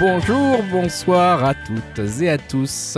Bonjour, bonsoir à toutes et à tous.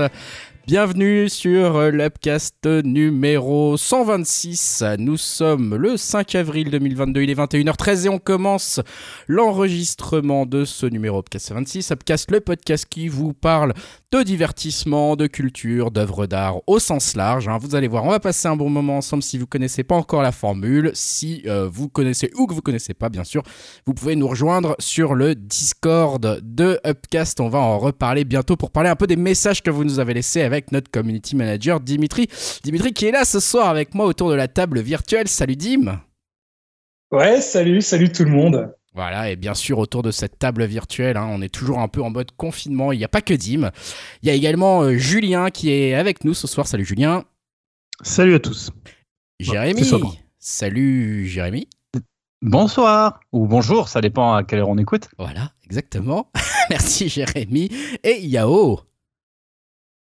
Bienvenue sur l'Upcast numéro 126. Nous sommes le 5 avril 2022, il est 21h13 et on commence l'enregistrement de ce numéro Upcast 126. Upcast, le podcast qui vous parle de divertissement, de culture, d'œuvres d'art au sens large. hein. Vous allez voir, on va passer un bon moment ensemble si vous connaissez pas encore la formule. Si euh, vous connaissez ou que vous connaissez pas, bien sûr, vous pouvez nous rejoindre sur le Discord de Upcast. On va en reparler bientôt pour parler un peu des messages que vous nous avez laissés notre community manager Dimitri. Dimitri qui est là ce soir avec moi autour de la table virtuelle. Salut Dim. Ouais, salut, salut tout le monde. Voilà, et bien sûr, autour de cette table virtuelle, hein, on est toujours un peu en mode confinement. Il n'y a pas que Dim. Il y a également euh, Julien qui est avec nous ce soir. Salut Julien. Salut à tous. Jérémy. Salut Jérémy. Bonsoir ou bonjour, ça dépend à quelle heure on écoute. Voilà, exactement. Merci Jérémy. Et Yao.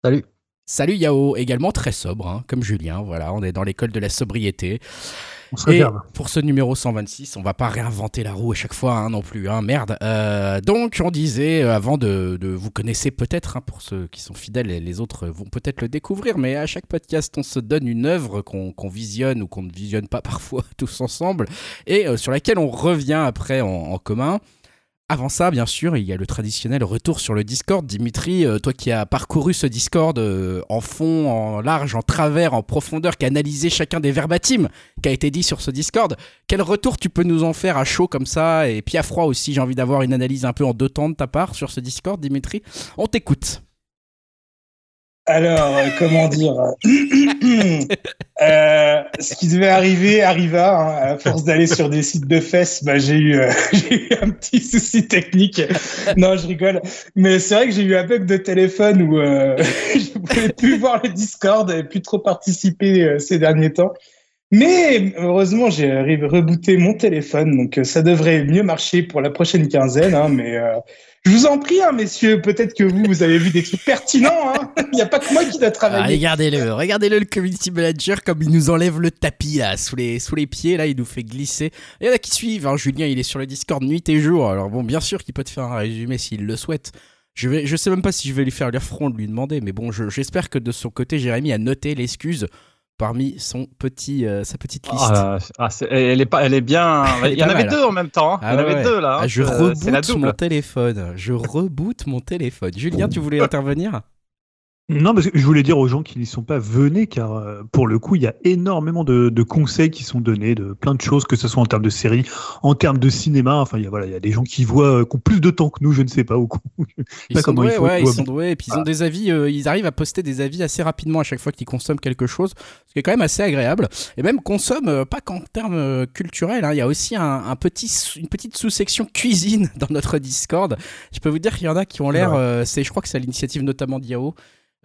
Salut. Salut Yao, également très sobre, hein, comme Julien. Voilà, on est dans l'école de la sobriété. On se Et pour ce numéro 126, on va pas réinventer la roue à chaque fois hein, non plus, hein, merde. Euh, donc on disait euh, avant de, de- vous connaissez peut-être hein, pour ceux qui sont fidèles et les autres vont peut-être le découvrir, mais à chaque podcast on se donne une œuvre qu'on visionne ou qu'on ne visionne pas parfois tous ensemble et euh, sur laquelle on revient après en, en commun. Avant ça, bien sûr, il y a le traditionnel retour sur le Discord. Dimitri, euh, toi qui as parcouru ce Discord euh, en fond, en large, en travers, en profondeur, qui a analysé chacun des verbatims qui a été dit sur ce Discord, quel retour tu peux nous en faire à chaud comme ça et puis à froid aussi? J'ai envie d'avoir une analyse un peu en deux temps de ta part sur ce Discord, Dimitri. On t'écoute. Alors, euh, comment dire euh, Ce qui devait arriver arriva. hein. à force d'aller sur des sites de fesses, bah, j'ai eu, euh, un petit souci technique. Non, je rigole. Mais c'est vrai que j'ai eu un bug de téléphone où euh, je pouvais plus voir le Discord et plus trop participer euh, ces derniers temps. Mais heureusement, j'ai rebooter mon téléphone, donc euh, ça devrait mieux marcher pour la prochaine quinzaine. hein, mais euh, je vous en prie, hein, messieurs, peut-être que vous, vous avez vu des trucs pertinents. hein. Il n'y a pas que moi qui dois Ah, travailler. regardez-le, regardez-le le community manager comme il nous enlève le tapis là sous les, pieds là, il nous fait glisser. Il y en a qui suivent, hein. Julien il est sur le Discord nuit et jour, alors bon bien sûr qu'il peut te faire un résumé s'il le souhaite. Je, vais, je sais même pas si je vais lui faire l'affront de lui demander, mais bon je- j'espère que de son côté Jérémy a noté l'excuse parmi son petit, euh, sa petite liste. Ah, ah, c'est- elle est pas, elle est bien. Elle est Il y en avait mal. deux en même temps. hein. Ah Il y en ouais, avait ouais. deux là. Ah, hein. je reboot mon téléphone, je reboot mon téléphone. Julien tu voulais intervenir? Non, parce que je voulais dire aux gens qui n'y sont pas, venez, car euh, pour le coup, il y a énormément de, de conseils qui sont donnés, de plein de choses, que ce soit en termes de séries, en termes de cinéma. Enfin, il y a, voilà, il y a des gens qui voient, euh, qui ont plus de temps que nous, je ne sais pas, ou Ils Pas sont il doués, faut, ouais, ou ils sont doués, et puis ils ont Voilà. des avis, euh, ils arrivent à poster des avis assez rapidement à chaque fois qu'ils consomment quelque chose, ce qui est quand même assez agréable. Et même consomment, euh, pas qu'en termes euh, culturels, hein, il y a aussi un, un petit, une petite sous-section cuisine dans notre Discord. Je peux vous dire qu'il y en a qui ont l'air, euh, c'est, je crois que c'est à l'initiative notamment d'Yao.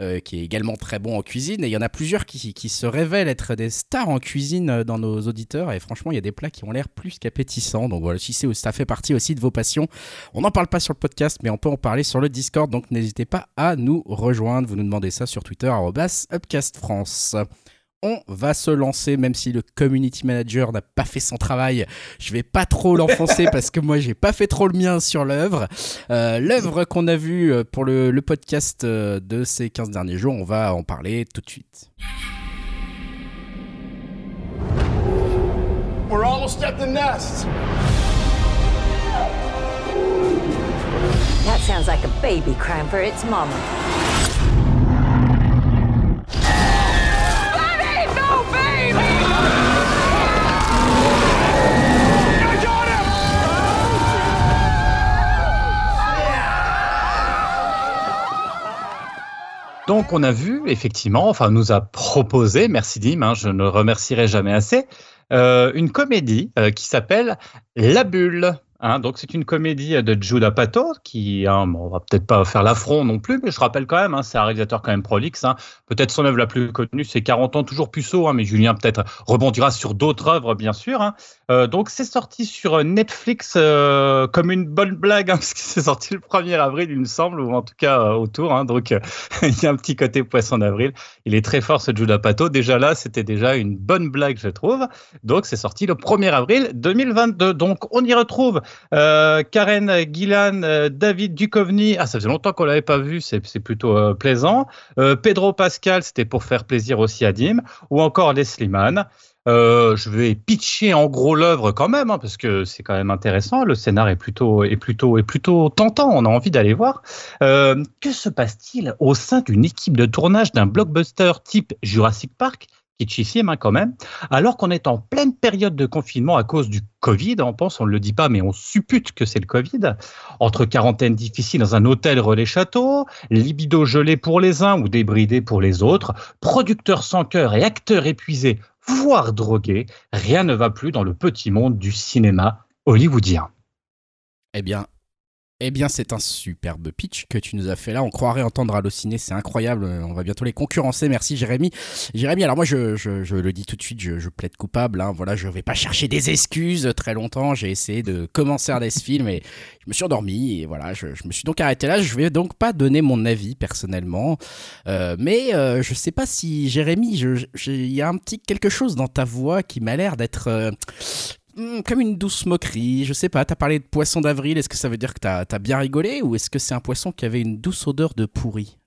Euh, qui est également très bon en cuisine et il y en a plusieurs qui, se révèlent être des stars en cuisine euh, dans nos auditeurs et franchement il y a des plats qui ont l'air plus qu'appétissants donc voilà si ça fait partie aussi de vos passions on n'en parle pas sur le podcast, mais on peut en parler sur le Discord, donc n'hésitez pas à nous rejoindre. Vous nous demandez ça sur Twitter, UpcastFrance. On va se lancer, même si le community manager n'a pas fait son travail. Je vais pas trop l'enfoncer parce que moi j'ai pas fait trop le mien sur l'œuvre. Euh, l'œuvre qu'on a vue euh, pour le, le podcast euh, de ces 15 derniers jours, on va en parler tout de suite. We're almost at the nest. That sounds like a baby crying for its mama. Donc on a vu effectivement, enfin nous a proposé, merci Dim, hein, je ne remercierai jamais assez, euh, une comédie euh, qui s'appelle La Bulle. Hein, donc c'est une comédie de Judah Pato qui, hein, on va peut-être pas faire l'affront non plus, mais je rappelle quand même, hein, c'est un réalisateur quand même prolixe. Hein. Peut-être son œuvre la plus connue, c'est 40 ans toujours puceau, mais Julien peut-être rebondira sur d'autres œuvres bien sûr. Euh, donc c'est sorti sur Netflix euh, comme une bonne blague, parce que c'est sorti le 1er avril il me semble, ou en tout cas euh, autour. Donc euh, il y a un petit côté poisson d'avril. Il est très fort ce Judah Pato. Déjà là, c'était déjà une bonne blague, je trouve. Donc c'est sorti le 1er avril 2022. Donc on y retrouve Euh, Karen Gillan, euh, David Duchovny. Ah, ça faisait longtemps qu'on l'avait pas vu, c'est plutôt euh, plaisant. Pedro Pascal, c'était pour faire plaisir aussi à Dim. Ou encore Leslie Mann. Je vais pitcher en gros l'œuvre quand même, hein, parce que c'est quand même intéressant. Le scénar est plutôt, est plutôt, est plutôt tentant. On a envie d'aller voir. Que se passe-t-il au sein d'une équipe de tournage d'un blockbuster type Jurassic Park? Kitschissime hein, quand même, alors qu'on est en pleine période de confinement à cause du Covid, on pense, on ne le dit pas, mais on suppute que c'est le Covid, entre quarantaine difficile dans un hôtel relais château, libido gelé pour les uns ou débridé pour les autres, producteurs sans cœur et acteurs épuisés, voire drogués, rien ne va plus dans le petit monde du cinéma hollywoodien. Eh bien, eh bien, c'est un superbe pitch que tu nous as fait là. On croirait entendre Allociné, c'est incroyable. On va bientôt les concurrencer. Merci Jérémy. Jérémy, alors moi, je, le dis tout de suite, je, je plaide coupable. Hein. Voilà, je vais pas chercher des excuses très longtemps. J'ai essayé de commencer à ce film et je me suis endormi. Et voilà, je, me suis donc arrêté là. Je vais donc pas donner mon avis personnellement, euh, mais euh, je sais pas si Jérémy, il y a un petit quelque chose dans ta voix qui m'a l'air d'être euh, comme une douce moquerie, je sais pas, t'as parlé de poisson d'avril, est-ce que ça veut dire que t'as as bien rigolé ou est-ce que c'est un poisson qui avait une douce odeur de pourri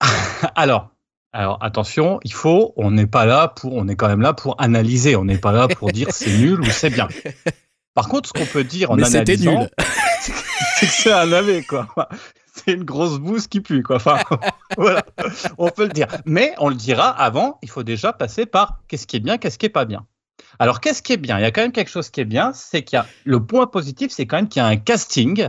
Alors, alors attention, il faut, on n'est pas là pour, on est quand même là pour analyser, on n'est pas là pour dire c'est nul ou c'est bien. Par contre, ce qu'on peut dire en Mais analysant, nul. c'est que c'est un quoi. C'est une grosse bouse qui pue, quoi. Enfin, voilà, on peut le dire. Mais on le dira avant, il faut déjà passer par qu'est-ce qui est bien, qu'est-ce qui est pas bien. Alors, qu'est-ce qui est bien? Il y a quand même quelque chose qui est bien, c'est qu'il y a le point positif, c'est quand même qu'il y a un casting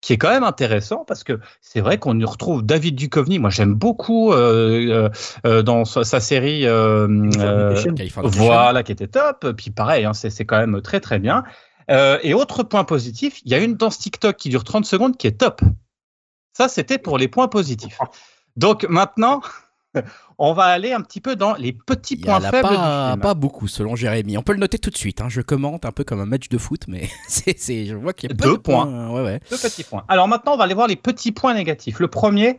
qui est quand même intéressant parce que c'est vrai qu'on y retrouve David Duchovny. Moi, j'aime beaucoup euh, euh, euh, dans sa, série. euh, voilà, qui était top. Puis pareil, hein, c'est quand même très très bien. Et autre point positif, il y a une danse TikTok qui dure 30 secondes qui est top. Ça, c'était pour les points positifs. Donc maintenant, on va aller un petit peu dans les petits points faibles du pas, film. pas beaucoup selon Jérémy. On peut le noter tout de suite, hein. je commente un peu comme un match de foot, mais c'est c'est- je vois qu'il y a pas Deux de points. Ouais, ouais. Deux petits points. Alors maintenant, on va aller voir les petits points négatifs. Le premier,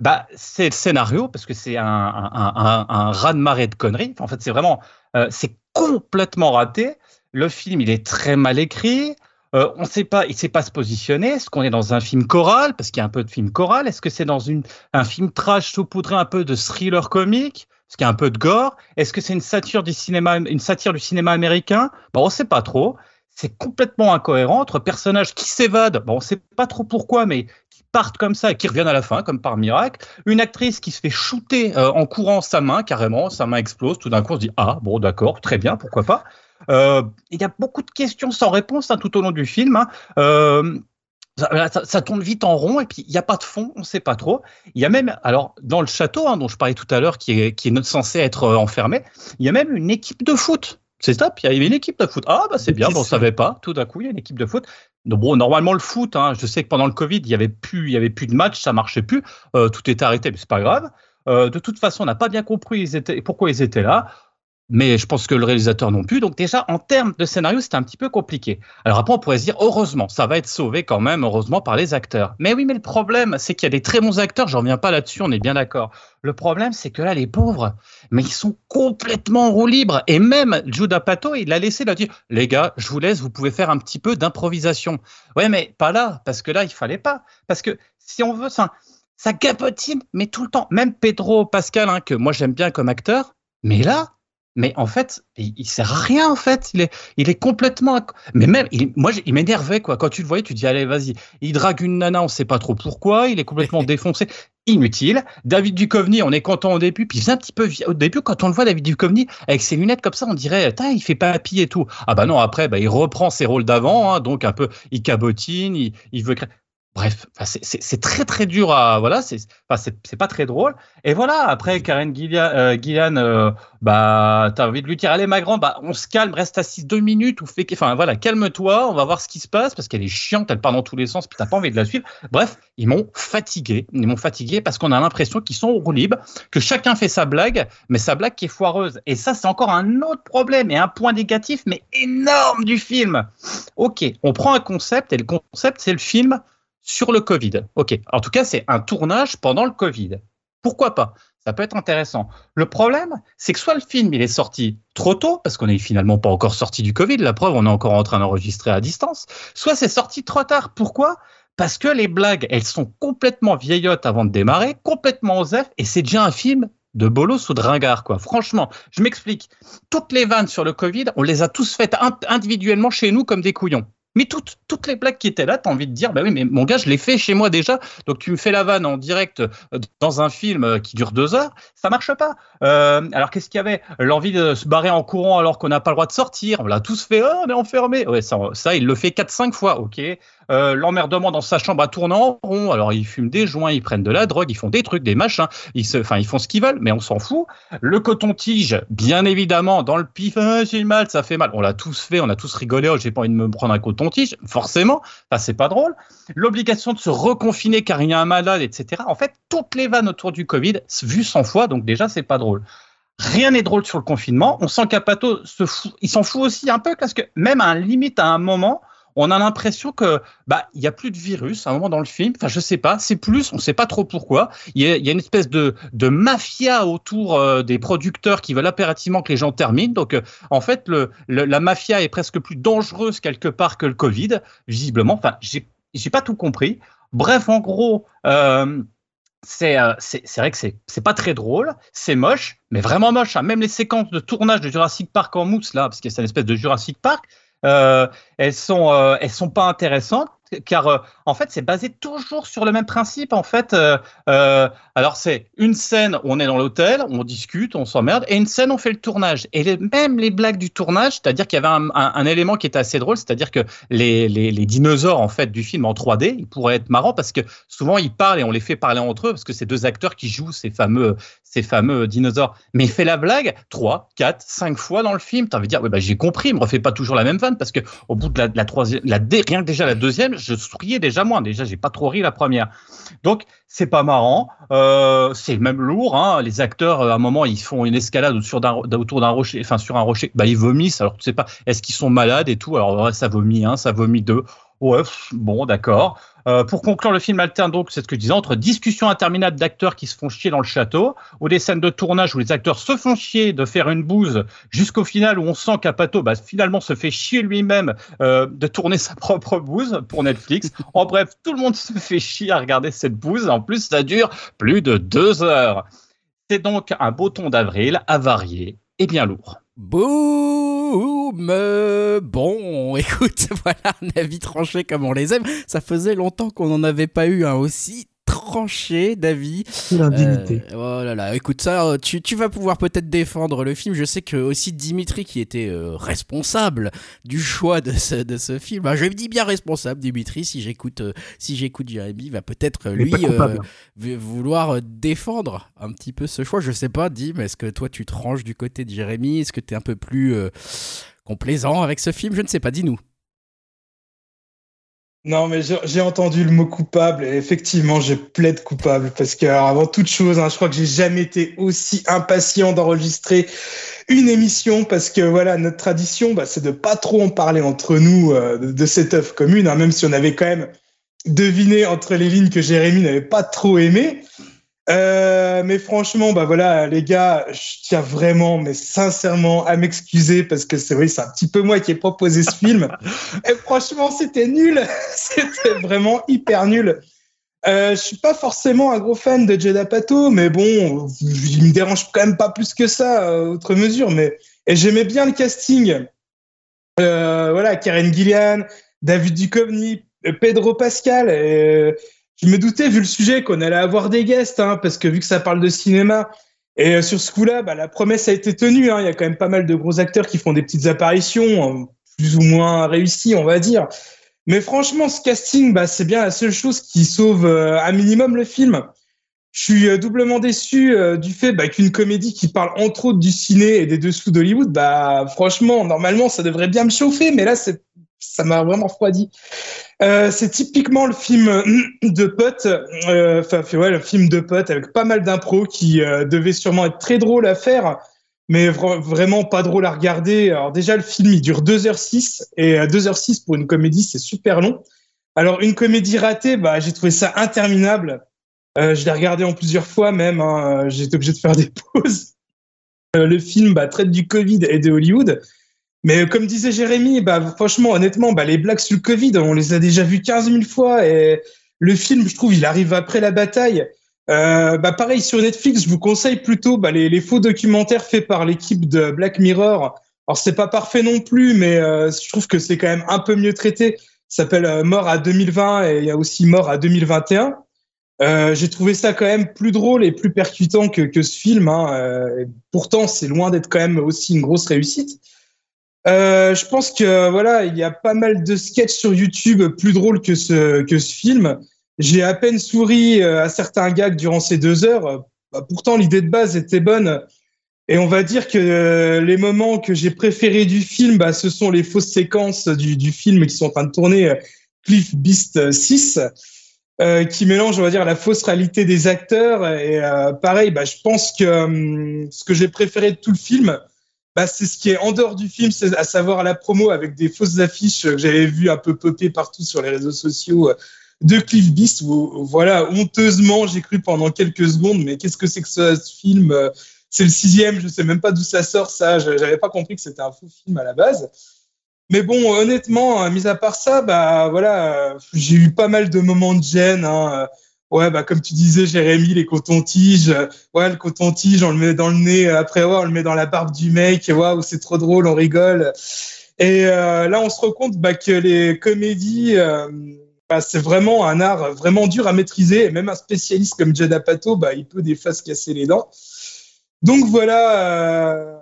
bah, c'est le scénario, parce que c'est un, un, un, un raz-de-marée de conneries. En fait, c'est vraiment, euh, c'est complètement raté. Le film, il est très mal écrit. Euh, on sait pas, il sait pas se positionner. Est-ce qu'on est dans un film choral, parce qu'il y a un peu de film choral Est-ce que c'est dans un film trash saupoudré un peu de thriller comique? Parce qu'il y a un peu de gore. Est-ce que c'est une satire du cinéma, américain? Bon, on sait pas trop. C'est complètement incohérent entre personnages qui s'évadent. Bon, on sait pas trop pourquoi, mais qui partent comme ça et qui reviennent à la fin, comme par miracle. Une actrice qui se fait shooter euh, en courant sa main, carrément, sa main explose. Tout d'un coup, on se dit Ah, bon, d'accord, très bien, pourquoi pas. Euh, Il y a beaucoup de questions sans réponse hein, tout au long du film. hein. Euh, ça, ça- ça tourne vite en rond et puis il n'y a pas de fond, on ne sait pas trop. Il y a même, alors dans le château hein, dont je parlais tout à l'heure, qui est, qui est censé être euh, enfermé, il y a même une équipe de foot. C'est top, il y a une équipe de foot. Ah bah c'est bien, on ne savait pas. Tout d'un coup, il y a une équipe de foot. Donc, bon, normalement le foot, hein, je sais que pendant le Covid, il y avait plus, il y avait plus de match, ça marchait plus, Euh, tout était arrêté, mais c'est pas grave. Euh, de toute façon, on n'a pas bien compris ils étaient, pourquoi ils étaient là. Mais je pense que le réalisateur non plus. Donc déjà, en termes de scénario, c'était un petit peu compliqué. Alors après, on pourrait se dire, heureusement, ça va être sauvé quand même, heureusement, par les acteurs. Mais oui, mais le problème, c'est qu'il y a des très bons acteurs, j'en reviens pas là-dessus, on est bien d'accord. Le problème, c'est que là, les pauvres, mais ils sont complètement en roue libre. Et même Judah Pato, il a laissé, il a dit, les gars, je vous laisse, vous pouvez faire un petit peu d'improvisation. Ouais, mais pas là, parce que là, il fallait pas. Parce que si on veut, ça, ça capotine, mais tout le temps. Même Pedro Pascal, hein, que moi j'aime bien comme acteur, mais là, mais en fait, il, il sert à rien en fait. Il est, il est complètement. Mais même, il, moi, il m'énervait quoi. Quand tu le voyais, tu dis allez, vas-y. Il drague une nana, on sait pas trop pourquoi. Il est complètement défoncé, inutile. David Duchovny, on est content au début, puis c'est un petit peu au début quand on le voit David Duchovny avec ses lunettes comme ça, on dirait, il fait papy et tout. Ah bah non, après, bah, il reprend ses rôles d'avant, hein, donc un peu, il cabotine, il, il veut. Bref, c'est- très très dur à voilà, c'est pas très drôle. Et voilà, après Karen Gillian, euh, Gillian euh, bah t'as envie de lui dire allez ma bah on se calme, reste assise deux minutes ou fait, enfin voilà, calme-toi, on va voir ce qui se passe parce qu'elle est chiante, elle part dans tous les sens, puis t'as pas envie de la suivre. Bref, ils m'ont fatigué, ils m'ont fatigué parce qu'on a l'impression qu'ils sont au libre, que chacun fait sa blague, mais sa blague qui est foireuse. Et ça, c'est encore un autre problème et un point négatif, mais énorme du film. Ok, on prend un concept et le concept c'est le film sur le Covid. Ok, en tout cas, c'est un tournage pendant le Covid. Pourquoi pas? Ça peut être intéressant. Le problème, c'est que soit le film il est sorti trop tôt, parce qu'on n'est finalement pas encore sorti du Covid, la preuve, on est encore en train d'enregistrer à distance, soit c'est sorti trop tard. Pourquoi? Parce que les blagues, elles sont complètement vieillottes avant de démarrer, complètement osef, et c'est déjà un film de bolos ou de ringard, quoi. Franchement, je m'explique. Toutes les vannes sur le Covid, on les a tous faites individuellement chez nous comme des couillons. Mais toutes, toutes les blagues qui étaient là, tu as envie de dire, bah oui, mais mon gars, je l'ai fait chez moi déjà. Donc tu me fais la vanne en direct euh, dans un film euh, qui dure deux heures, ça marche pas. Euh, alors qu'est-ce qu'il y avait? L'envie de se barrer en courant alors qu'on n'a pas le droit de sortir. On l'a tous fait, oh, on est enfermé. Ça, ça, il le fait 4-5 fois, ok. Euh, l'emmerdement dans sa chambre à tourner en rond. Alors ils fument des joints, ils prennent de la drogue, ils font des trucs, des machins. Ils se, enfin ils font ce qu'ils veulent, mais on s'en fout. Le coton-tige, bien évidemment, dans le pif, ah, j'ai mal, ça fait mal. On l'a tous fait, on a tous rigolé. Oh, j'ai pas envie de me prendre un coton-tige, forcément. Enfin c'est pas drôle. L'obligation de se reconfiner car il y a un malade, etc. En fait, toutes les vannes autour du Covid, vues 100 fois, donc déjà c'est pas drôle. Rien n'est drôle sur le confinement. On sent qu'Apato il s'en fout aussi un peu parce que même à un limite, à un moment, on a l'impression que bah il y a plus de virus à un moment dans le film. Enfin, je sais pas, c'est plus, on sait pas trop pourquoi. Il y a, une espèce de, de mafia autour euh, des producteurs qui veulent impérativement que les gens terminent. Donc, euh, en fait, le, la mafia est presque plus dangereuse quelque part que le Covid, visiblement. Enfin, j'ai j'ai pas tout compris. Bref, en gros. Euh, c'est vrai que c'est pas très drôle, c'est moche, mais vraiment moche. Hein. Même les séquences de tournage de Jurassic Park en mousse, là, parce que c'est une espèce de Jurassic Park, euh, elles sont euh, elles sont pas intéressantes car euh, en fait c'est basé toujours sur le même principe en fait euh, euh, alors c'est une scène où on est dans l'hôtel on discute on s'emmerde et une scène on fait le tournage. Et même les blagues du tournage c'est-à-dire qu'il y avait un, élément qui était assez drôle c'est-à-dire que les, dinosaures en fait du film en 3D ils pourraient être marrants parce que souvent ils parlent et on les fait parler entre eux parce que c'est deux acteurs qui jouent ces fameux ces fameux dinosaures. Mais il fait la blague 3, 4, 5 fois dans le film. Tu envie de dire ouais, bah, j'ai compris il me refait pas toujours la même vanne parce que au bout de la, la troisième la, rien que déjà la deuxième je souriais déjà moins. Déjà, j'ai pas trop ri la première. Donc, c'est pas marrant. Euh, c'est même lourd. Hein. Les acteurs, à un moment, ils font une escalade autour d'un, rocher, enfin sur un rocher. Bah, ils vomissent. Alors, tu sais pas, est-ce qu'ils sont malades et tout? Alors, ça vomit un, ça vomit deux. Ouais, bon, d'accord. Euh, pour conclure, le film alterne donc, c'est ce que je disais, entre discussions interminables d'acteurs qui se font chier dans le château, ou des scènes de tournage où les acteurs se font chier de faire une bouse, jusqu'au final où on sent qu'Apato, bah, finalement, se fait chier lui-même euh, de tourner sa propre bouse pour Netflix. en bref, tout le monde se fait chier à regarder cette bouse. En plus, ça dure plus de deux heures. C'est donc un beau ton d'avril, avarié et bien lourd. Boum Bon, écoute, voilà un avis tranché comme on les aime. Ça faisait longtemps qu'on n'en avait pas eu un aussi tranché d'avis. L'indignité. Euh, oh là là, écoute ça, tu, tu vas pouvoir peut-être défendre le film. Je sais que aussi Dimitri, qui était euh, responsable du choix de ce, de ce film, bah, je me dis bien responsable, Dimitri, si j'écoute euh, si j'écoute Jérémy, va peut-être lui vouloir défendre un petit peu ce choix. Je sais pas, Dim, est-ce que toi tu te ranges du côté de Jérémy? Est-ce que tu es un peu plus complaisant avec ce film? Je ne sais pas, dis-nous. Non, mais j'ai entendu le mot coupable et effectivement, je plaide coupable parce que avant toute chose, hein, je crois que j'ai jamais été aussi impatient d'enregistrer une émission parce que voilà, notre tradition, bah, c'est de pas trop en parler entre nous euh, de, de, cette œuvre commune, hein, même si on avait quand même deviné entre les lignes que Jérémy n'avait pas trop aimé. Euh, mais franchement, bah voilà, les gars, je tiens vraiment, mais sincèrement, à m'excuser parce que c'est vrai, c'est un petit peu moi qui ai proposé ce film. Et franchement, c'était nul. c'était vraiment hyper nul. Euh, je suis pas forcément un gros fan de Jada Pato, mais bon, il me dérange quand même pas plus que ça, euh, autre mesure. Mais et j'aimais bien le casting. Euh, voilà, Karen Gillian, David Duchovny, Pedro Pascal. Et, je me doutais, vu le sujet, qu'on allait avoir des guests, hein, parce que vu que ça parle de cinéma, et euh, sur ce coup-là, bah, la promesse a été tenue. Hein. Il y a quand même pas mal de gros acteurs qui font des petites apparitions, euh, plus ou moins réussies, on va dire. Mais franchement, ce casting, bah, c'est bien la seule chose qui sauve euh, un minimum le film. Je suis doublement déçu du fait bah, qu'une comédie qui parle entre autres du ciné et des dessous d'Hollywood, bah franchement, normalement, ça devrait bien me chauffer, mais là, ça m'a vraiment refroidi. Euh, c'est typiquement le film de potes, euh, enfin le film de potes avec pas mal d'impro qui euh, devait sûrement être très drôle à faire, mais vraiment pas drôle à regarder. Alors déjà le film il dure 2h06 et 2h06 pour une comédie c'est super long. Alors une comédie ratée, bah j'ai trouvé ça interminable. Euh, je l'ai regardé en plusieurs fois même. Hein. J'ai été obligé de faire des pauses. Euh, le film bah, traite du Covid et de Hollywood. Mais comme disait Jérémy, bah, franchement, honnêtement, bah, les blagues sur le Covid, on les a déjà vues 15 000 fois. Et le film, je trouve, il arrive après la bataille. Euh, bah, pareil, sur Netflix, je vous conseille plutôt bah, les, faux documentaires faits par l'équipe de Black Mirror. Alors, c'est pas parfait non plus, mais euh, je trouve que c'est quand même un peu mieux traité. Ça s'appelle euh, Mort à 2020 et il y a aussi Mort à 2021. Euh, j'ai trouvé ça quand même plus drôle et plus percutant que, que ce film. Hein. Euh, pourtant, c'est loin d'être quand même aussi une grosse réussite. Euh, je pense que voilà, il y a pas mal de sketchs sur YouTube plus drôles que ce film. J'ai à peine souri euh, à certains gags durant ces deux heures. Bah, pourtant, l'idée de base était bonne. Et on va dire que euh, les moments que j'ai préférés du film, bah, ce sont les fausses séquences du, film qui sont en train de tourner, Cliff Beast 6 euh, qui mélange, on va dire, la fausse réalité des acteurs. Et pareil, bah, je pense que euh, ce que j'ai préféré de tout le film, bah, c'est ce qui est en dehors du film, à savoir la promo avec des fausses affiches que j'avais vues un peu popper partout sur les réseaux sociaux euh, de Cliff Beast. Voilà, honteusement, j'ai cru pendant quelques secondes, mais qu'est-ce que c'est que ce, film C'est le sixième, je sais même pas d'où ça sort. Ça, j'avais pas compris que c'était un faux film à la base. Mais bon, honnêtement, euh, mis à part ça, bah voilà, euh, j'ai eu pas mal de moments de gêne. Hein. Ouais, bah comme tu disais, Jérémy, les cotons-tiges. Ouais, le coton-tige, on le met dans le nez. euh, Après, on le met dans la barbe du mec. Waouh, c'est trop drôle, on rigole. Et euh, là, on se rend compte bah, que les comédies, euh, bah, c'est vraiment un art vraiment dur à maîtriser. Et même un spécialiste comme Judd Apatow, bah, il peut des fois se casser les dents. Donc voilà. euh,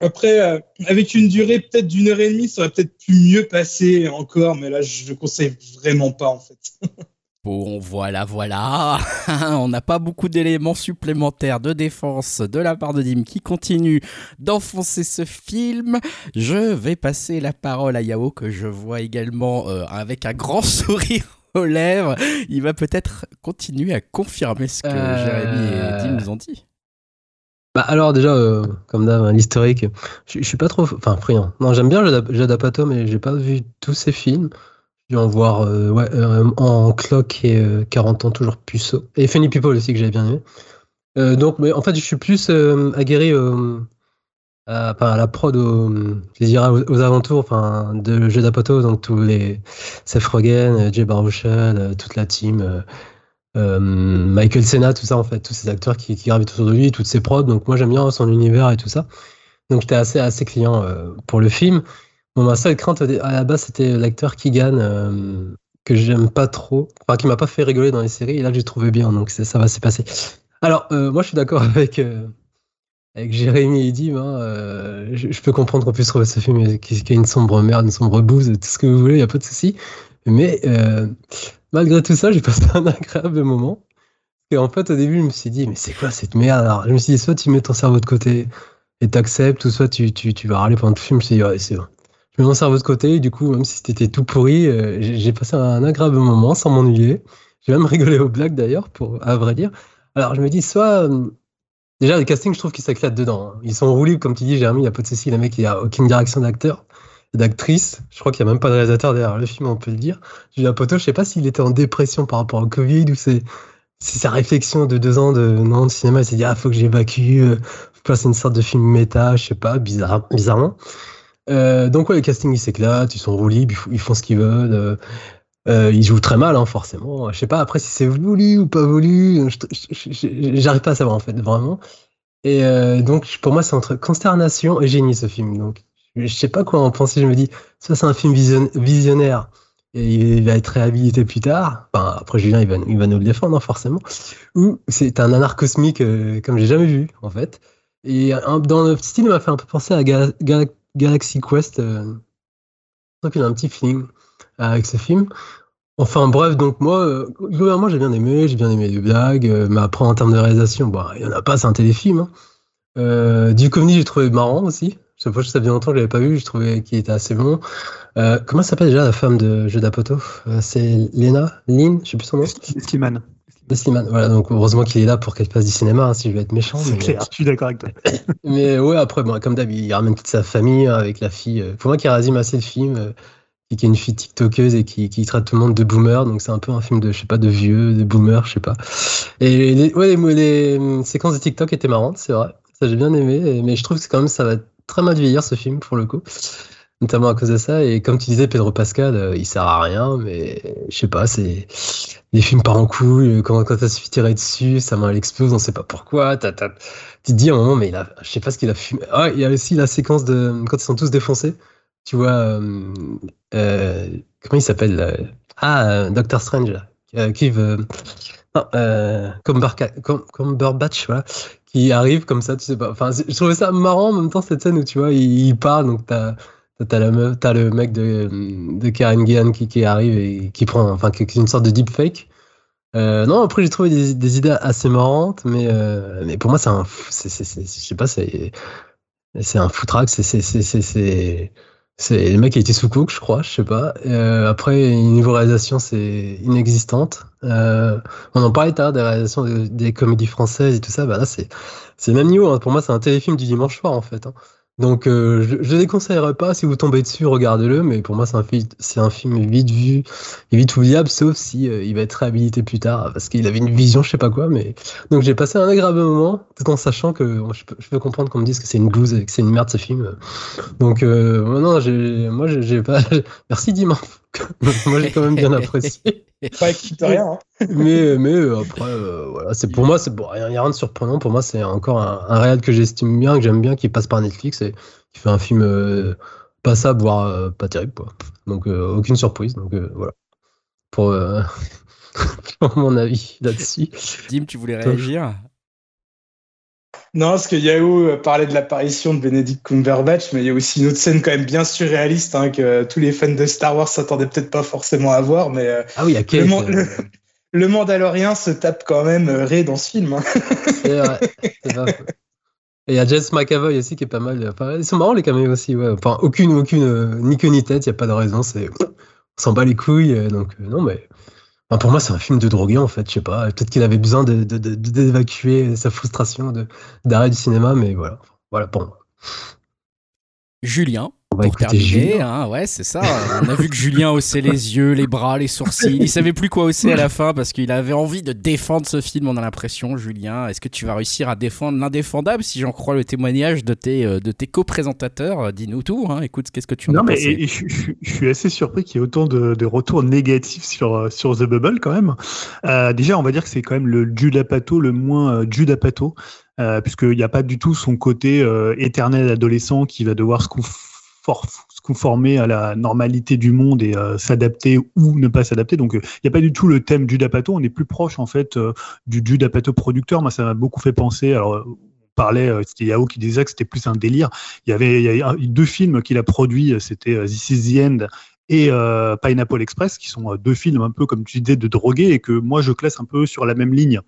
après, euh, avec une durée peut-être d'une heure et demie, ça aurait peut-être pu mieux passer encore, mais là, je ne conseille vraiment pas, en fait. Bon, voilà, voilà. On n'a pas beaucoup d'éléments supplémentaires de défense de la part de Dim qui continue d'enfoncer ce film. Je vais passer la parole à Yao que je vois également euh, avec un grand sourire aux lèvres. Il va peut-être continuer à confirmer ce que Euh, Jérémy et Dim nous ont dit. Bah alors déjà, euh, comme d'hab, hein, l'historique, je, suis pas trop... Enfin, friand. Non, j'aime bien Apatow, mais j'ai pas vu tous ses films. Dû en voir euh, ouais, euh, en cloque et euh, 40 ans toujours puceau. Et Funny People aussi que j'avais bien aimé. Euh, donc, mais en fait, je suis plus aguerri à, la prod, au, je dirais aux, aux alentours enfin, de Judd Apatow, donc tous les Seth Rogen, Jay Baruchel, toute la team, Michael Cena, tout ça en fait, tous ces acteurs qui, gravitent autour de lui, toutes ses prods. Donc moi j'aime bien son univers et tout ça. Donc j'étais assez assez client pour le film. Bon, ma seule crainte dé- à la base c'était l'acteur Keegan euh, que j'aime pas trop, enfin qui m'a pas fait rigoler dans les séries. Et là j'ai trouvé bien, donc ça va s'est passé. Alors euh, moi je suis d'accord avec euh, avec Jérémy et Dim. Hein, euh, je, peux comprendre qu'on puisse trouver ce film qui, qui a une sombre merde, une sombre bouse, tout ce que vous voulez, il y a pas de souci. Mais euh, malgré tout ça, j'ai passé un agréable moment. Et en fait, au début, je me suis dit, mais c'est quoi cette merde? Alors, je me suis dit, soit tu mets ton cerveau de côté et t'acceptes, ou soit tu, tu, vas râler pendant le film. Je me suis dit, ouais, c'est bon. Je mets mon cerveau de côté, et du coup, même si c'était tout pourri, euh, j'ai passé un agréable moment sans m'ennuyer. J'ai même rigolé aux blagues d'ailleurs, pour à vrai dire. Alors, je me dis, soit. euh, déjà, le casting, je trouve qu'ils s'éclatent dedans. hein. Ils sont roulés, comme tu dis, Jérémy, il n'y a pas de souci. Les mecs, il n'y a aucune direction d'acteur, d'actrice. Je crois qu'il n'y a même pas de réalisateur derrière le film, on peut le dire. Julien Poto, je sais pas s'il était en dépression par rapport au Covid ou c'est c'est sa réflexion de deux ans de non de cinéma. Il s'est dit ah faut que j'évacue, euh, passer une sorte de film méta, je sais pas, bizarre, bizarrement. Euh, donc ouais, le casting il s'éclate, ils sont roulés, ils, font- ce qu'ils veulent. euh, euh, ils jouent très mal, hein, forcément. Je sais pas après si c'est voulu ou pas voulu. J'arrive pas à savoir en fait, vraiment. Et donc pour moi c'est entre consternation et génie ce film. Donc je sais pas quoi en penser. Je me dis soit c'est un film vision- visionnaire et il va être réhabilité plus tard. Enfin, après Julien, il va, nous le défendre, hein, forcément. Ou c'est un anard cosmique euh, comme j'ai jamais vu, en fait. Et dans le style, il m'a fait un peu penser à Ga- Ga- Galaxy Quest. Euh, je trouve qu'il a un petit feeling euh, avec ce film. Enfin bref, donc moi, euh, globalement, j'ai bien aimé, j'ai bien aimé les blagues, euh, mais après, en termes de réalisation, bah, il y en a pas, c'est un téléfilm. Hein. Euh, Duchovny, j'ai trouvé marrant aussi. Je sais pas, ça fait longtemps que je l'avais pas vu, je trouvais qu'il était assez bon. Euh, comment s'appelle déjà la femme de Apatow? Euh, C'est Lena Lynn, je sais plus son nom. Slimane. Slimane. Voilà, donc heureusement qu'il est là pour qu'elle fasse du cinéma, hein, si je veux être méchant. C'est clair, je suis d'accord avec toi. mais ouais, après, bon, comme d'hab, il ramène toute sa famille hein, avec la fille. Euh, Faut moi qu'il résume assez le film, euh, qui, qui est une fille tiktokeuse et qui, qui traite tout le monde de boomer. Donc c'est un peu un film de, je sais pas, de vieux, de boomer, je sais pas. Et les, ouais, les, les, séquences de TikTok étaient marrantes, c'est vrai. Ça, j'ai bien aimé. Mais je trouve que quand même, ça va très mal vieillir ce film pour le coup notamment à cause de ça. Et comme tu disais, Pedro Pascal, euh, il sert à rien, mais je sais pas, c'est les films par en couille, quand, quand ça se fait tirer dessus, sa main elle explose, on sait pas pourquoi. tu te dis à un moment, mais il a, je sais pas ce qu'il a fumé. Ah, il y a aussi la séquence de quand ils sont tous défoncés. Tu vois, euh, euh, comment il s'appelle Ah, Doctor Strange, là, qui veut. Cumberbatch, voilà, qui arrive comme ça, tu sais pas. Enfin, je trouvais ça marrant en même temps cette scène où tu vois, il, il parle, donc t'as T'as le, mec de, de Karen Gillan qui, qui, arrive et qui prend, enfin, qui est une sorte de deepfake. Euh, non, après j'ai trouvé des, idées assez marrantes, mais, euh, mais pour moi c'est un, je sais pas, c'est, un c'est, le mec a été sous cook, je crois, je sais pas. Euh, après niveau réalisation c'est inexistante. Euh, on en parlait tard des réalisations des, comédies françaises et tout ça, bah là c'est, c'est le même niveau. Hein. Pour moi c'est un téléfilm du dimanche soir en fait. Hein. Donc, euh, je, je déconseillerais pas. Si vous tombez dessus, regardez-le. Mais pour moi, c'est un, c'est un film vite vu et vite oubliable, sauf si euh, il va être réhabilité plus tard parce qu'il avait une vision, je sais pas quoi. Mais donc, j'ai passé un agréable moment, tout en sachant que je peux, je peux comprendre qu'on me dise que c'est une blouse et que c'est une merde ce film. Donc, euh, non, j'ai, moi, j'ai pas. Merci Dimanche. moi, j'ai quand même bien apprécié. Pas rien. Hein. mais mais euh, après, euh, voilà, c'est pour moi, c'est bon, il n'y a rien de surprenant. Pour moi, c'est encore un, un réel que j'estime bien, que j'aime bien, qui passe par Netflix et qui fait un film euh, passable, voire euh, pas terrible. Quoi. Donc, euh, aucune surprise. Donc, voilà. Pour, pour mon avis là-dessus. Dim, tu voulais réagir? Non, parce que Yahoo euh, parlait de l'apparition de Benedict Cumberbatch, mais il y a aussi une autre scène quand même bien surréaliste hein, que tous les fans de Star Wars s'attendaient peut-être pas forcément à voir, mais euh, ah oui, le, le, le, Mandalorien se tape quand même euh, Ré dans ce film. Hein. C'est vrai. Et il y a Jess McAvoy aussi qui est pas mal. Enfin, ils sont marrants les caméos aussi. Ouais. Enfin, aucune, aucune, ni queue ni tête, il n'y a pas de raison. C'est, on s'en bat les couilles. Donc, non, mais Pour moi, c'est un film de drogué, en fait. Je sais pas. Peut-être qu'il avait besoin d'évacuer de, de, sa frustration d'arrêt du cinéma, mais voilà. Voilà pour moi. Julien. On va pour terminer, hein, ouais, c'est ça. On a vu que Julien haussait les yeux, les bras, les sourcils. Il savait plus quoi hausser à la fin parce qu'il avait envie de défendre ce film. On a l'impression, Julien. Est-ce que tu vas réussir à défendre l'indéfendable si j'en crois le témoignage de tes, euh, de tes co-présentateurs Dis-nous tout. Hein. Écoute, qu'est-ce que tu en non, as mais pensé et, et je, je, je, suis assez surpris qu'il y ait autant de, de, retours négatifs sur, sur The Bubble quand même. Euh, déjà, on va dire que c'est quand même le Judah Pato, le moins euh, Judah Pato. Euh, puisqu'il n'y a pas du tout son côté euh, éternel adolescent qui va devoir se se conformer à la normalité du monde et euh, s'adapter ou ne pas s'adapter. Donc, il euh, n'y a pas du tout le thème du Dapato. On est plus proche, en fait, euh, du Pato producteur. Moi, ça m'a beaucoup fait penser. Alors, parlait, c'était Yao qui disait que c'était plus un délire. Il y avait, deux films qu'il a produits. C'était This is the End et Pineapple Express, qui sont deux films un peu, comme tu disais, de drogués et que moi, je classe un peu sur la même ligne.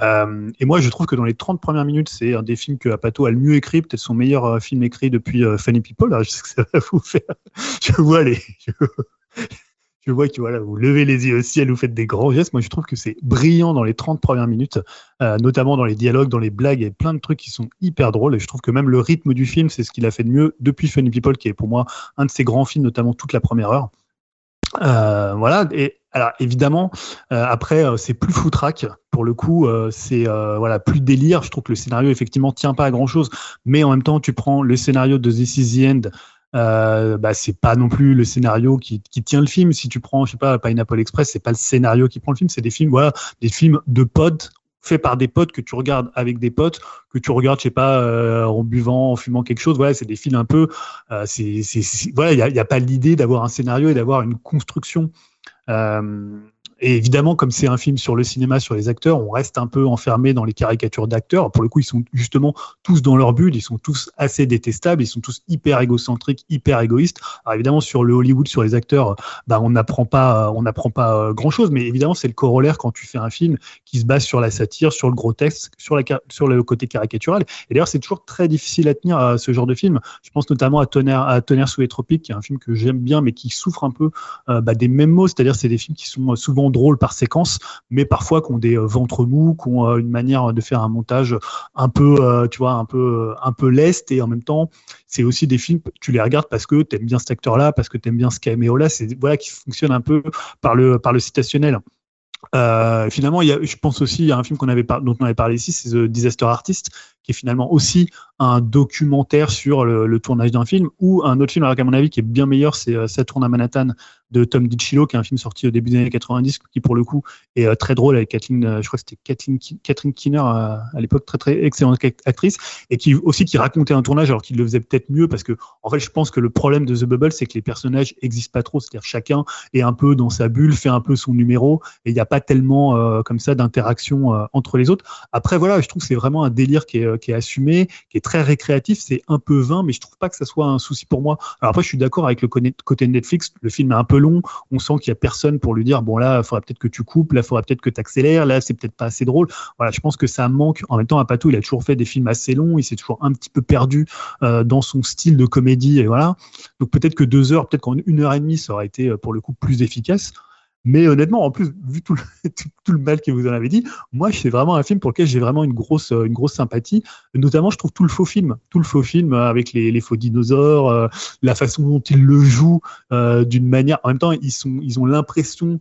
Euh, et moi, je trouve que dans les 30 premières minutes, c'est un des films que Apato a le mieux écrit, peut-être son meilleur euh, film écrit depuis euh, Funny People. Je sais que ça va vous faire. Je vois les. Je, vois que voilà, vous levez les yeux au ciel, vous faites des grands gestes. Moi, je trouve que c'est brillant dans les 30 premières minutes, notamment dans les dialogues, dans les blagues. Il y a plein de trucs qui sont hyper drôles. Et je trouve que même le rythme du film, c'est ce qu'il a fait de mieux depuis Funny People, qui est pour moi un de ses grands films, notamment toute la première heure. Euh, voilà. Et alors évidemment, euh, après euh, c'est plus foutraque. Pour le coup, c'est voilà plus délire. Je trouve que le scénario effectivement tient pas à grand chose, mais en même temps, tu prends le scénario de This Is the End. Bah, c'est pas non plus le scénario qui, qui, tient le film. Si tu prends, je sais pas, Pineapple Express, c'est pas le scénario qui prend le film, c'est des films, voilà, des films de potes faits par des potes que tu regardes avec des potes, que tu regardes, je sais pas, euh, en buvant, en fumant quelque chose. Voilà, c'est des films un peu. Euh, c'est, voilà, il y a, y a, pas l'idée d'avoir un scénario et d'avoir une construction. Euh, et évidemment, comme c'est un film sur le cinéma, sur les acteurs, on reste un peu enfermé dans les caricatures d'acteurs. Pour le coup, ils sont justement tous dans leur bulle, ils sont tous assez détestables, ils sont tous hyper égocentriques, hyper égoïstes. Alors évidemment, sur le Hollywood, sur les acteurs, bah, on n'apprend pas, on n'apprend pas grand chose, mais évidemment, c'est le corollaire quand tu fais un film qui se base sur la satire, sur le grotesque, sur, sur le côté caricatural. Et d'ailleurs, c'est toujours très difficile à tenir à ce genre de film. Je pense notamment à Tonnerre, à Tonnerre sous les tropiques, qui est un film que j'aime bien, mais qui souffre un peu euh, bah, des mêmes mots, c'est-à-dire c'est des films qui sont souvent drôles par séquence, mais parfois qui ont des euh, ventres mous, qui ont euh, une manière de faire un montage un peu, euh, tu vois, un peu, un peu leste et en même temps, c'est aussi des films, tu les regardes parce que tu aimes bien cet acteur-là, parce que tu aimes bien ce caméo-là, c'est voilà qui fonctionne un peu par le, par le citationnel. Finalement, y a, je pense aussi à un film qu'on avait par- dont on avait parlé ici, c'est The Disaster Artist, qui est finalement aussi un documentaire sur le, tournage d'un film, ou un autre film, alors qu'à mon avis, qui est bien meilleur, c'est euh, Saturn à Manhattan de Tom DiCillo, qui est un film sorti au début des années 90, qui pour le coup est euh, très drôle avec Kathleen, euh, je crois que c'était Kathleen, Catherine Keener euh, à l'époque, très très excellente act- actrice, et qui aussi qui racontait un tournage alors qu'il le faisait peut-être mieux, parce que en fait, je pense que le problème de The Bubble, c'est que les personnages existent pas trop, c'est-à-dire chacun est un peu dans sa bulle, fait un peu son numéro, et il n'y a pas tellement comme ça d'interaction entre les autres. Après, voilà, je trouve que c'est vraiment un délire qui est, euh, qui est assumé, qui est très récréatif, c'est un peu vain, mais je trouve pas que ça soit un souci pour moi. Alors après, je suis d'accord avec le côté Netflix, le film est un peu long, on sent qu'il y a personne pour lui dire, bon là, il faudrait peut-être que tu coupes, là, il faudrait peut-être que tu accélères, là, c'est peut-être pas assez drôle. Voilà, je pense que ça manque. En même temps, Apato, il a toujours fait des films assez longs, il s'est toujours un petit peu perdu euh, dans son style de comédie, et voilà. Donc peut-être que deux heures, peut-être qu'en une heure et demie, ça aurait été euh, pour le coup plus efficace. Mais honnêtement, en plus, vu tout le, tout, le mal que vous en avez dit, moi, c'est vraiment un film pour lequel j'ai vraiment une grosse, euh, une grosse sympathie. Notamment, je trouve tout le faux film, tout le faux film euh, avec les, les faux dinosaures, euh, la façon dont ils le jouent euh, d'une manière. En même temps, ils sont, ils ont l'impression.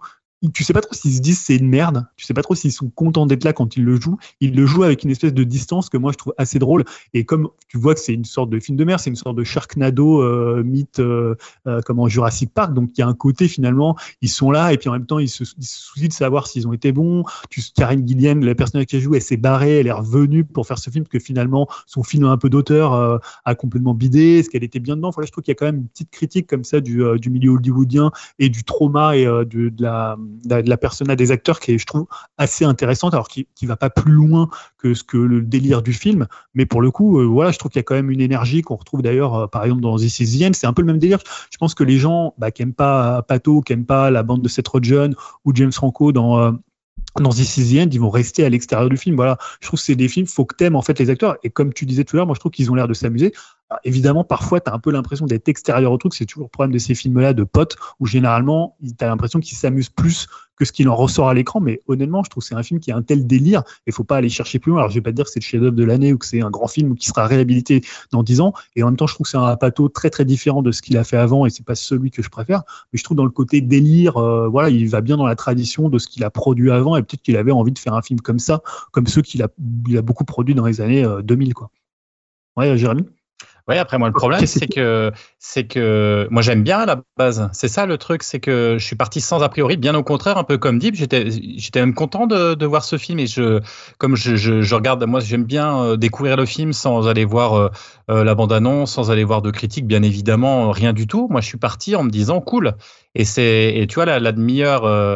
Tu sais pas trop s'ils se disent c'est une merde. Tu sais pas trop s'ils sont contents d'être là quand ils le jouent. Ils le jouent avec une espèce de distance que moi je trouve assez drôle. Et comme tu vois que c'est une sorte de film de mer, c'est une sorte de Sharknado euh, mythe euh, euh, comme en Jurassic Park. Donc il y a un côté finalement, ils sont là et puis en même temps ils se, ils se soucient de savoir s'ils ont été bons. Tu, Karen Gillian, la personne qui joue, elle s'est barrée, elle est revenue pour faire ce film parce que finalement son film un peu d'auteur euh, a complètement bidé. Est-ce qu'elle était bien dedans? Voilà, je trouve qu'il y a quand même une petite critique comme ça du, euh, du milieu hollywoodien et du trauma et euh, de, de la la, de la persona des acteurs qui est, je trouve, assez intéressante, alors qui, qui va pas plus loin que ce que le délire du film, mais pour le coup, euh, voilà, je trouve qu'il y a quand même une énergie qu'on retrouve d'ailleurs, euh, par exemple, dans This Is the End, c'est un peu le même délire. Je pense que les gens bah, qui aiment pas Pato, qui aiment pas la bande de Seth Rogen ou James Franco dans euh, dans This Is the ils vont rester à l'extérieur du film. Voilà, je trouve que c'est des films, faut que t'aimes en fait les acteurs. Et comme tu disais tout à l'heure, moi je trouve qu'ils ont l'air de s'amuser. Alors, évidemment, parfois, tu as un peu l'impression d'être extérieur au truc. C'est toujours le problème de ces films-là de potes, où généralement, tu as l'impression qu'ils s'amusent plus que ce qu'il en ressort à l'écran. Mais honnêtement, je trouve que c'est un film qui a un tel délire, et faut pas aller chercher plus loin. Alors, je vais pas te dire que c'est le chef-d'œuvre de l'année ou que c'est un grand film ou qui sera réhabilité dans 10 ans. Et en même temps, je trouve que c'est un pato très très différent de ce qu'il a fait avant, et c'est pas celui que je préfère. Mais je trouve dans le côté délire, euh, voilà, il va bien dans la tradition de ce qu'il a produit avant, et peut-être qu'il avait envie de faire un film comme ça, comme ceux qu'il a, il a beaucoup produit dans les années euh, 2000, quoi. Ouais, Jérémy? Oui, après moi le problème c'est que c'est que moi j'aime bien à la base. C'est ça le truc, c'est que je suis parti sans a priori, bien au contraire, un peu comme Deep. J'étais j'étais même content de, de voir ce film et je comme je, je, je regarde, moi j'aime bien euh, découvrir le film sans aller voir euh, euh, la bande annonce, sans aller voir de critiques, bien évidemment, rien du tout. Moi je suis parti en me disant cool. Et c'est et tu vois la, la demi-heure euh,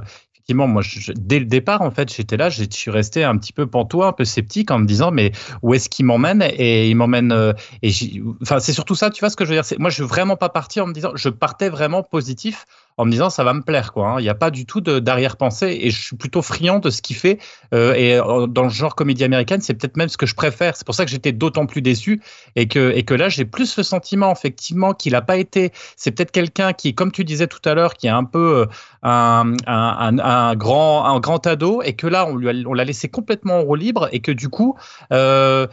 moi, dès le départ, en fait, j'étais là, je suis resté un petit peu pantois, un peu sceptique en me disant, mais où est-ce qu'il m'emmène? Et il m'emmène. Euh, et c'est surtout ça, tu vois ce que je veux dire? Moi, je suis vraiment pas parti en me disant, je partais vraiment positif en me disant ça va me plaire quoi. Il hein. n'y a pas du tout d'arrière-pensée et je suis plutôt friand de ce qu'il fait. Euh, et dans le genre comédie américaine, c'est peut-être même ce que je préfère. C'est pour ça que j'étais d'autant plus déçu et que et que là j'ai plus le sentiment effectivement qu'il n'a pas été. C'est peut-être quelqu'un qui, comme tu disais tout à l'heure, qui est un peu un, un, un, un, grand un grand ado et que là on lui a, on l'a laissé complètement en roue libre et que du coup euh,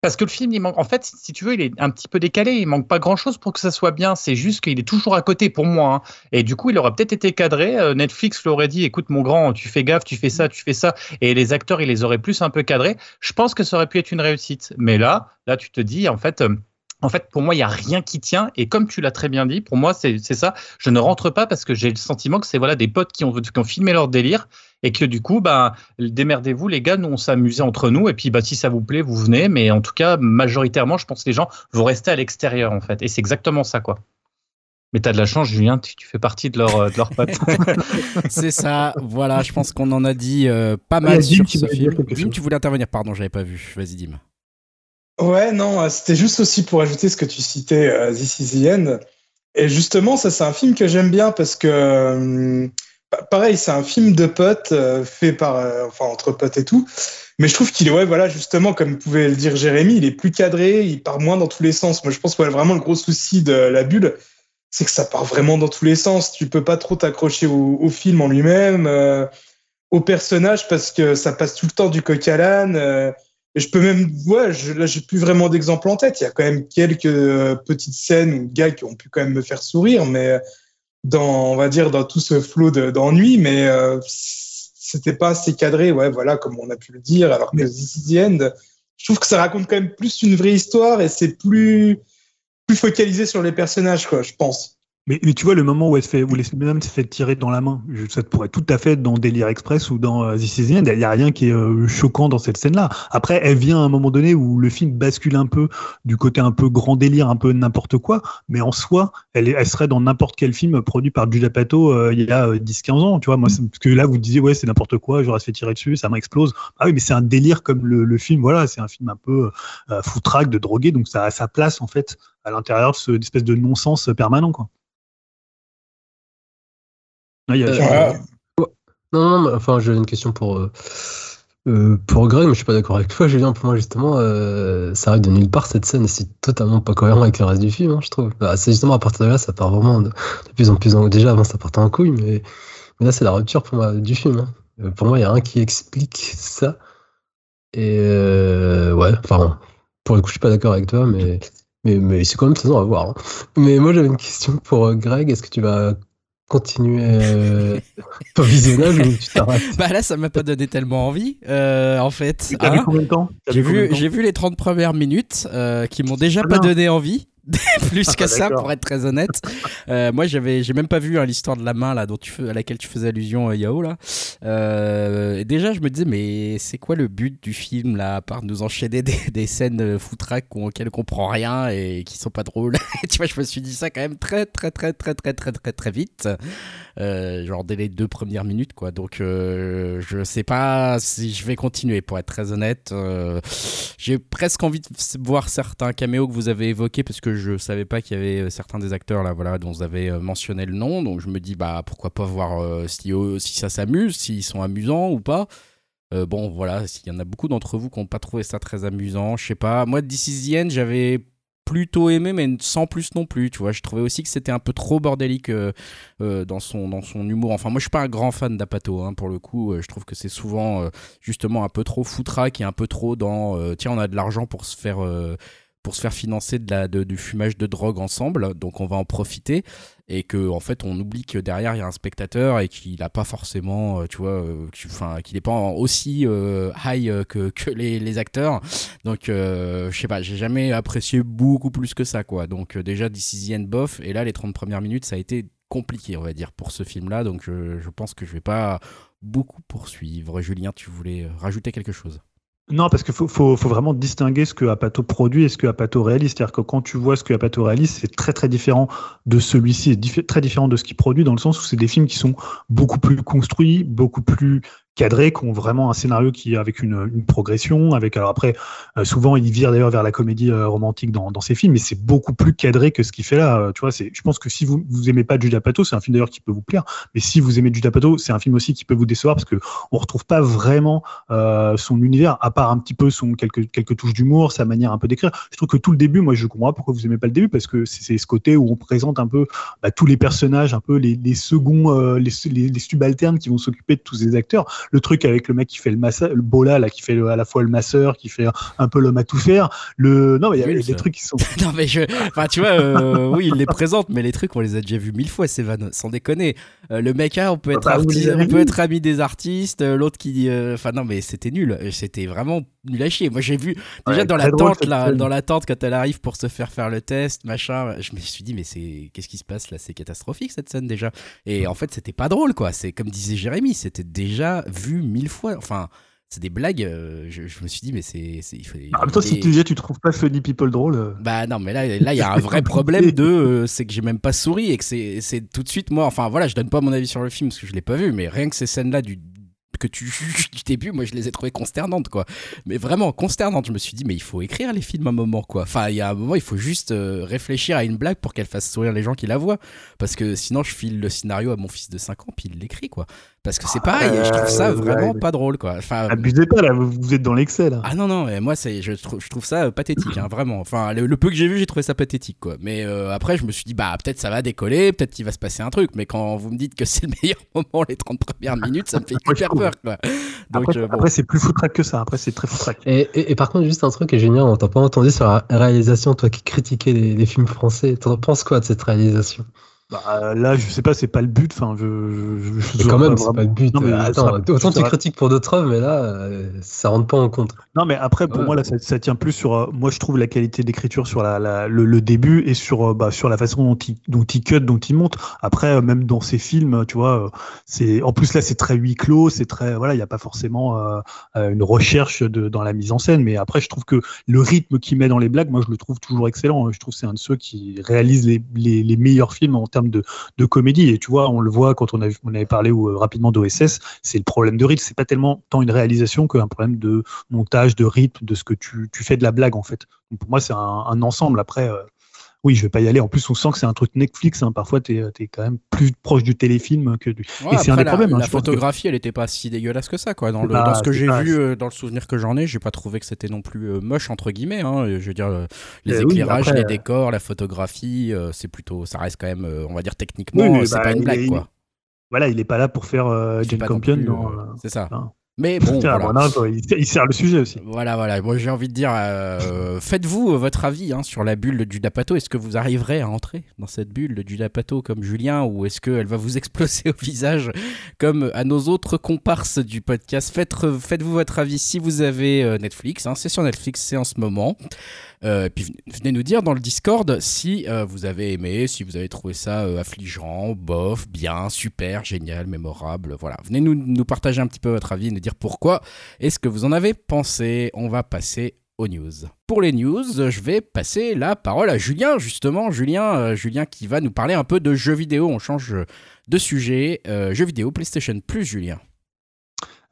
parce que le film, en fait, si tu veux, il est un petit peu décalé. Il manque pas grand chose pour que ça soit bien. C'est juste qu'il est toujours à côté pour moi. Hein. Et du coup, il aurait peut-être été cadré. Euh, Netflix l'aurait dit écoute, mon grand, tu fais gaffe, tu fais ça, tu fais ça. Et les acteurs, ils les auraient plus un peu cadrés. Je pense que ça aurait pu être une réussite. Mais là, là, tu te dis, en fait. Euh, en fait, pour moi, il y a rien qui tient. Et comme tu l'as très bien dit, pour moi, c'est ça. Je ne rentre pas parce que j'ai le sentiment que c'est voilà des potes qui ont, qui ont filmé leur délire et que du coup, bah, démerdez-vous, les gars. Nous, on s'amusait entre nous. Et puis, bah, si ça vous plaît, vous venez. Mais en tout cas, majoritairement, je pense que les gens vont rester à l'extérieur, en fait. Et c'est exactement ça, quoi. Mais t'as de la chance, Julien, tu, tu fais partie de leur, de leur pote. c'est ça, voilà, je pense qu'on en a dit euh, pas mal sur ce film. Dim, tu voulais intervenir, pardon, j'avais pas vu. Vas-y, Dim. Ouais, non, c'était juste aussi pour ajouter ce que tu citais, euh, This Is the End. Et justement, ça, c'est un film que j'aime bien parce que, euh, pareil, c'est un film de potes euh, fait par, enfin, entre potes et tout. Mais je trouve qu'il est, ouais, voilà, justement, comme pouvait le dire Jérémy, il est plus cadré, il part moins dans tous les sens. Moi, je pense que vraiment le gros souci de la bulle, c'est que ça part vraiment dans tous les sens. Tu peux pas trop t'accrocher au, au film en lui-même, euh, au personnage, parce que ça passe tout le temps du coq à l'âne. euh, je peux même, ouais, je, là, j'ai plus vraiment d'exemple en tête. Il y a quand même quelques euh, petites scènes ou gars qui ont pu quand même me faire sourire, mais euh, dans, on va dire, dans tout ce flot de- d'ennui, mais euh, c'était pas assez cadré, ouais, voilà, comme on a pu le dire. Alors que This is the End, je trouve que ça raconte quand même plus une vraie histoire et c'est plus, plus focalisé sur les personnages, quoi, je pense. Mais, tu vois, le moment où, elle se fait, où les se fait tirer dans la main, ça pourrait tout à fait être dans Délire Express ou dans euh, This Is the. Il n'y a rien qui est euh, choquant dans cette scène-là. Après, elle vient à un moment donné où le film bascule un peu du côté un peu grand délire, un peu n'importe quoi. Mais en soi, elle, elle serait dans n'importe quel film produit par Judd Apatow euh, il y a euh, 10-15 ans. Tu vois, moi, parce que là, vous disiez, ouais, c'est n'importe quoi, j'aurais se fait tirer dessus, ça m'explose. Ah oui, mais c'est un délire comme le, le film. Voilà, c'est un film un peu euh, foutraque, de drogué. Donc, ça a sa place, en fait, à l'intérieur de ce une espèce de non-sens permanent, quoi. Ah, il y a- Euh. Non, non, mais, enfin, j'ai une question pour, euh, euh, pour Greg, mais je suis pas d'accord avec toi, Julien. Pour moi, justement, euh, ça arrive de nulle part cette scène et c'est totalement pas cohérent avec le reste du film, hein, je trouve. Bah, c'est justement à partir de là, ça part vraiment de, de plus en plus en. Déjà, avant, ça partait en couille, mais, mais là, c'est la rupture pour moi du film. hein. Euh, Pour moi, il y a rien qui explique ça. Et euh, ouais, enfin, pour le coup, je suis pas d'accord avec toi, mais, mais, mais c'est quand même faisant à voir. hein. Mais moi, j'avais une question pour euh, Greg. Est-ce que tu vas continuer euh, ton visionnage ou tu t'arrêtes? Bah là, ça m'a pas donné tellement envie, euh, en fait. T'as vu hein. combien de temps? J'ai vu, les 30 premières minutes euh, qui m'ont déjà Ah pas non. donné envie. Plus que Ah, ça, pour être très honnête. Euh, moi, j'avais, j'ai même pas vu hein, l'histoire de la main là, dont tu fais- à laquelle tu faisais allusion, euh, Yao là. Euh, déjà, je me disais, mais c'est quoi le but du film là, à part nous enchaîner des, des scènes euh, foutraques auxquelles on comprend rien et qui sont pas drôles? tu vois, je me suis dit ça quand même très, très, très, très, très, très, très, très vite. Euh, genre dès les deux premières minutes quoi. Donc euh, je sais pas si je vais continuer pour être très honnête. Euh, j'ai presque envie de voir certains caméos que vous avez évoqués parce que je savais pas qu'il y avait certains des acteurs là voilà dont vous avez mentionné le nom. Donc je me dis bah pourquoi pas voir si, euh, si ça s'amuse s'ils sont amusants ou pas. Bon voilà s'il y en a beaucoup d'entre vous qui n'ont pas trouvé ça très amusant je sais pas. Moi This j'avais plutôt aimé mais sans plus non plus tu vois je trouvais aussi que c'était un peu trop bordélique euh, euh, dans, son, humour. Enfin, moi, je suis pas un grand fan d'Apato, hein, pour le coup. Euh, je trouve que c'est souvent, justement, un peu trop foutraque et un peu trop dans tiens, on a de l'argent pour se faire. Pour se faire financer du fumage de drogue ensemble, donc on va en profiter, et que en fait on oublie que derrière il y a un spectateur et qu'il n'a pas forcément, euh, tu vois, euh, enfin qu'il n'est pas aussi euh, high que, que les, acteurs. Donc euh, je sais pas, j'ai jamais apprécié beaucoup plus que ça, quoi. Donc déjà Decision bof, et là les 30 premières minutes ça a été compliqué, on va dire, pour ce film-là. Donc je, je pense que je vais pas beaucoup poursuivre. Julien, tu voulais rajouter quelque chose? Non, parce qu'il faut, faut, vraiment distinguer ce que Apato produit et ce que Apato réalise. C'est-à-dire que quand tu vois ce que Apato réalise, c'est très très différent de celui-ci, diffé- très différent de ce qu'il produit, dans le sens où c'est des films qui sont beaucoup plus construits, beaucoup plus cadrés, qui ont vraiment un scénario qui avec une, progression, avec alors après euh, souvent il vire d'ailleurs vers la comédie euh, romantique dans, dans ses films, mais c'est beaucoup plus cadré que ce qu'il fait là. Euh, tu vois, c'est, je pense que si vous vous aimez pas Judd Apatow, c'est un film d'ailleurs qui peut vous plaire, mais si vous aimez Judd Apatow, c'est un film aussi qui peut vous décevoir parce que on retrouve pas vraiment son univers, à part un petit peu son quelques quelques touches d'humour, sa manière un peu d'écrire. Je trouve que tout le début, moi, je comprends pas pourquoi vous aimez pas le début, parce que c'est ce côté où on présente un peu bah, tous les personnages, un peu les, seconds, les, les, les subalternes qui vont s'occuper de tous ces acteurs. Le truc avec le mec qui fait le masseur, le bola là, qui fait le- à la fois le masseur, qui fait un peu l'homme à tout faire. Le non, mais il y a Nul, des trucs qui sont. non mais je, enfin tu vois, euh, oui il les présente, mais les trucs on les a déjà vus mille fois ces vannes, sans déconner. Euh, le mec ah, on peut être Bah, vous arti- les avez on peut être ami des artistes, euh, l'autre qui, enfin non mais c'était nul, c'était vraiment nul à chier. Moi j'ai vu déjà Ouais, dans la tente là, dans la tente quand elle arrive pour se faire faire le test, machin, je me suis dit mais c'est qu'est-ce qui se passe là, c'est catastrophique cette scène déjà. Et en fait c'était pas drôle quoi, c'est comme disait Jérémy, c'était déjà vu mille fois, enfin. C'est des blagues, euh, je, je me suis dit, mais c'est. c'est- il faut- En même temps, si tu disais tu trouves pas Funny People drôle. euh, bah non, mais là, là, il y a un vrai problème de, euh, c'est que j'ai même pas souri et que c'est, c'est tout de suite moi. Enfin voilà, je donne pas mon avis sur le film parce que je l'ai pas vu, mais rien que ces scènes-là du que tu juges du début, moi je les ai trouvées consternantes quoi. Mais vraiment consternantes. Je me suis dit mais il faut écrire les films à un moment quoi. Enfin il y a un moment il faut juste euh, réfléchir à une blague pour qu'elle fasse sourire les gens qui la voient parce que sinon je file le scénario à mon fils de 5 ans puis il l'écrit quoi. Parce que c'est pareil, je trouve ça Euh, vraiment ouais. pas drôle, quoi. Enfin, Abusez pas là, vous, vous êtes dans l'excès là. ah non, non, mais moi, c'est, je, trouve, je trouve ça euh, pathétique, hein, vraiment. Enfin, le, le peu que j'ai vu, j'ai trouvé ça pathétique, quoi. Mais euh, après, je me suis dit, bah, peut-être ça va décoller, peut-être qu'il va se passer un truc. Mais quand vous me dites que c'est le meilleur moment, les 30 premières minutes, ça me fait Moi, hyper peur, quoi. Donc, Après, euh, bon. après, c'est plus foutraque que ça. Après c'est très foutraque. Et, et, et par contre, juste un truc est génial, on t'a pas entendu sur la réalisation, toi qui critiquais les, les films français. T'en penses quoi de cette réalisation? Bah, là, je sais pas, c'est pas le but. Enfin, je, je, je- Quand même, c'est pas le but. Non, mais, Euh, euh, Attends, ça- autant ça- tu critiques pour d'autres œuvres, mais là, euh, ça rentre pas en compte. Non, mais après, pour Ouais. moi, là, ça, ça tient plus sur. euh, moi, je trouve la qualité d'écriture sur la, la- le, le début et sur, euh, bah, sur la façon dont il, dont il cut, dont il monte. Après, même dans ses films, tu vois, c'est. En plus, là, c'est très huis clos, c'est très. Voilà, il n'y a pas forcément une recherche de, dans la mise en scène. Mais après, je trouve que le rythme qu'il met dans les blagues, moi, je le trouve toujours excellent. Je trouve que c'est un de ceux qui réalise les, les, les meilleurs films en termes de, comédie. Et tu vois, on le voit quand on, a, avait parlé ou, euh, rapidement d'OSS, c'est le problème de rythme. C'est pas tellement tant une réalisation qu'un problème de montage, de rythme, de ce que tu, fais de la blague en fait. Pour moi, c'est un, un ensemble. Après, euh, oui, je vais pas y aller. En plus, on sent que c'est un truc Netflix. hein. Parfois, tu es, quand même plus proche du téléfilm que du. Ouais, et c'est un des la, problèmes. hein, la que- photographie, elle était pas si dégueulasse que ça, quoi. Dans, le, dans ce que j'ai vu, euh, dans le souvenir que j'en ai, j'ai pas trouvé que c'était non plus euh, moche entre guillemets. hein. Je veux dire, euh, les Euh, oui, éclairages, après, les euh, décors, la photographie, euh, c'est plutôt, ça reste quand même, euh, on va dire techniquement, Oui, euh, c'est bah, pas une blague, est- quoi. Voilà, il est pas là pour faire euh, Jane Campion. euh, euh, c'est ça. Mais bon, Tiens, voilà. bon, non, il, sert le sujet aussi. Voilà, voilà. Moi, j'ai envie de dire, euh, faites-vous euh, votre avis hein, sur la bulle du Dapato. Est-ce que vous arriverez à entrer dans cette bulle du Dapato comme Julien ou est-ce qu'elle va vous exploser au visage comme à nos autres comparses du podcast? Faites, Faites-vous votre avis si vous avez euh, Netflix. hein. c'est sur Netflix, c'est en ce moment. Euh, et puis venez- nous dire dans le Discord si euh, vous avez aimé, si vous avez trouvé ça euh, affligeant, bof, bien, super, génial, mémorable. Voilà, venez nous, partager un petit peu votre avis et nous dire pourquoi est-ce que vous en avez pensé. On va passer aux news. Pour les news, je vais passer la parole à Julien, justement. Julien, Julien qui va nous parler un peu de jeux vidéo. On change de sujet. Jeux vidéo, PlayStation Plus, Julien.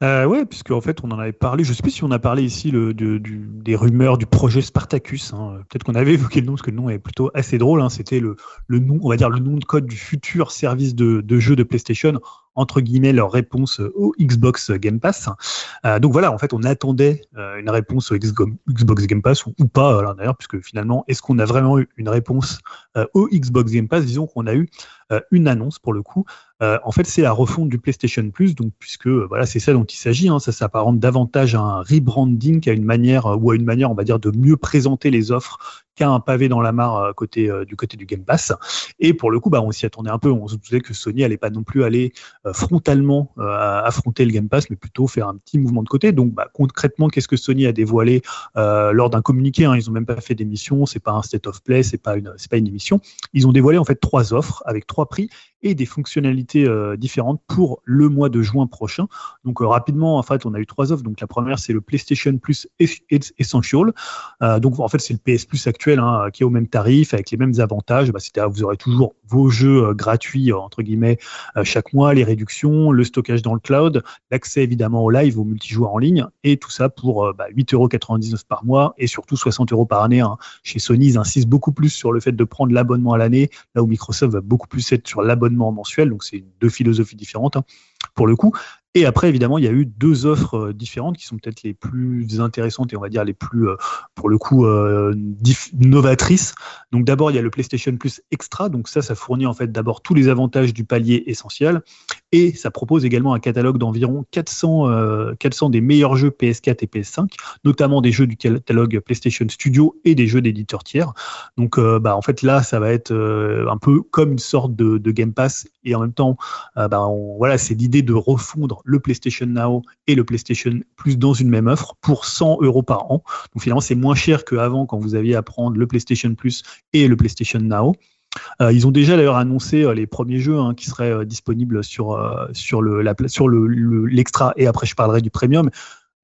Euh, ouais, puisque en fait, on en avait parlé. Je sais plus si on a parlé ici le, de- du- des rumeurs du projet Spartacus. hein. Peut-être qu'on avait évoqué le nom, parce que le nom est plutôt assez drôle. hein. C'était le, le nom, on va dire le nom de code du futur service de jeu de PlayStation entre guillemets leur réponse au Xbox Game Pass. Euh, donc voilà, en fait, on attendait euh, une réponse au Xbox Game Pass ou, pas, d'ailleurs, puisque finalement, est-ce qu'on a vraiment eu une réponse euh, au Xbox Game Pass? Disons qu'on a eu une annonce pour le coup. En fait, c'est la refonte du PlayStation Plus, donc puisque voilà, c'est ça dont il s'agit. Hein, ça s'apparente davantage à un rebranding qu'à une manière ou à une manière, on va dire, de mieux présenter les offres qu'à un pavé dans la mare euh, euh, du côté du Game Pass. Et pour le coup, bah, on s'y attendait un peu. On se doutait que Sony allait pas non plus aller euh, frontalement affronter le Game Pass, mais plutôt faire un petit mouvement de côté. Donc bah, concrètement, qu'est-ce que Sony a dévoilé lors d'un communiqué hein, Ils ont même pas fait d'émission. C'est pas un state of play. C'est pas pas une émission. Ils ont dévoilé en fait trois offres avec trois prix et des fonctionnalités euh, différentes pour le mois de juin prochain. Donc euh, rapidement, en fait, on a eu trois offres. Donc la première, c'est le PlayStation Plus Es- Es- Essential. Euh, donc en fait, c'est le PS Plus actuel hein, qui est au même tarif avec les mêmes avantages. Bah, C'est-à-dire vous aurez toujours vos jeux gratuits entre guillemets chaque mois, les réductions, le stockage dans le cloud, l'accès évidemment au live, au multijoueur en ligne et tout ça pour bah, 8,99€ par mois et surtout 60 euros par année. hein. Chez Sony, ils insistent beaucoup plus sur le fait de prendre l'abonnement à l'année, là où Microsoft va beaucoup plus être sur l'abonnement mensuel. Donc c'est deux philosophies différentes hein, pour le coup. Et après, évidemment, il y a eu deux offres euh, différentes qui sont peut-être les plus intéressantes et on va dire les plus, euh, pour le coup, euh, novatrices. Donc d'abord, il y a le PlayStation Plus Extra. Donc ça, ça fournit en fait d'abord tous les avantages du palier essentiel. Et ça propose également un catalogue d'environ 400, euh, 400 des meilleurs jeux PS4 et PS5, notamment des jeux du catalogue PlayStation Studio et des jeux d'éditeurs tiers. Donc euh, bah, en fait là, ça va être euh, un peu comme une sorte de, Game Pass et en même temps, euh, bah, voilà, c'est l'idée de refondre le PlayStation Now et le PlayStation Plus dans une même offre pour 100 euros par an. Donc finalement, c'est moins cher qu'avant quand vous aviez à prendre le PlayStation Plus et le PlayStation Now. Euh, ils ont déjà d'ailleurs annoncé euh, les premiers jeux hein, qui seraient euh, disponibles sur, sur le, le- l'extra et après je parlerai du premium.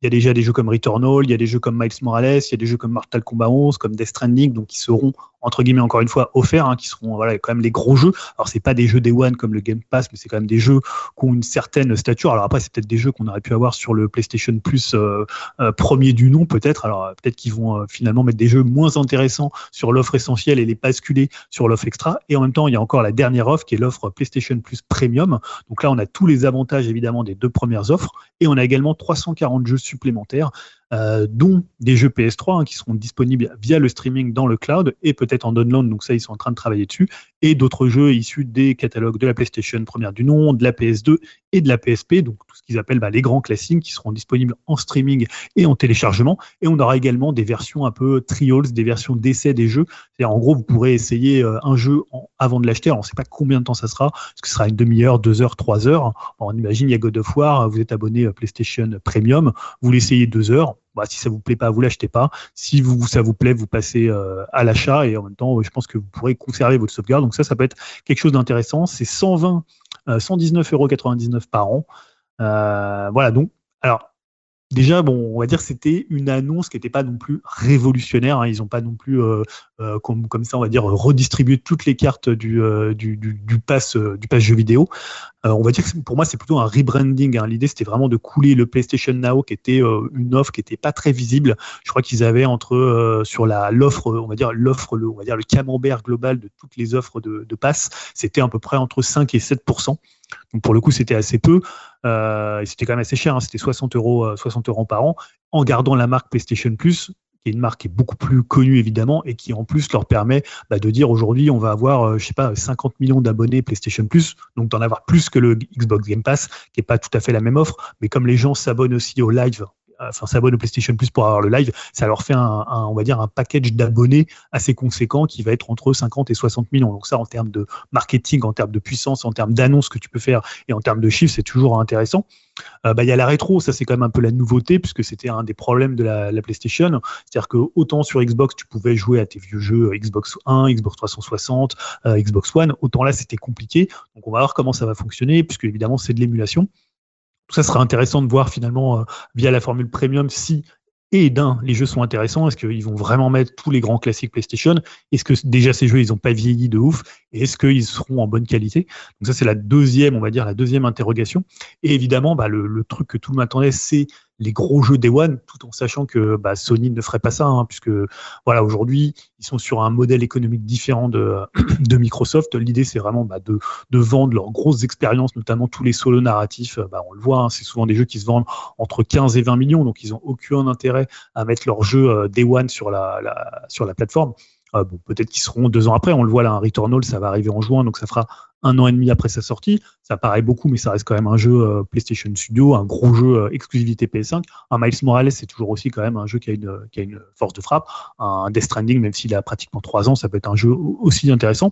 Il y a déjà des jeux comme Returnal, il y a des jeux comme Miles Morales, il y a des jeux comme Mortal Kombat 11, comme Death Stranding, donc qui seront entre guillemets encore une fois offerts, hein, qui seront voilà quand même les gros jeux. Alors c'est pas des jeux Day One comme le Game Pass, mais c'est quand même des jeux qui ont une certaine stature. Alors après c'est peut-être des jeux qu'on aurait pu avoir sur le PlayStation Plus euh, euh, premier du nom peut-être. Alors peut-être qu'ils vont euh, finalement mettre des jeux moins intéressants sur l'offre essentielle et les basculer sur l'offre extra. Et en même temps il y a encore la dernière offre qui est l'offre PlayStation Plus Premium. Donc là on a tous les avantages évidemment des deux premières offres et on a également 340 jeux supplémentaires euh, dont des jeux PS3 hein, qui seront disponibles via le streaming dans le cloud et peut-être en download, donc ça ils sont en train de travailler dessus, et d'autres jeux issus des catalogues de la PlayStation première du nom, de la PS2 et de la PSP, donc tout ce qu'ils appellent bah, les grands classiques qui seront disponibles en streaming et en téléchargement, et on aura également des versions un peu trials, des versions d'essai des jeux, c'est-à-dire en gros vous pourrez essayer euh, un jeu avant de l'acheter, on ne sait pas combien de temps ça sera, ce sera une demi-heure, deux heures, trois heures, on imagine il y a God of War, vous êtes abonné à PlayStation Premium, vous l'essayez deux heures, bah, si ça vous plaît pas, vous l'achetez pas. Si ça vous plaît, vous passez euh, à l'achat et en même temps, je pense que vous pourrez conserver votre sauvegarde. Donc ça, ça peut être quelque chose d'intéressant. C'est 120, euh, 119,99 euros par an. Euh, voilà. Donc, alors déjà, bon, on va dire c'était une annonce qui n'était pas non plus révolutionnaire. hein. Ils n'ont pas non plus, euh, euh, comme, ça, on va dire, redistribué toutes les cartes du, euh, du, pass, du pass jeu vidéo. On va dire que pour moi, c'est plutôt un rebranding. hein. L'idée, c'était vraiment de couler le PlayStation Now, qui était une offre qui n'était pas très visible. Je crois qu'ils avaient entre sur la l'offre, on va dire l'offre, on va dire le camembert global de toutes les offres de, de pass, c'était à peu près entre 5 et 7% donc pour le coup, c'était assez peu. Euh, c'était quand même assez cher. hein. C'était 60 euros, euh, 60 euros par an, en gardant la marque PlayStation Plus, qui est une marque qui est beaucoup plus connue évidemment, et qui en plus leur permet bah, de dire aujourd'hui, on va avoir, euh, je sais pas, 50 millions d'abonnés PlayStation Plus, donc d'en avoir plus que le Xbox Game Pass, qui est pas tout à fait la même offre. Mais comme les gens s'abonnent aussi au live, euh, enfin s'abonnent au PlayStation Plus pour avoir le live, ça leur fait un, on va dire un package d'abonnés assez conséquent qui va être entre 50 et 60 millions. Donc ça, en termes de marketing, en termes de puissance, en termes d'annonces que tu peux faire et en termes de chiffres, c'est toujours intéressant. Euh, bah, il y a la rétro, ça c'est quand même un peu la nouveauté puisque c'était un des problèmes de la, la PlayStation. C'est-à-dire que autant sur Xbox tu pouvais jouer à tes vieux jeux euh, Xbox 1, Xbox 360, euh, Xbox One, autant là c'était compliqué. Donc on va voir comment ça va fonctionner puisque évidemment c'est de l'émulation. Ça sera intéressant de voir finalement euh, via la formule premium si et d'un, les jeux sont intéressants. Est-ce qu'ils vont vraiment mettre tous les grands classiques PlayStation Est-ce que déjà ces jeux, ils n'ont pas vieilli de ouf est-ce qu'ils seront en bonne qualité? Donc ça, c'est la deuxième, on va dire, la deuxième interrogation. Et évidemment, bah, le, le truc que tout le monde attendait, c'est les gros jeux Day One, tout en sachant que bah, Sony ne ferait pas ça, hein, puisque voilà, aujourd'hui, ils sont sur un modèle économique différent de, Microsoft. L'idée, c'est vraiment bah, de, vendre leurs grosses expériences, notamment tous les solos narratifs. Bah, on le voit, hein, c'est souvent des jeux qui se vendent entre 15 et 20 millions, donc ils n'ont aucun intérêt à mettre leurs jeux euh, Day One sur la, plateforme. Euh, bon, peut-être qu'ils seront deux ans après. On le voit là, un Returnal, ça va arriver en juin, donc ça fera un an et demi après sa sortie. Ça paraît beaucoup, mais ça reste quand même un jeu euh, PlayStation Studio, un gros jeu euh, exclusivité PS5. Un Miles Morales, c'est toujours aussi quand même un jeu qui a une, force de frappe. Un Death Stranding, même s'il a pratiquement trois ans, ça peut être un jeu aussi intéressant.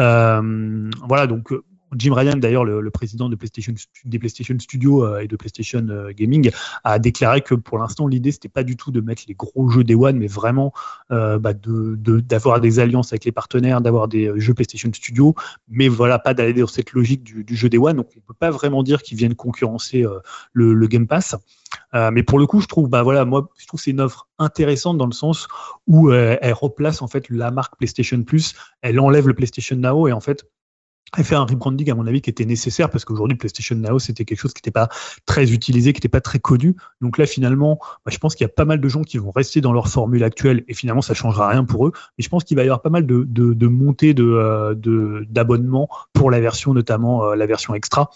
Euh, voilà, donc Jim Ryan, d'ailleurs, le, président de PlayStation, des PlayStation Studios euh, et de PlayStation euh, Gaming, a déclaré que pour l'instant, l'idée, c'était pas du tout de mettre les gros jeux Day One, mais vraiment euh, bah, d'avoir des alliances avec les partenaires, d'avoir des jeux PlayStation Studios, mais voilà, pas d'aller dans cette logique du, jeu Day One. Donc, on peut pas vraiment dire qu'ils viennent concurrencer le, Game Pass. Mais pour le coup, je trouve, bah voilà, moi, je trouve c'est une offre intéressante dans le sens où elle replace en fait la marque PlayStation Plus, elle enlève le PlayStation Now et en fait elle fait un rebranding à mon avis qui était nécessaire parce qu'aujourd'hui PlayStation Now c'était quelque chose qui n'était pas très utilisé, qui n'était pas très connu. Donc là finalement, bah, je pense qu'il y a pas mal de gens qui vont rester dans leur formule actuelle et finalement ça changera rien pour eux. Mais je pense qu'il va y avoir pas mal de, de, de montées de, de, d'abonnements pour la version notamment euh, la version extra.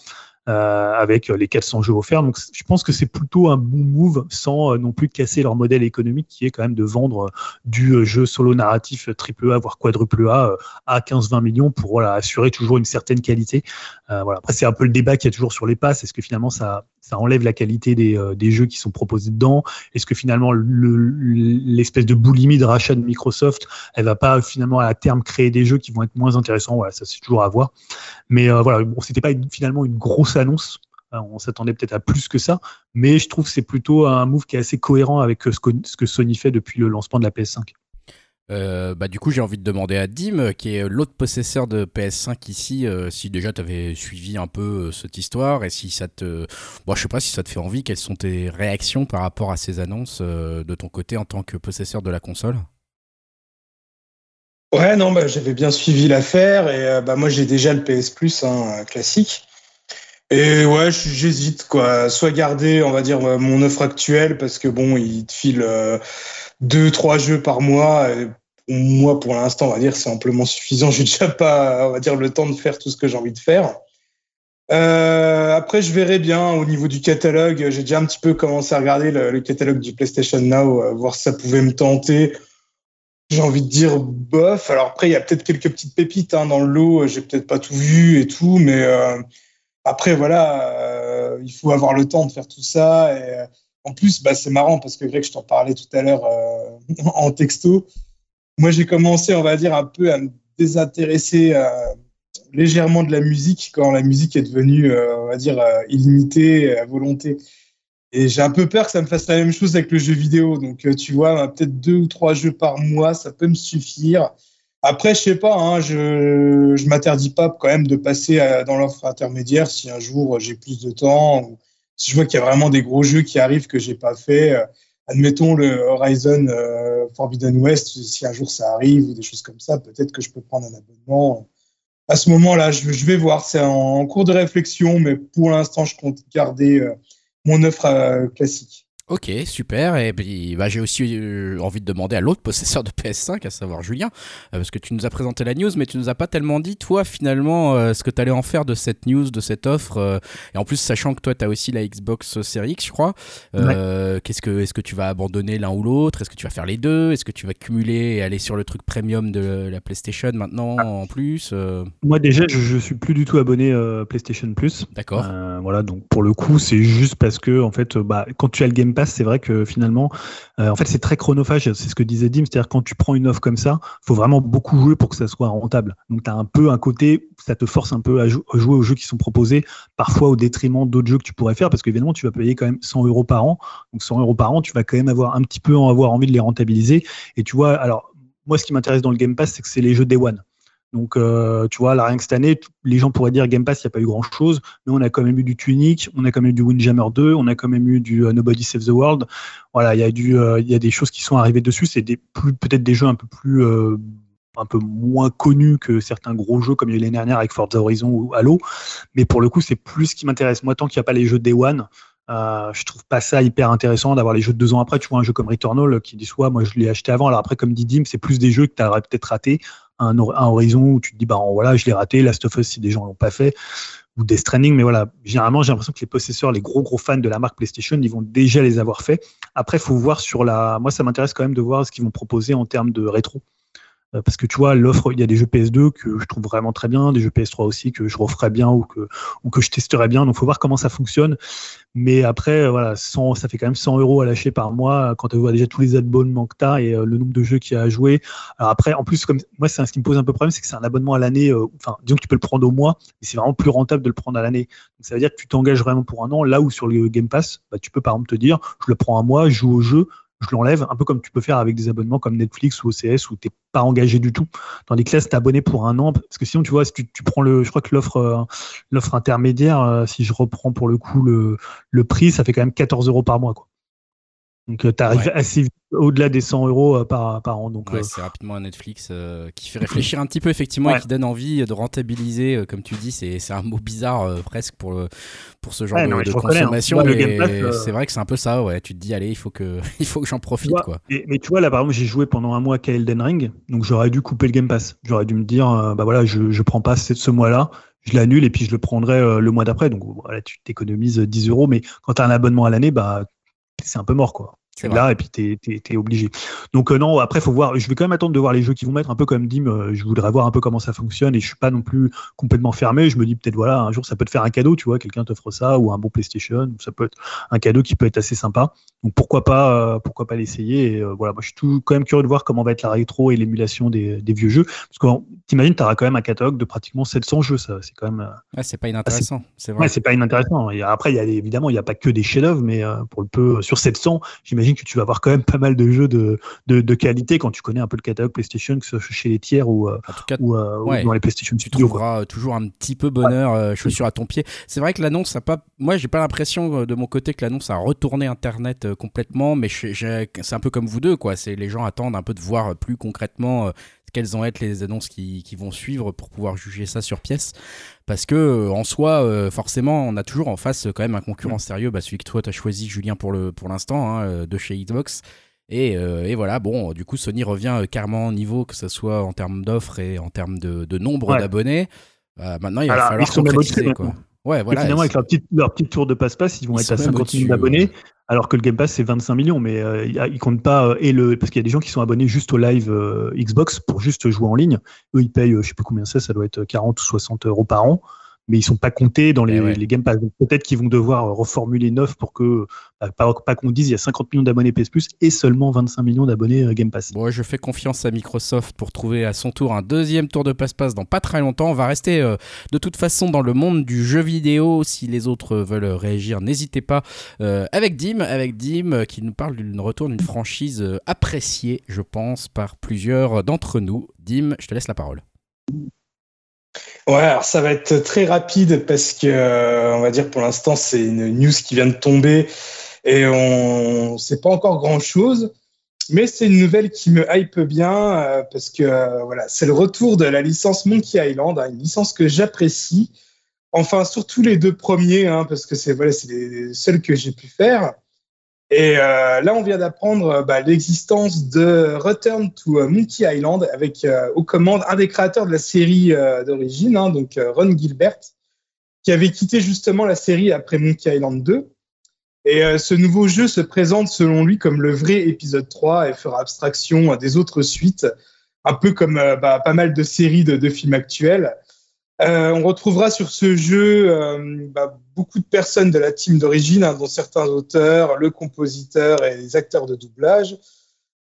Euh, avec les 400 jeux offerts. Donc, je pense que c'est plutôt un bon move sans euh, non plus casser leur modèle économique qui est quand même de vendre du euh, jeu solo narratif triple A voire quadruple A euh, à 15-20 millions pour voilà, assurer toujours une certaine qualité. Euh, voilà. Après, c'est un peu le débat qu'il y a toujours sur les passes. Est-ce que finalement ça, ça enlève la qualité des, euh, des jeux qui sont proposés dedans Est-ce que finalement l'espèce de boulimie de rachat de Microsoft, elle va pas finalement à terme créer des jeux qui vont être moins intéressants? Voilà, ça c'est toujours à voir. Mais euh, voilà, bon, c'était pas finalement une grosse annonce. Euh, on s'attendait peut-être à plus que ça, mais je trouve que c'est plutôt un move qui est assez cohérent avec ce que, ce que Sony fait depuis le lancement de la PS5. Euh, bah, du coup, j'ai envie de demander à Dim, qui est l'autre possesseur de PS5 ici, euh, si déjà tu avais suivi un peu euh, cette histoire et si ça te. Bon, je sais pas si ça te fait envie, quelles sont tes réactions par rapport à ces annonces euh, de ton côté en tant que possesseur de la console? Ouais, non, bah, j'avais bien suivi l'affaire et euh, bah, moi j'ai déjà le PS Plus hein, euh, classique. Et ouais, j'hésite quoi. Soit garder, on va dire, euh, mon offre actuelle parce que bon, il te file euh, deux, trois jeux par mois. Moi, pour l'instant, on va dire, c'est amplement suffisant. J'ai déjà pas, on va dire, le temps de faire tout ce que j'ai envie de faire. Euh, après, je verrai bien au niveau du catalogue. J'ai déjà un petit peu commencé à regarder le, catalogue du PlayStation Now, euh, voir si ça pouvait me tenter. J'ai envie de dire bof. Alors après, il y a peut-être quelques petites pépites hein, dans le lot. J'ai peut-être pas tout vu et tout, mais euh, après voilà, il faut avoir le temps de faire tout ça. Et en plus, bah, c'est marrant parce que Greg, je t'en parlais tout à l'heure en texto. Moi, j'ai commencé, on va dire, un peu à me désintéresser euh, légèrement de la musique quand la musique est devenue, euh, on va dire, euh, illimitée à volonté. Et j'ai un peu peur que ça me fasse la même chose avec le jeu vidéo. Donc, tu vois, peut-être deux ou trois jeux par mois, ça peut me suffire. Après, je sais pas, hein, je je m'interdis pas quand même de passer dans l'offre intermédiaire si un jour j'ai plus de temps ou si je vois qu'il y a vraiment des gros jeux qui arrivent que j'ai pas fait. Admettons le Horizon euh, Forbidden West, si un jour ça arrive ou des choses comme ça, peut-être que je peux prendre un abonnement. À ce moment-là, je, vais voir. C'est en, en cours de réflexion, mais pour l'instant, je compte garder euh, mon offre euh, classique. Ok, super. Et puis, bah, j'ai aussi euh, envie de demander à l'autre possesseur de PS5, à savoir Julien, euh, parce que tu nous as présenté la news, mais tu nous as pas tellement dit, toi, finalement, euh, ce que tu allais en faire de cette news, de cette offre. et en plus, sachant que toi, tu as aussi la Xbox Series X, je crois. Qu'est-ce que, est-ce que tu vas abandonner l'un ou l'autre? Est-ce que tu vas faire les deux? Est-ce que tu vas cumuler et aller sur le truc premium de la PlayStation maintenant en plus Moi déjà, je, je suis plus du tout abonné PlayStation Plus. D'accord. Voilà, donc pour le coup, c'est juste parce que en fait, bah, quand tu as le Game C'est vrai que finalement, euh, en fait, c'est très chronophage. C'est ce que disait Dim, c'est-à-dire quand tu prends une offre comme ça, faut vraiment beaucoup jouer pour que ça soit rentable. Donc tu as un peu un côté, ça te force un peu à jouer aux jeux qui sont proposés, parfois au détriment d'autres jeux que tu pourrais faire, parce qu'évidemment, tu vas payer quand même 100 euros par an. Donc 100 euros par an, tu vas quand même avoir un petit peu en avoir envie de les rentabiliser. Et tu vois, alors moi, ce qui m'intéresse dans le Game Pass, c'est que c'est les jeux Day One. Donc, euh, tu vois, là, rien que cette année, les gens pourraient dire Game Pass, il n'y a pas eu grand-chose, mais on a quand même eu du Tunic, on a quand même eu du Windjammer 2, on a quand même eu du euh, Nobody Save the World. Voilà, il y a euh, y a des choses qui sont arrivées dessus. C'est peut-être des jeux un peu plus, un peu moins connus que certains gros jeux comme il y a eu l'année dernière avec Forza Horizon ou Halo. Mais pour le coup, c'est plus ce qui m'intéresse. Moi, tant qu'il n'y a pas les jeux Day One, euh, je trouve pas ça hyper intéressant d'avoir les jeux de deux ans après. Tu vois, un jeu comme Returnal qui dit soit, moi je l'ai acheté avant. Alors après, comme dit Dim, c'est plus des jeux que tu aurais peut-être raté. Un, hor- un Horizon où tu te dis, bah voilà, je l'ai raté. Last of Us, si des gens l'ont pas fait. Ou Death Stranding. Mais voilà, généralement, j'ai l'impression que les possesseurs, les gros gros fans de la marque PlayStation, ils vont déjà les avoir fait. Après, faut voir sur la. Moi, ça m'intéresse quand même de voir ce qu'ils vont proposer en termes de rétro. Euh, Parce que tu vois, l'offre, il y a des jeux PS2 que je trouve vraiment très bien, des jeux PS3 aussi que je referais bien ou que, je testerais bien. Donc, faut voir comment ça fonctionne. Mais après, euh, voilà, 100, ça fait quand même 100 euros à lâcher par mois euh, quand tu vois déjà tous les abonnements que tu as et le nombre de jeux qu'il y a à jouer. Après, en plus, comme moi, c'est ce qui me pose un peu problème, c'est que c'est un abonnement à l'année. disons que tu peux le prendre au mois, mais c'est vraiment plus rentable de le prendre à l'année. Ça veut dire que tu t'engages vraiment pour un an. Là où sur le Game Pass, bah, tu peux par exemple te dire, je le prends un mois, je joue au jeu, je l'enlève, un peu comme tu peux faire avec des abonnements comme Netflix ou OCS où tu n'es pas engagé du tout. Tandis que là, si abonné pour un an, parce que sinon, tu vois, si tu, prends le, je crois que l'offre euh, intermédiaire, euh, si je reprends pour le coup le, le prix, ça fait quand même 14 euros par mois. Quoi. Donc, tu arrives Ouais. assez vite au-delà des 100 euros euh, par, par an. Donc, Ouais, euh, c'est rapidement un Netflix euh, qui fait réfléchir un petit peu effectivement Ouais. et qui donne envie de rentabiliser, euh, comme tu dis, c'est c'est un mot bizarre euh, presque pour, le- pour ce genre de, de hein. consommation, euh, c'est vrai que c'est un peu ça, ouais. Tu te dis, allez, il faut que, il faut que j'en profite, vois, quoi. Et- mais tu vois, là, par exemple, j'ai joué pendant un mois à Elden Ring, donc j'aurais dû couper le Game Pass. J'aurais dû me dire, euh, bah voilà, je, je prends pas ce, ce mois-là, je l'annule et puis je le prendrai euh, le mois d'après. Donc voilà, tu t'économises 10 euros, mais quand tu as un abonnement à l'année, bah c'est un peu mort, quoi. Là et puis t'es t'es obligé. Donc euh, non, après faut voir. Je vais quand même attendre de voir les jeux qu'ils vont mettre un peu comme Dim. euh, je voudrais voir un peu comment ça fonctionne et je suis pas non plus complètement fermé. Je me dis peut-être voilà un jour ça peut te faire un cadeau, tu vois, quelqu'un t'offre ça ou un bon PlayStation. Ça peut être un cadeau qui peut être assez sympa. Donc pourquoi pas euh, pourquoi pas l'essayer. Et voilà, moi je suis tout quand même curieux de voir comment va être la rétro et l'émulation des, des vieux jeux parce que t'imagines, t'auras quand même un catalogue de pratiquement 700 jeux. Ça, c'est quand même. Ouais, c'est pas inintéressant, c'est vrai. Ouais, c'est pas inintéressant. Et après, il y a évidemment, il n'y a pas que des chefs-d'œuvre, mais pour le peu sur 700, j'imagine que tu vas avoir quand même pas mal de jeux de, de, de qualité quand tu connais un peu le catalogue PlayStation, que ce soit chez les tiers ou, euh, en tout cas, ou, euh, ou ouais. dans les PlayStation tu Studios. quoi. trouveras euh, toujours un petit peu bonheur, euh, chaussure à ton pied. C'est vrai que l'annonce a pas. Moi, j'ai pas l'impression de mon côté que l'annonce a retourné Internet complètement, mais c'est un peu comme vous deux, quoi. C'est les gens attendent un peu de voir plus concrètement quelles vont être les annonces qui, qui vont suivre pour pouvoir juger ça sur pièce. Parce que euh, en soi, euh, forcément, on a toujours en face euh, quand même un concurrent sérieux, bah, celui que toi t'as choisi, Julien, pour l'instant, hein, de chez Xbox. Et, euh, et voilà, bon, du coup, Sony revient carrément au niveau, que ce soit en termes d'offres et en termes de, de nombre Ouais. d'abonnés. Euh, maintenant, il va Alors, falloir concrétiser, quoi. maintenant. Ouais, voilà. finalement, et avec leur petite, leur petite tour de passe-passe, ils vont Ils être à sont même 50 millions au-dessus, d'abonnés, ouais. alors que le Game Pass, c'est 25 millions. Mais euh, ils comptent pas, euh, et le, parce qu'il y a des gens qui sont abonnés juste au live euh, Xbox pour juste jouer en ligne. Eux, ils payent, euh, je sais plus combien c'est, ça doit être 40 ou 60 euros par an. Mais ils sont pas comptés dans les, Eh ouais. les Game Pass. Donc, Peut-être qu'ils vont devoir euh, reformuler neuf pour que, bah, pas, pas qu'on dise il y a 50 millions d'abonnés PS Plus et seulement 25 millions d'abonnés euh, Game Pass. Bon, je fais confiance à Microsoft pour trouver à son tour un deuxième tour de passe-passe dans pas très longtemps. On va rester euh, de toute façon dans le monde du jeu vidéo. Si les autres veulent réagir, n'hésitez pas. Euh, avec Dim, avec Dim euh, qui nous parle d'une retour d'une franchise euh, appréciée, je pense, par plusieurs d'entre nous. Dim, je te laisse la parole. Ouais, alors ça va être très rapide parce que, euh, on va dire pour l'instant, c'est une news qui vient de tomber et on sait pas encore grand chose. Mais c'est une nouvelle qui me hype bien euh, parce que euh, voilà, c'est le retour de la licence Monkey Island, hein, une licence que j'apprécie. Enfin, surtout les deux premiers, hein, parce que c'est voilà, c'est les seuls que j'ai pu faire. Et euh, là, on vient d'apprendre euh, bah, l'existence de Return to euh, Monkey Island avec euh, aux commandes un des créateurs de la série euh, d'origine, hein, donc euh, Ron Gilbert, qui avait quitté justement la série après Monkey Island 2. Et ce nouveau jeu se présente selon lui comme le vrai épisode 3 et fera abstraction des autres suites, un peu comme bah, pas mal de séries de, de films actuels. Euh, on retrouvera sur ce jeu euh, bah, beaucoup de personnes de la team d'origine, hein, dont certains auteurs, le compositeur et les acteurs de doublage.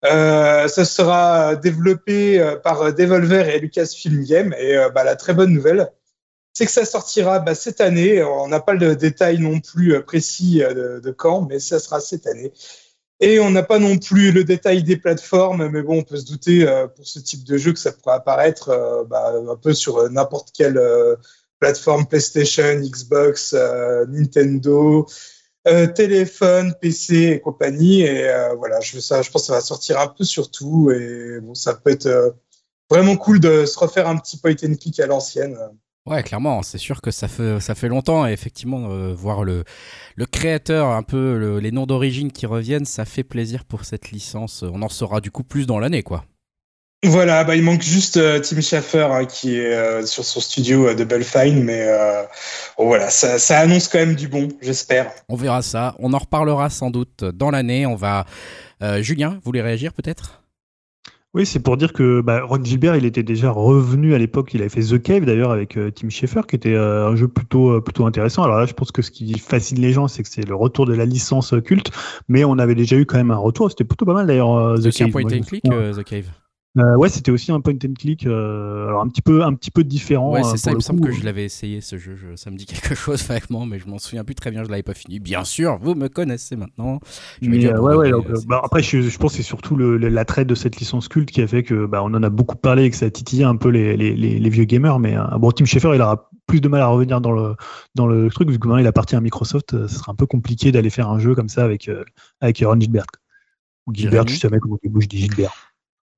Euh, ça sera développé euh, par Devolver et Lucasfilm Game. Et bah, la très bonne nouvelle, c'est que ça sortira bah, cette année. On n'a pas le détail non plus précis de, de quand, mais ça sera cette année. Et on n'a pas non plus le détail des plateformes, mais bon, on peut se douter euh, pour ce type de jeu que ça pourrait apparaître euh, bah, un peu sur euh, n'importe quelle euh, plateforme PlayStation, Xbox, euh, Nintendo, euh, téléphone, PC et compagnie. Et voilà, je, ça, je pense que ça va sortir un peu sur tout. Et bon, ça peut être vraiment cool de se refaire un petit point and click à l'ancienne. Ouais, clairement, c'est sûr que ça fait, ça fait longtemps et effectivement, euh, voir le, le créateur, un peu le- les noms d'origine qui reviennent, ça fait plaisir pour cette licence. On en saura du coup plus dans l'année, quoi. Voilà, bah, il manque juste euh, Tim Schafer hein, qui est euh, sur son studio euh, Double Fine, mais bon, voilà, ça, ça annonce quand même du bon, j'espère. On verra ça. On en reparlera sans doute dans l'année. On va. Julien, vous voulez réagir peut-être? Oui, c'est pour dire que bah, Ron Gilbert, il était déjà revenu à l'époque. Il avait fait The Cave d'ailleurs avec euh, Tim Schafer, qui était euh, un jeu plutôt euh, plutôt intéressant. Alors là, je pense que ce qui fascine les gens, c'est que c'est le retour de la licence culte, mais on avait déjà eu quand même un retour. C'était plutôt pas mal d'ailleurs. C'est un Cave. point and click, The Cave? Euh, ouais, c'était aussi un point and click. euh, alors un petit peu un petit peu différent. Ouais, euh, c'est ça. Il me semble que je l'avais essayé ce jeu. Je- ça me dit quelque chose vaguement, mais je m'en souviens plus très bien. Je l'avais pas fini. Bien sûr, vous me connaissez maintenant. Je Mais, euh, ouais, ouais, bah, après, je, je pense que c'est surtout l'attrait de cette licence culte qui a fait que bah, on en a beaucoup parlé et que ça a titillé un peu les, les, les, les vieux gamers. Mais bon, Tim Schafer, il aura plus de mal à revenir dans le, dans le truc, vu que maintenant il appartient à Microsoft. Ce sera un peu compliqué d'aller faire un jeu comme ça avec, avec Ron Gilbert. Ou Gilbert, je sais jamais comment je dis Gilbert.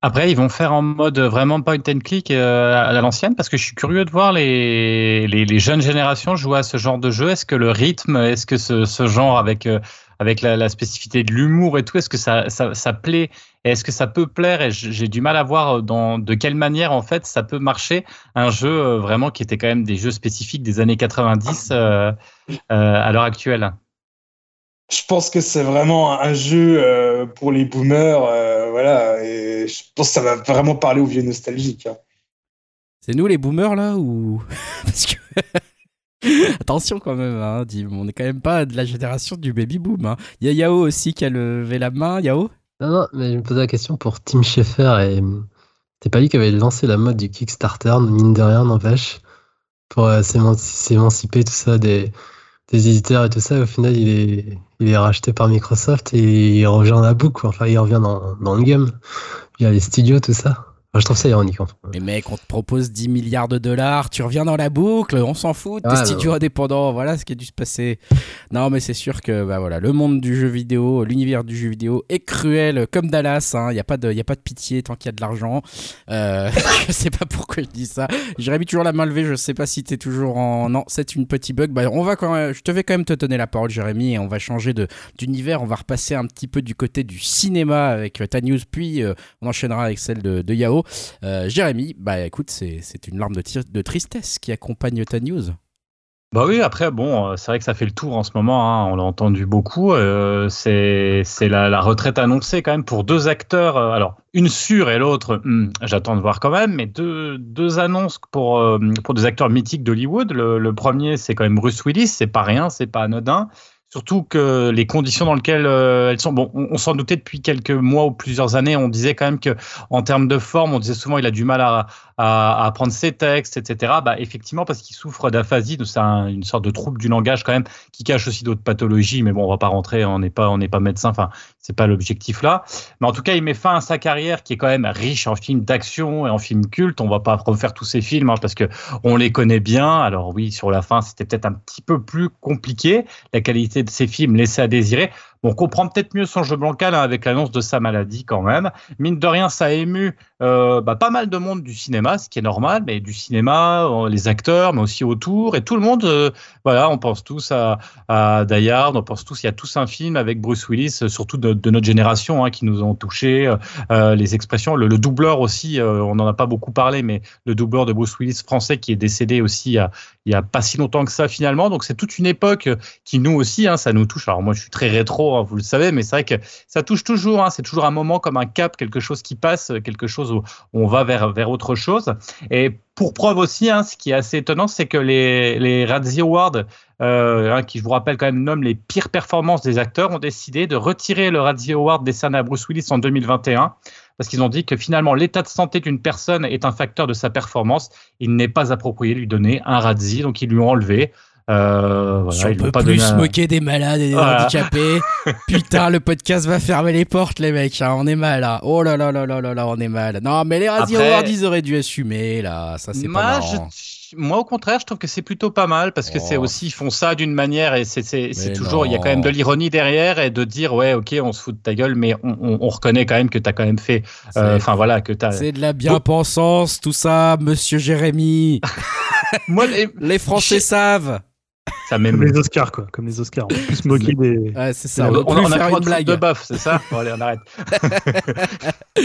Après, ils vont faire en mode vraiment point and click euh, à l'ancienne parce que je suis curieux de voir les, les, jeunes générations jouer à ce genre de jeu. Est-ce que le rythme, est-ce que ce, ce genre avec, euh, avec la, spécificité de l'humour et tout, est-ce que ça, ça, plaît? Est-ce que ça peut plaire? Et j'ai du mal à voir dans, de quelle manière en fait ça peut marcher un jeu euh, vraiment qui était quand même des jeux spécifiques des années 90 euh, euh, à l'heure actuelle. Je pense que c'est vraiment un jeu euh, pour les boomers, euh, voilà, et je pense que ça va vraiment parler aux vieux nostalgiques. hein. C'est nous les boomers là ou? Parce que. Attention quand même, hein, Dim, on n'est quand même pas de la génération du baby boom. hein. Il y a Yao aussi qui a levé la main. Yao? Non, non, mais je me posais la question pour Tim Schafer et, T'es pas lui qui avait lancé la mode du Kickstarter, mine de rien, n'empêche, pour euh, s'éman- s'émanciper, tout ça, des, des éditeurs et tout ça. Au final, il est, il est racheté par Microsoft et il revient dans la boucle. Enfin, il revient dans, dans le game, via les studios, tout ça. Enfin, je trouve ça ironique, en fait. Mais mec, on te propose 10 milliards de dollars, tu reviens dans la boucle, on s'en fout, tes Ouais, studios ouais. indépendants, voilà ce qui a dû se passer. Non, mais c'est sûr que bah, voilà, le monde du jeu vidéo, l'univers du jeu vidéo est cruel comme Dallas. Il n'y a, pas de- y a pas de pitié tant qu'il y a de l'argent. Euh, je sais pas pourquoi je dis ça. Jérémy, toujours la main levée, je sais pas si tu es toujours en. Non, c'est une petite bug. Bah, on va quand même... Je te vais quand même te donner la parole, Jérémy, et on va changer d'univers. On va repasser un petit peu du côté du cinéma avec ta news, puis euh, on enchaînera avec celle de, de Euh, Jérémy, bah écoute, c'est une larme de, tristesse qui accompagne ta news. Bah oui, après, bon, euh, c'est vrai que ça fait le tour en ce moment, hein, on l'a entendu beaucoup. euh, c'est la, la retraite annoncée quand même pour deux acteurs. alors, une sûre et l'autre, hmm, j'attends de voir quand même, mais deux, deux annonces pour, pour des acteurs mythiques d'Hollywood. Le, le premier, c'est quand même Bruce Willis, c'est pas rien, c'est pas anodin. Surtout que les conditions dans lesquelles euh, elles sont, bon, on, s'en doutait depuis quelques mois ou plusieurs années. On disait quand même que, en termes de forme, on disait souvent il a du mal à, à, à apprendre ses textes, etc. Bah, effectivement, parce qu'il souffre d'aphasie, c'est un- une sorte de trouble du langage quand même, qui cache aussi d'autres pathologies. Mais bon, on va pas rentrer, on n'est pas, on n'est pas médecin. Enfin, c'est pas l'objectif là. Mais en tout cas, il met fin à sa carrière, qui est quand même riche en films d'action et en films cultes. On va pas refaire tous ces films hein, parce que on les connaît bien. Alors oui, sur la fin, c'était peut-être un petit peu plus compliqué. La qualité de ces films laissait à désirer. On comprend peut-être mieux son jeu bancal hein, avec l'annonce de sa maladie quand même. Mine de rien, ça a ému euh, bah, pas mal de monde du cinéma, ce qui est normal, mais du cinéma, euh, les acteurs, mais aussi autour, et tout le monde, euh, voilà, on pense tous à, à on pense tous, il y a tous un film avec Bruce Willis, surtout de, notre génération, hein, qui nous ont touché, euh, les expressions, le, le doubleur aussi, on n'en a pas beaucoup parlé, mais le doubleur de Bruce Willis français qui est décédé aussi il y a, il y a pas si longtemps que ça finalement, donc c'est toute une époque qui nous aussi, hein, ça nous touche. Alors moi, je suis très rétro, vous le savez, mais c'est vrai que ça touche toujours. hein, c'est toujours un moment comme un cap, quelque chose qui passe, quelque chose où on va vers vers autre chose. Et pour preuve aussi, hein, ce qui est assez étonnant, c'est que les les Razzie Awards, euh, hein, qui je vous rappelle quand même nomment les pires performances des acteurs, ont décidé de retirer le Razzie Award décerné à Bruce Willis en 2021 parce qu'ils ont dit que finalement l'état de santé d'une personne est un facteur de sa performance. Il n'est pas approprié de lui donner un Razzie, donc ils lui ont enlevé. Euh, voilà, Si on peut pas plus se moquer des malades et des Voilà. handicapés. Putain, le podcast va fermer les portes, les mecs. hein, On est mal, là. Oh là là là là là là, on est mal. Non, mais les Razzie Après- auraient dû assumer, là. Ça, c'est moi, pas marrant. je- moi, au contraire, je trouve que c'est plutôt pas mal parce que Oh. c'est aussi, ils font ça d'une manière et c'est toujours, il y a quand même de l'ironie derrière et de dire, ouais, ok, on se fout de ta gueule, mais on, on- on reconnaît quand même que tu as quand même fait, euh, enfin voilà, que tu as. C'est de la bien-pensance, tout ça, monsieur Jérémy. Moi, les- Les Français savent. Ça Comme les Oscars, quoi. Comme les Oscars. On peut plus se moquer des. Ouais, c'est ça. On, On, on, a une blague. de bœuf, c'est ça Bon, allez, on arrête.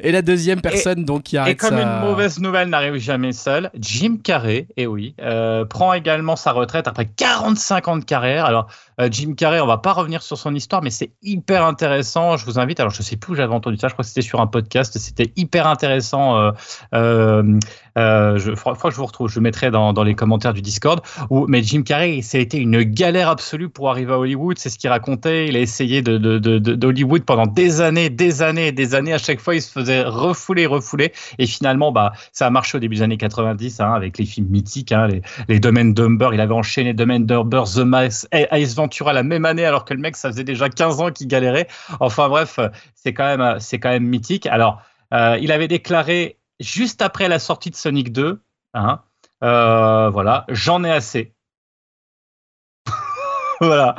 Et la deuxième personne, donc, qui Et arrête comme sa- une mauvaise nouvelle n'arrive jamais seule, Jim Carrey, et oui, euh, prend également sa retraite après 45 ans de carrière. Alors, euh, Jim Carrey, on va pas revenir sur son histoire, mais c'est hyper intéressant. Je vous invite. Alors, je sais plus où j'avais entendu ça. Je crois que c'était sur un podcast. C'était hyper intéressant. Euh, euh, euh, je, faudra que je vous retrouve. Je mettrai dans, les commentaires du Discord. Mais Jim Carrey, été une galère absolue pour arriver à Hollywood. C'est ce qu'il racontait. Il a essayé de, pendant des années, des années des années. À chaque fois, il se faisait refouler, refouler. Et finalement, bah, ça a marché au début des années 90 hein, avec les films mythiques, hein, les, les Domaines Dumber. Il avait enchaîné Domaine Dumber, The Mask, et Ace La même année, alors que le mec, ça faisait déjà 15 ans qu'il galérait. Enfin bref, c'est quand même, c'est quand même mythique. Alors, euh, il avait déclaré juste après la sortie de Sonic 2, hein, euh, voilà, j'en ai assez. voilà.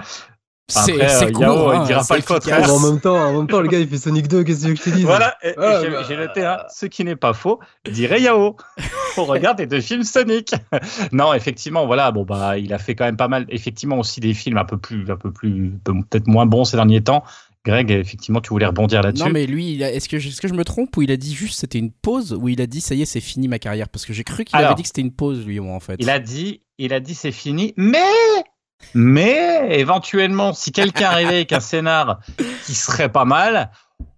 C'est euh, court, hein, il dira c'est pas le. Mais en même temps, en même temps, le gars, il fait Sonic 2, qu'est-ce que tu je te dise Voilà, et- Ah, j'ai bah, j'ai noté hein, ce qui n'est pas faux, dirait Yao. On regarde les deux films Sonic. non, effectivement, voilà, bon bah il a fait quand même pas mal, effectivement aussi des films un peu plus, un peu plus, peut-être moins bons ces derniers temps. Greg, effectivement, tu voulais rebondir là-dessus. Non, mais lui, est-ce que, je- est-ce que je me trompe ou il a dit juste c'était une pause ou il a dit ça y est, c'est fini ma carrière? Parce que j'ai cru qu'il avait dit que c'était une pause, lui, moi, en fait. Il a dit, il a dit c'est fini, mais, mais éventuellement, si quelqu'un arrivait avec un scénar qui serait pas mal,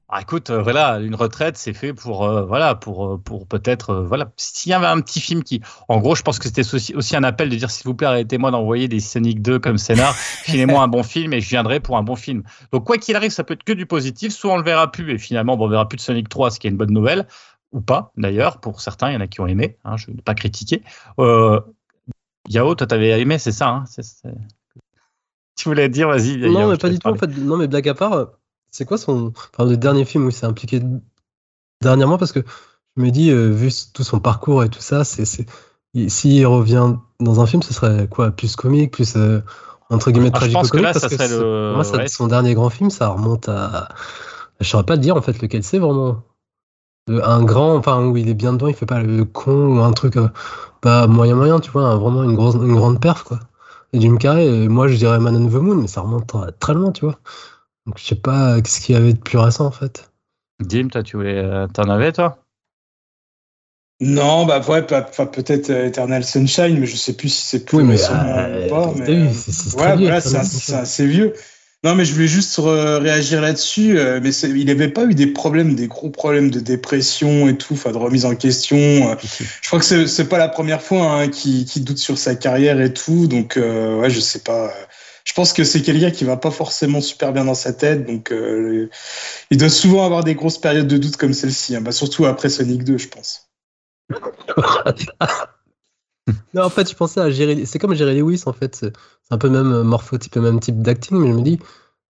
ah, écoute, euh, voilà, une retraite, c'est fait pour, euh, voilà, pour, euh, pour peut-être, euh, voilà, s'il y avait un petit film qui, en gros, je pense que c'était aussi, aussi un appel de dire, s'il vous plaît, arrêtez-moi d'envoyer des Sonic 2 comme scénar, filez-moi un bon film et je viendrai pour un bon film. Donc, quoi qu'il arrive, ça peut être que du positif, soit on le verra plus et finalement, bon, on verra plus de Sonic 3, ce qui est une bonne nouvelle. ou pas d'ailleurs. Pour certains, il y en a qui ont aimé. hein, je ne vais pas critiquer. Euh, Yao, toi, t'avais aimé, c'est ça hein, Tu voulais dire, vas-y. Non, Yao, mais pas du tout. En fait, non, mais blague à part, euh, c'est quoi son. Enfin, le dernier film où il s'est impliqué dernièrement? Parce que je me dis, euh, vu tout son parcours et tout ça, c'est. c'est- il- S'il revient dans un film, ce serait quoi Plus comique, plus. euh, entre guillemets, Ah, je pense que tragico-comique là, parce ça serait le- Moi, ça- ouais. son dernier grand film, ça remonte à. Je saurais pas te dire en fait lequel c'est vraiment. Un grand, enfin, où il est bien dedans, il fait pas le con ou un truc euh, pas moyen-moyen, tu vois, vraiment une, grosse, une grande perf, quoi. Et Jim Carrey, euh, moi je dirais Man on the Moon, mais ça remonte à- très loin, tu vois. Donc je sais pas euh, qu'est-ce qu'il y avait de plus récent en fait. Dim, toi, tu voulais, euh, t'en avais, toi? Non, bah ouais, peut-être euh, Eternal Sunshine, mais je sais plus si c'est plus Oui, mais, récent euh, ou pas. mais, euh, ouais, voilà, c'est vieux. Non, mais je voulais juste réagir là-dessus. euh, mais il n'avait pas eu des problèmes, des gros problèmes de dépression et tout, enfin de remise en question. euh. Je crois que c'est c'est pas la première fois hein, qu'il qu'il doute sur sa carrière et tout. Donc, euh, ouais, je sais pas. euh, Je pense que c'est quelqu'un qui va pas forcément super bien dans sa tête. Donc, euh, il doit souvent avoir des grosses périodes de doute comme celle-ci. hein. Bah, surtout après Sonic 2, je pense. non, en fait, je pensais à Jerry. C'est comme Jerry Lewis, en fait. C'est un peu même euh, morphotype, même type d'acting, mais je me dis,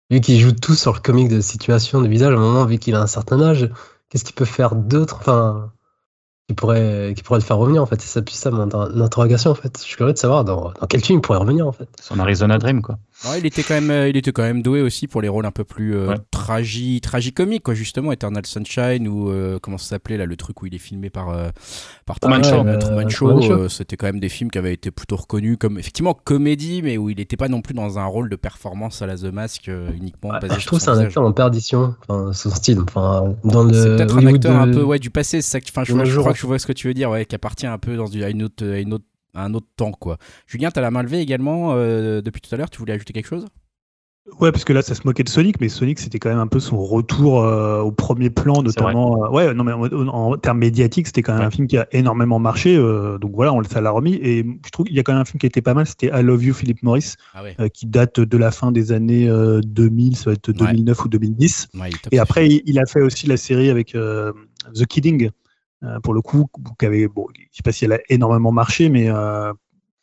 vu qu'il joue tout sur le comique de situation, de visage, à un moment, vu qu'il a un certain âge, qu'est-ce qu'il peut faire d'autre Enfin, qui pourrait, qui pourrait le faire revenir, en fait? C'est ça, puis ça, mon interrogation, en fait. Je suis curieux de savoir dans, dans quel film il pourrait revenir, en fait. Son Arizona Dream, quoi. Ouais, il était quand même, euh, il était quand même doué aussi pour les rôles un peu plus euh, Ouais. tragi, tragicomiques, quoi, justement, Eternal Sunshine ou euh, comment ça s'appelait là, le truc où il est filmé par euh, par Truman Show. Euh, euh, c'était quand même des films qui avaient été plutôt reconnus comme effectivement comédie, mais où il n'était pas non plus dans un rôle de performance à la The Mask euh, uniquement Ouais, basé je sur trouve que c'est un acteur en perdition, enfin, son style. Enfin, dans le. C'est peut-être un acteur un peu ouais, du passé, c'est ça que- enfin, je, crois que je vois ce que tu veux dire, ouais, qui appartient un peu dans à, une autre, à une autre- à un autre temps. quoi. Julien, tu as la main levée également euh, depuis tout à l'heure, tu voulais ajouter quelque chose? Ouais, parce que là, ça se moquait de Sonic, mais Sonic, c'était quand même un peu son retour euh, au premier plan, notamment. euh, ouais, non, mais en, termes médiatiques, c'était quand même Ouais. un film qui a énormément marché. euh, donc voilà, on, ça l'a remis. Et je trouve qu'il y a quand même un film qui était pas mal, c'était I Love You, Philip Morris, Ah ouais, euh, qui date de la fin des années euh, 2000, ça va être 2009 ou 2010. ouais, il est top, Et après, il, il a fait aussi la série avec euh, The Kidding, pour le coup, qui avait, bon, je sais pas si elle a énormément marché, mais euh,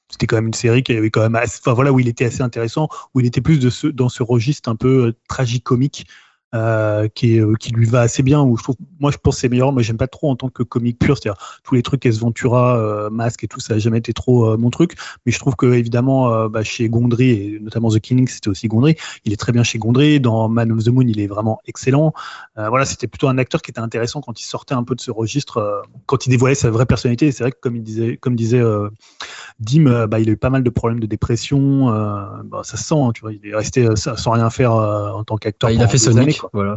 c'était quand même une série qui avait quand même, assez- enfin voilà, où il était assez intéressant, où il était plus de ce, dans ce registre un peu euh, tragicomique. Euh, qui, est, euh, qui lui va assez bien où je trouve moi je pense que c'est meilleur moi j'aime pas trop en tant que comique pur c'est-à-dire tous les trucs S Ventura euh, Masque et tout ça a jamais été trop euh, mon truc mais je trouve que évidemment euh, bah, chez Gondry et notamment The Killing c'était aussi Gondry il est très bien chez Gondry dans Man of the Moon il est vraiment excellent euh, voilà, c'était plutôt un acteur qui était intéressant quand il sortait un peu de ce registre, euh, quand il dévoilait sa vraie personnalité. C'est vrai que comme il disait, comme disait euh, Dim, bah, il a eu pas mal de problèmes de dépression. euh, bah, ça se sent, hein, tu vois. Il est resté euh, sans rien faire euh, en tant qu'acteur. Ah, il a fait Sonic, années, quoi. voilà.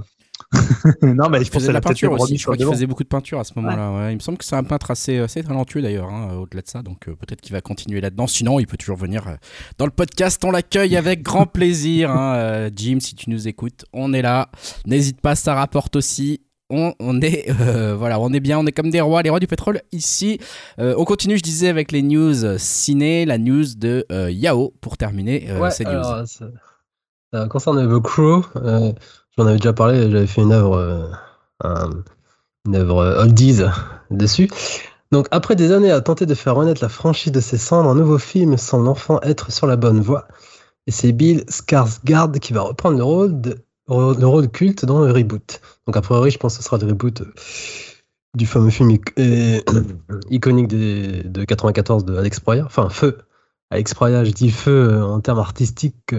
non, mais Il je pense la peinture aussi. Je crois qu'il faisait beaucoup de peinture à ce moment-là. ouais. Il me semble que c'est un peintre assez, assez talentueux d'ailleurs, hein, au-delà de ça. Donc euh, peut-être qu'il va continuer là-dedans. Sinon, il peut toujours venir euh, dans le podcast. On l'accueille avec grand plaisir. hein. Euh, Jim, si tu nous écoutes, on est là. N'hésite pas, ça rapporte aussi. On, on est euh, voilà, on est bien, on est comme des rois, les rois du pétrole ici. Euh, on continue, je disais, avec les news ciné, la news de euh, Yao pour terminer euh, Ouais, ces news. alors, ça, ça concerne The Crow. J'en avais déjà parlé, j'avais fait une œuvre, euh, un- une œuvre euh, oldies dessus. Donc, après des années à tenter de faire renaître la franchise de ses cendres, un nouveau film semble enfin être sur la bonne voie. Et c'est Bill Skarsgård qui va reprendre le rôle, de, le rôle culte dans le reboot. Donc, a priori, je pense que ce sera le reboot euh, du fameux film ic- iconique de 94 de Alex Proya. Enfin, Feu. Alex Proya, je dis Feu en termes artistiques,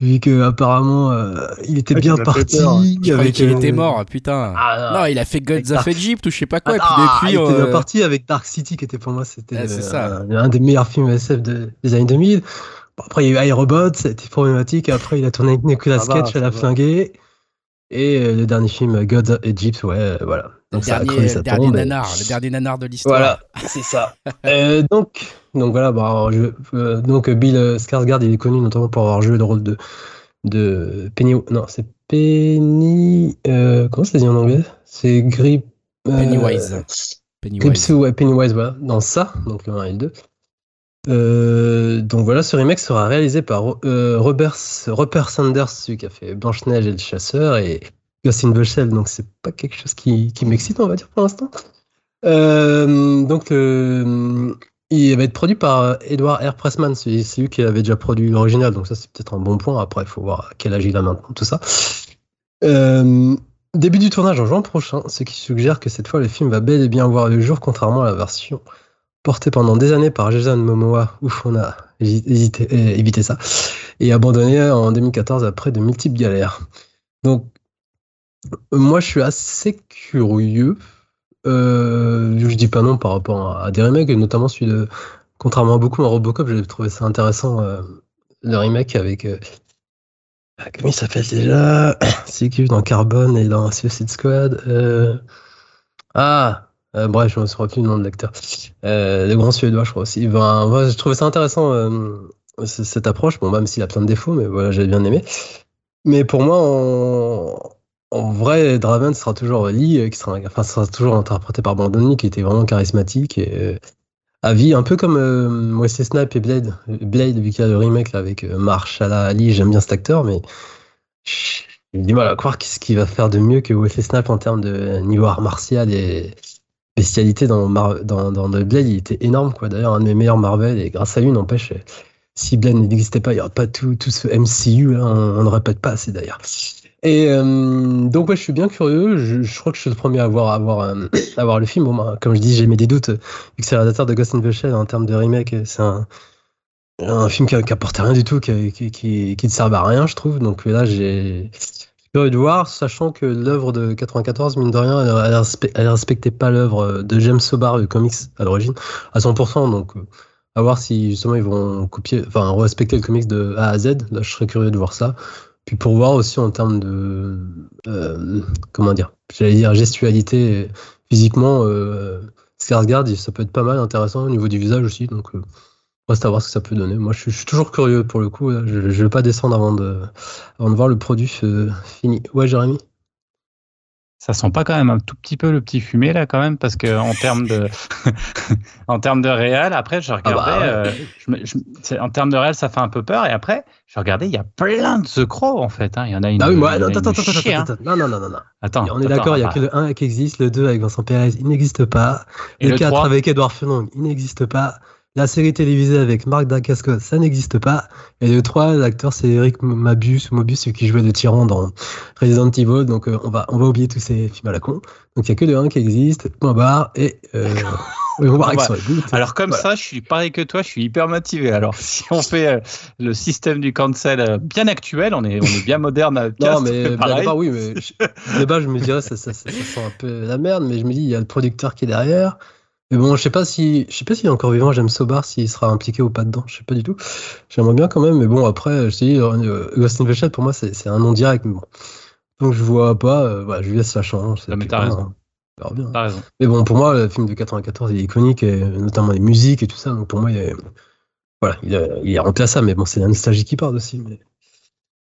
vu que apparemment euh, il était Ouais, bien fait parti. peur. Croyais avec, euh, était mort, putain. Ah, non, il a fait Gods of Dark- Egypt ou je sais pas quoi. Ah, et puis il était depuis, bien euh, parti avec Dark City, qui était pour moi c'était Ah, euh, un, des meilleurs films SF de- des années 2000. Bon, après, il y a eu iRobot, ça a été problématique. Après, il a tourné avec Nicolas Cage, elle a flingué. Et euh, le dernier film, Gods of Egypt, ouais, euh, voilà. Le Donc ça dernier, sa dernier tombe. nanar, le dernier nanar de l'histoire. Voilà, c'est ça. Euh, donc, donc voilà, bah, alors, je- euh, donc Bill Skarsgård, il est connu notamment pour avoir joué le rôle de de Penny. Non, c'est Penny. euh, comment ça se dit en anglais? C'est Grip. euh, Pennywise. Pennywise. Gripsou, ouais, Pennywise, voilà, dans ça, donc le 1 et le 2. Euh, donc voilà, ce remake sera réalisé par euh, Robert, Rupert Sanders, celui qui a fait Blanche-Neige et le Chasseur, et Ghost in the Shell, donc c'est pas quelque chose qui, qui m'excite, on va dire, pour l'instant. Euh, donc, euh, il va être produit par Edward R. Pressman, c'est lui qui avait déjà produit l'original, donc ça c'est peut-être un bon point. Après, il faut voir à quel âge il a maintenant, tout ça. Euh, début du tournage en juin prochain, ce qui suggère que cette fois le film va bel et bien voir le jour, contrairement à la version portée pendant des années par Jason Momoa. Ouf, on a évité ça. Et abandonné en 2014 après de multiples galères. Donc, moi je suis assez curieux. Euh, je dis pas non par rapport à, des remakes, et notamment celui de. Contrairement à beaucoup à Robocop, j'avais trouvé ça intéressant, euh, le remake avec. euh, ah, comment il s'appelle déjà? C'est qui dans Carbone et dans Suicide Squad euh, Ah Bref, je me souviens plus le nom de l'acteur. Le grand suédois, je crois aussi. Ben, je trouvais ça intéressant, cette approche. Bon, même s'il a plein de défauts, mais voilà, j'avais bien aimé. Mais pour moi, en, en vrai, Draven sera toujours Lee, euh, qui sera, enfin, sera toujours interprété par Brandon Lee, qui était vraiment charismatique et euh, à vie, un peu comme euh, Wesley Snipes et Blade. Blade, vu qu'il y a le remake là, avec Marshala Ali, j'aime bien cet acteur, mais j'ai du mal à croire qu'est-ce qu'il va faire de mieux que Wesley Snipes en termes de niveau art martial et bestialité dans, Mar- dans, dans Blade, il était énorme, quoi. D'ailleurs, un de mes meilleurs Marvel, et grâce à lui, n'empêche, si Blade n'existait pas, il n'y aurait pas tout, tout ce MCU, là, on n'en répète pas assez d'ailleurs. Et euh, donc, ouais, je suis bien curieux. Je, crois que je suis le premier à voir, euh, le film. Bah, comme je dis, j'ai mis des doutes, vu que c'est réalisateur de Ghost in the Shell en termes de remake. C'est un, un film qui, apportait rien du tout, qui, qui, qui, ne servait à rien, je trouve. Donc là, j'ai curieux de voir, sachant que l'œuvre de 94, mine de rien, elle, elle respectait pas l'œuvre de James Sobar, le comics, à l'origine, à 100%. Donc, euh, à voir si justement ils vont copier, enfin, respecter le comics de A à Z. Là, je serais curieux de voir ça. Puis pour voir aussi en termes de, euh, comment dire, j'allais dire gestualité, physiquement, euh, Skarsgård, ça peut être pas mal intéressant au niveau du visage aussi. Donc, euh, reste à voir ce que ça peut donner. Moi, je suis, toujours curieux pour le coup. Je, je vais pas descendre avant de, avant de voir le produit euh, fini. Ouais, Jérémy? Ça sent pas quand même un tout petit peu le petit fumé là quand même parce que en termes de en termes de réel après je regardais bah ouais. euh, je je- en termes de réel ça fait un peu peur et après je regardais il y a plein de The Crow en fait hein. il y en a une Ah moi, il y en attends, attends, attends, chier, hein. attends, attends. Non, non, non, non, non. Attends, on est d'accord, il y a bah, que le 1 qui existe, le 2 avec Vincent Perez, il n'existe pas. Et le le 4 3? avec Edouard Fenong, il n'existe pas. La série télévisée avec Marc Dacascos, ça n'existe pas. Et le 3, l'acteur c'est Eric Mabus, Mobus, celui qui jouait le tyran dans Resident Evil. Donc euh, on, va, on va oublier tous ces films à la con. Donc il n'y a que le 1 qui existe, point barre, et euh, on va Bah. Alors comme Voilà. ça, je suis pareil que toi, je suis hyper motivé. Alors si on fait euh, le système du cancel euh, bien actuel, on est on est bien moderne à Non, Cast, mais à pareil. part, oui, mais je- de base, je me dirais, ça, ça, ça, ça sent un peu la merde, mais je me dis, il y a le producteur qui est derrière. Mais bon, je sais pas si, je sais pas s'il est encore vivant, j'aime Sobar, s'il sera impliqué ou pas dedans, je sais pas du tout. J'aimerais bien quand même, mais bon, après, je te dis, euh, Ghost in the Shell, pour moi, c'est un nom direct, mais bon. Donc je vois pas, euh, voilà, je lui laisse la chance. Non, mais t'as raison. on verra bien. Raison. Mais bon, pour moi, le film de 94, il est iconique, et notamment les musiques et tout ça. Donc pour moi, il est, voilà, il est, il est remplaçable. Mais bon, c'est la nostalgie qui parle aussi. Mais...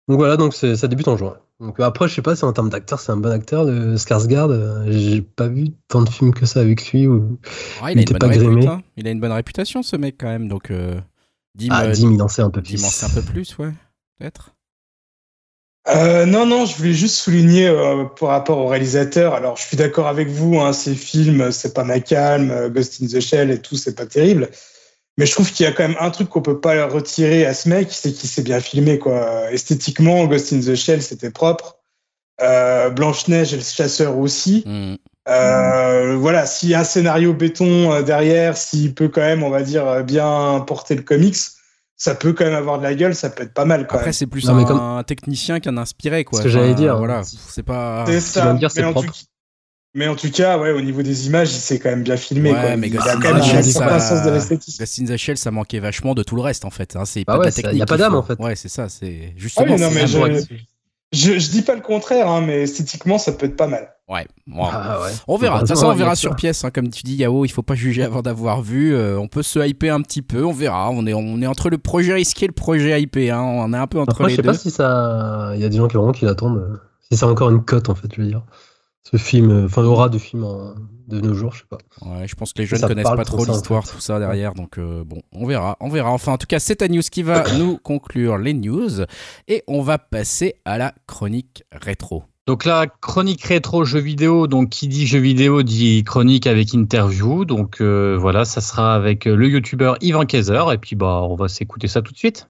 Donc voilà, donc ça débute en juin. Donc après, je sais pas si en termes d'acteur, c'est un bon acteur, le Skarsgård. euh, J'ai pas vu tant de films que ça avec lui. Ouais, Il il, a était une pas hein. il a une bonne réputation, ce mec, quand même. Donc, euh, Dim, Ah, euh, Dim, il en sait un peu plus. Dim en sait un peu plus, ouais, peut-être. Euh, non, non, je voulais juste souligner euh, par rapport au réalisateur. Alors, je suis d'accord avec vous, hein, ces films, c'est pas ma calme, Ghost in the Shell et tout, c'est pas terrible. Mais je trouve qu'il y a quand même un truc qu'on peut pas retirer à ce mec, c'est qu'il s'est bien filmé, quoi. Esthétiquement, Ghost in the Shell, c'était propre. Euh, Blanche-Neige et le chasseur aussi. Hmm. Euh, voilà, s'il y a un scénario béton euh, derrière, s'il peut quand même, on va dire, bien porter le comics, ça peut quand même avoir de la gueule, ça peut être pas mal quand Après, c'est plus Non, un, comme- un technicien qu'un inspiré, quoi. Ce que j'allais dire. Voilà, c'est pas. C'est tu vas ça. me dire, c'est mais, en propre. tout... mais en tout cas, ouais, au niveau des images, il s'est quand même bien filmé. Ouais, quoi. mais il Ghost in the Shell, un ça- certain sens de l'esthétisme. Ghost in the Shell, ça manquait vachement de tout le reste, en fait. hein. C'est Bah pas ouais, technique. y a pas d'âme, en fait. Ouais, c'est ça. C'est Ah justement. oui, non, c'est mais je, je, je dis pas le contraire, hein, mais esthétiquement, ça peut être pas mal. Ouais. Ah, ouais. On verra. De toute façon, on verra sur pièce. hein. Comme tu dis, Yao, il faut pas juger avant d'avoir vu. Euh, on peut se hyper un petit peu. On verra. On est, on est entre le projet risqué et le projet hypé. hein. On est un peu entre Après, je les sais deux. pas si ça. Il y a des gens qui vraiment qui l'attendent. euh, Si c'est encore une cote, en fait, je veux dire. Ce film, euh, enfin, l'aura de film en- de nos jours, je sais pas. Ouais, je pense que les jeunes Ça connaissent pas trop en l'histoire, fait. tout ça derrière. Donc euh, bon, on verra, on verra. Enfin, en tout cas, c'est ta news qui va nous conclure les news et on va passer à la chronique rétro. Donc la chronique rétro jeux vidéo, donc qui dit jeux vidéo dit chronique avec interview. Donc euh, voilà, ça sera avec le youtubeur Ivan Kaiser et puis bah on va s'écouter ça tout de suite.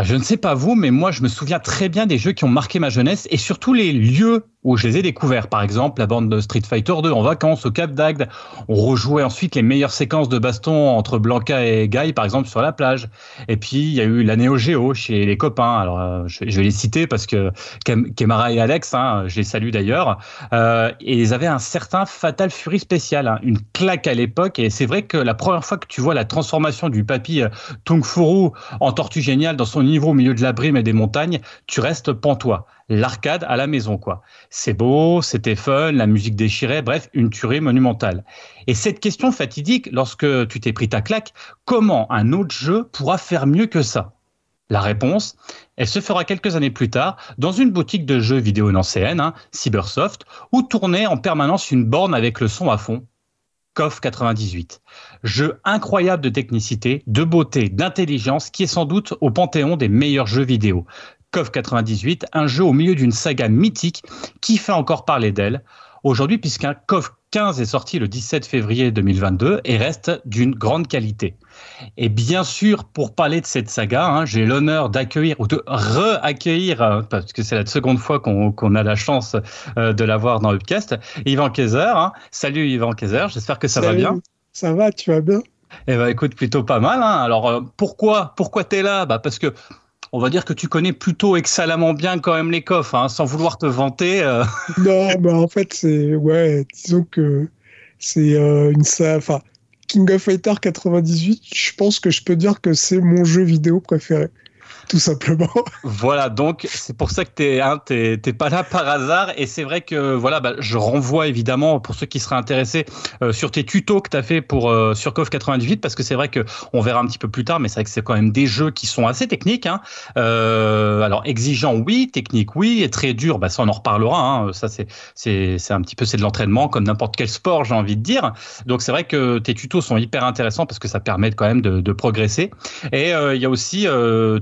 Ah, je ne sais pas vous, mais moi je me souviens très bien des jeux qui ont marqué ma jeunesse et surtout les lieux où je les ai découverts. Par exemple, la bande de Street Fighter 2 en vacances au Cap d'Agde. On rejouait ensuite les meilleures séquences de baston entre Blanca et Guy, par exemple, sur la plage. Et puis, il y a eu la Neo Geo chez les copains. Alors, euh, je, vais les citer parce que Kemara et Alex, hein, je les salue d'ailleurs. Euh, ils avaient un certain Fatal Fury spécial, hein, une claque à l'époque. Et c'est vrai que la première fois que tu vois la transformation du papy euh, Tung Furu en tortue géniale dans son niveau au milieu de la brume et des montagnes, tu restes pantois l'arcade à la maison, quoi. C'est beau, c'était fun, la musique déchirée, bref, une tuerie monumentale. Et cette question fatidique, lorsque tu t'es pris ta claque, comment un autre jeu pourra faire mieux que ça? La réponse, elle se fera quelques années plus tard dans une boutique de jeux vidéo nancéenne, hein, Cybersoft, où tournait en permanence une borne avec le son à fond. KOF 98. Jeu incroyable de technicité, de beauté, d'intelligence qui est sans doute au panthéon des meilleurs jeux vidéo. KOF 98, un jeu au milieu d'une saga mythique qui fait encore parler d'elle aujourd'hui puisqu'un KOF 15 est sorti le 17 février 2022 et reste d'une grande qualité. Et bien sûr, pour parler de cette saga, hein, j'ai l'honneur d'accueillir ou de re-accueillir, euh, parce que c'est la seconde fois qu'on a la chance euh, de l'avoir dans Upcast, Yvan Kaiser. Hein. Salut Yvan Kaiser, j'espère que ça va bien. Ça va, tu vas bien? Eh ben, écoute, plutôt pas mal. Hein. Alors, euh, pourquoi, pourquoi tu es là? Bah, Parce que on va dire que tu connais plutôt excellemment bien quand même les coffres, hein, sans vouloir te vanter. Euh. Non, mais en fait, c'est. Ouais, disons que c'est euh, une. Enfin, King of Fighter 98, je pense que je peux dire que c'est mon jeu vidéo préféré tout simplement. Voilà, donc c'est pour ça que tu hein, pas là par hasard. Et c'est vrai que voilà, bah, je renvoie évidemment pour ceux qui seraient intéressés euh, sur tes tutos que tu as fait pour euh, sur KOF 98, parce que c'est vrai que on verra un petit peu plus tard, mais c'est vrai que c'est quand même des jeux qui sont assez techniques. Hein. Euh, alors exigeant, oui, technique, oui, et très dur, bah, ça on en reparlera. Hein. Ça c'est c'est un petit peu c'est de l'entraînement comme n'importe quel sport, j'ai envie de dire. Donc c'est vrai que tes tutos sont hyper intéressants parce que ça permet quand même de, de progresser. Et euh, il y a aussi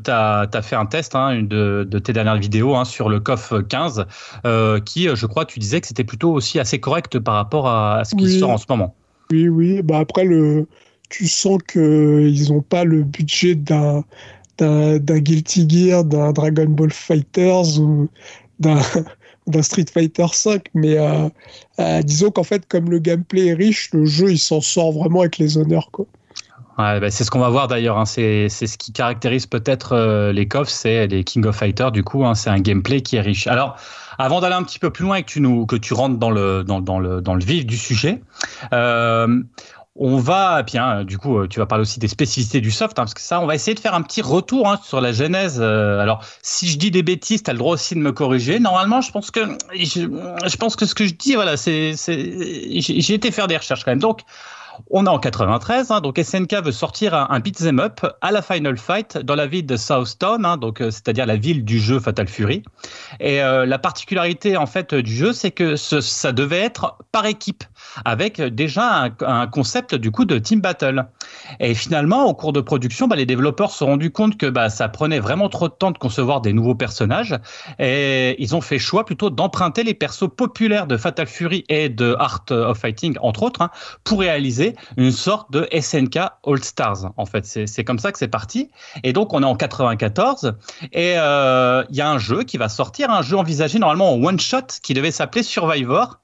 ta as, fait un test, hein, de, tes dernières vidéos hein, sur le COF 15, euh, qui, je crois, tu disais que c'était plutôt aussi assez correct par rapport à, ce qui sort en ce moment. Oui, oui. Bah après, le, tu sens qu'ils n'ont pas le budget d'un d'un Guilty Gear, d'un Dragon Ball Fighters ou d'un Street Fighter 5, mais euh, euh, disons qu'en fait, comme le gameplay est riche, le jeu il s'en sort vraiment avec les honneurs. Quoi. Bah, c'est ce qu'on va voir d'ailleurs. Hein. C'est ce qui caractérise peut-être euh, les KOF, c'est les King of Fighters. Du coup, hein. c'est un gameplay qui est riche. Alors, avant d'aller un petit peu plus loin et que tu rentres dans le vif du sujet. Euh, on va, puis hein, du coup, euh, tu vas parler aussi des spécificités du soft, parce que ça, on va essayer de faire un petit retour sur la genèse. alors, si je dis des bêtises, tu as le droit aussi de me corriger. Normalement, je pense que je pense que ce que je dis, voilà, c'est, j'ai été faire des recherches quand même. Donc, on est en 93, hein, donc SNK veut sortir un, un beat'em up à la Final Fight dans la ville de Southtown, hein, donc euh, c'est-à-dire la ville du jeu Fatal Fury. Et euh, la particularité en fait du jeu, c'est que ça devait être par équipe, avec déjà un, concept du coup de team battle. Et finalement, au cours de production, bah, les développeurs se sont rendus compte que bah, ça prenait vraiment trop de temps de concevoir des nouveaux personnages, et ils ont fait choix plutôt d'emprunter les persos populaires de Fatal Fury et de Art of Fighting entre autres, hein, pour réaliser une sorte de SNK All Stars. En fait, c'est c'est comme ça que c'est parti. Et donc, on est en 94 et euh, il y a un jeu qui va sortir, un jeu envisagé normalement en one shot qui devait s'appeler Survivor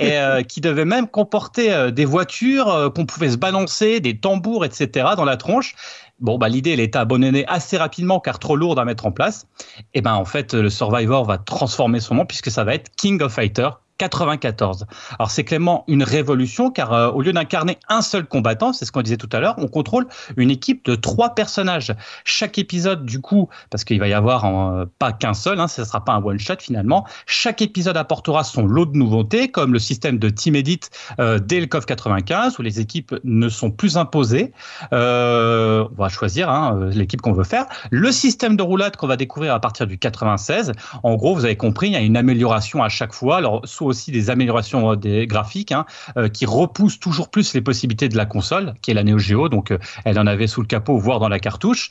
et euh, qui devait même comporter euh, des voitures euh, qu'on pouvait se balancer, des tambours, etc. dans la tronche. Bon, bah, l'idée, elle était abandonnée assez rapidement car trop lourde à mettre en place. Et ben, en fait, le Survivor va transformer son nom puisque ça va être King of Fighter 94. Alors c'est clairement une révolution car euh, au lieu d'incarner un seul combattant, c'est ce qu'on disait tout à l'heure, on contrôle une équipe de trois personnages. Chaque épisode du coup, parce qu'il va y avoir euh, pas qu'un seul, hein, ce ne sera pas un one shot finalement, chaque épisode apportera son lot de nouveautés comme le système de team edit euh, dès le COF 95 où les équipes ne sont plus imposées. Euh, on va choisir hein, l'équipe qu'on veut faire. Le système de roulade qu'on va découvrir à partir du 96. En gros, vous avez compris, il y a une amélioration à chaque fois. Alors soit aussi des améliorations euh, des graphiques hein, euh, qui repoussent toujours plus les possibilités de la console, qui est la Neo Geo. Donc, euh, elle en avait sous le capot, voire dans la cartouche.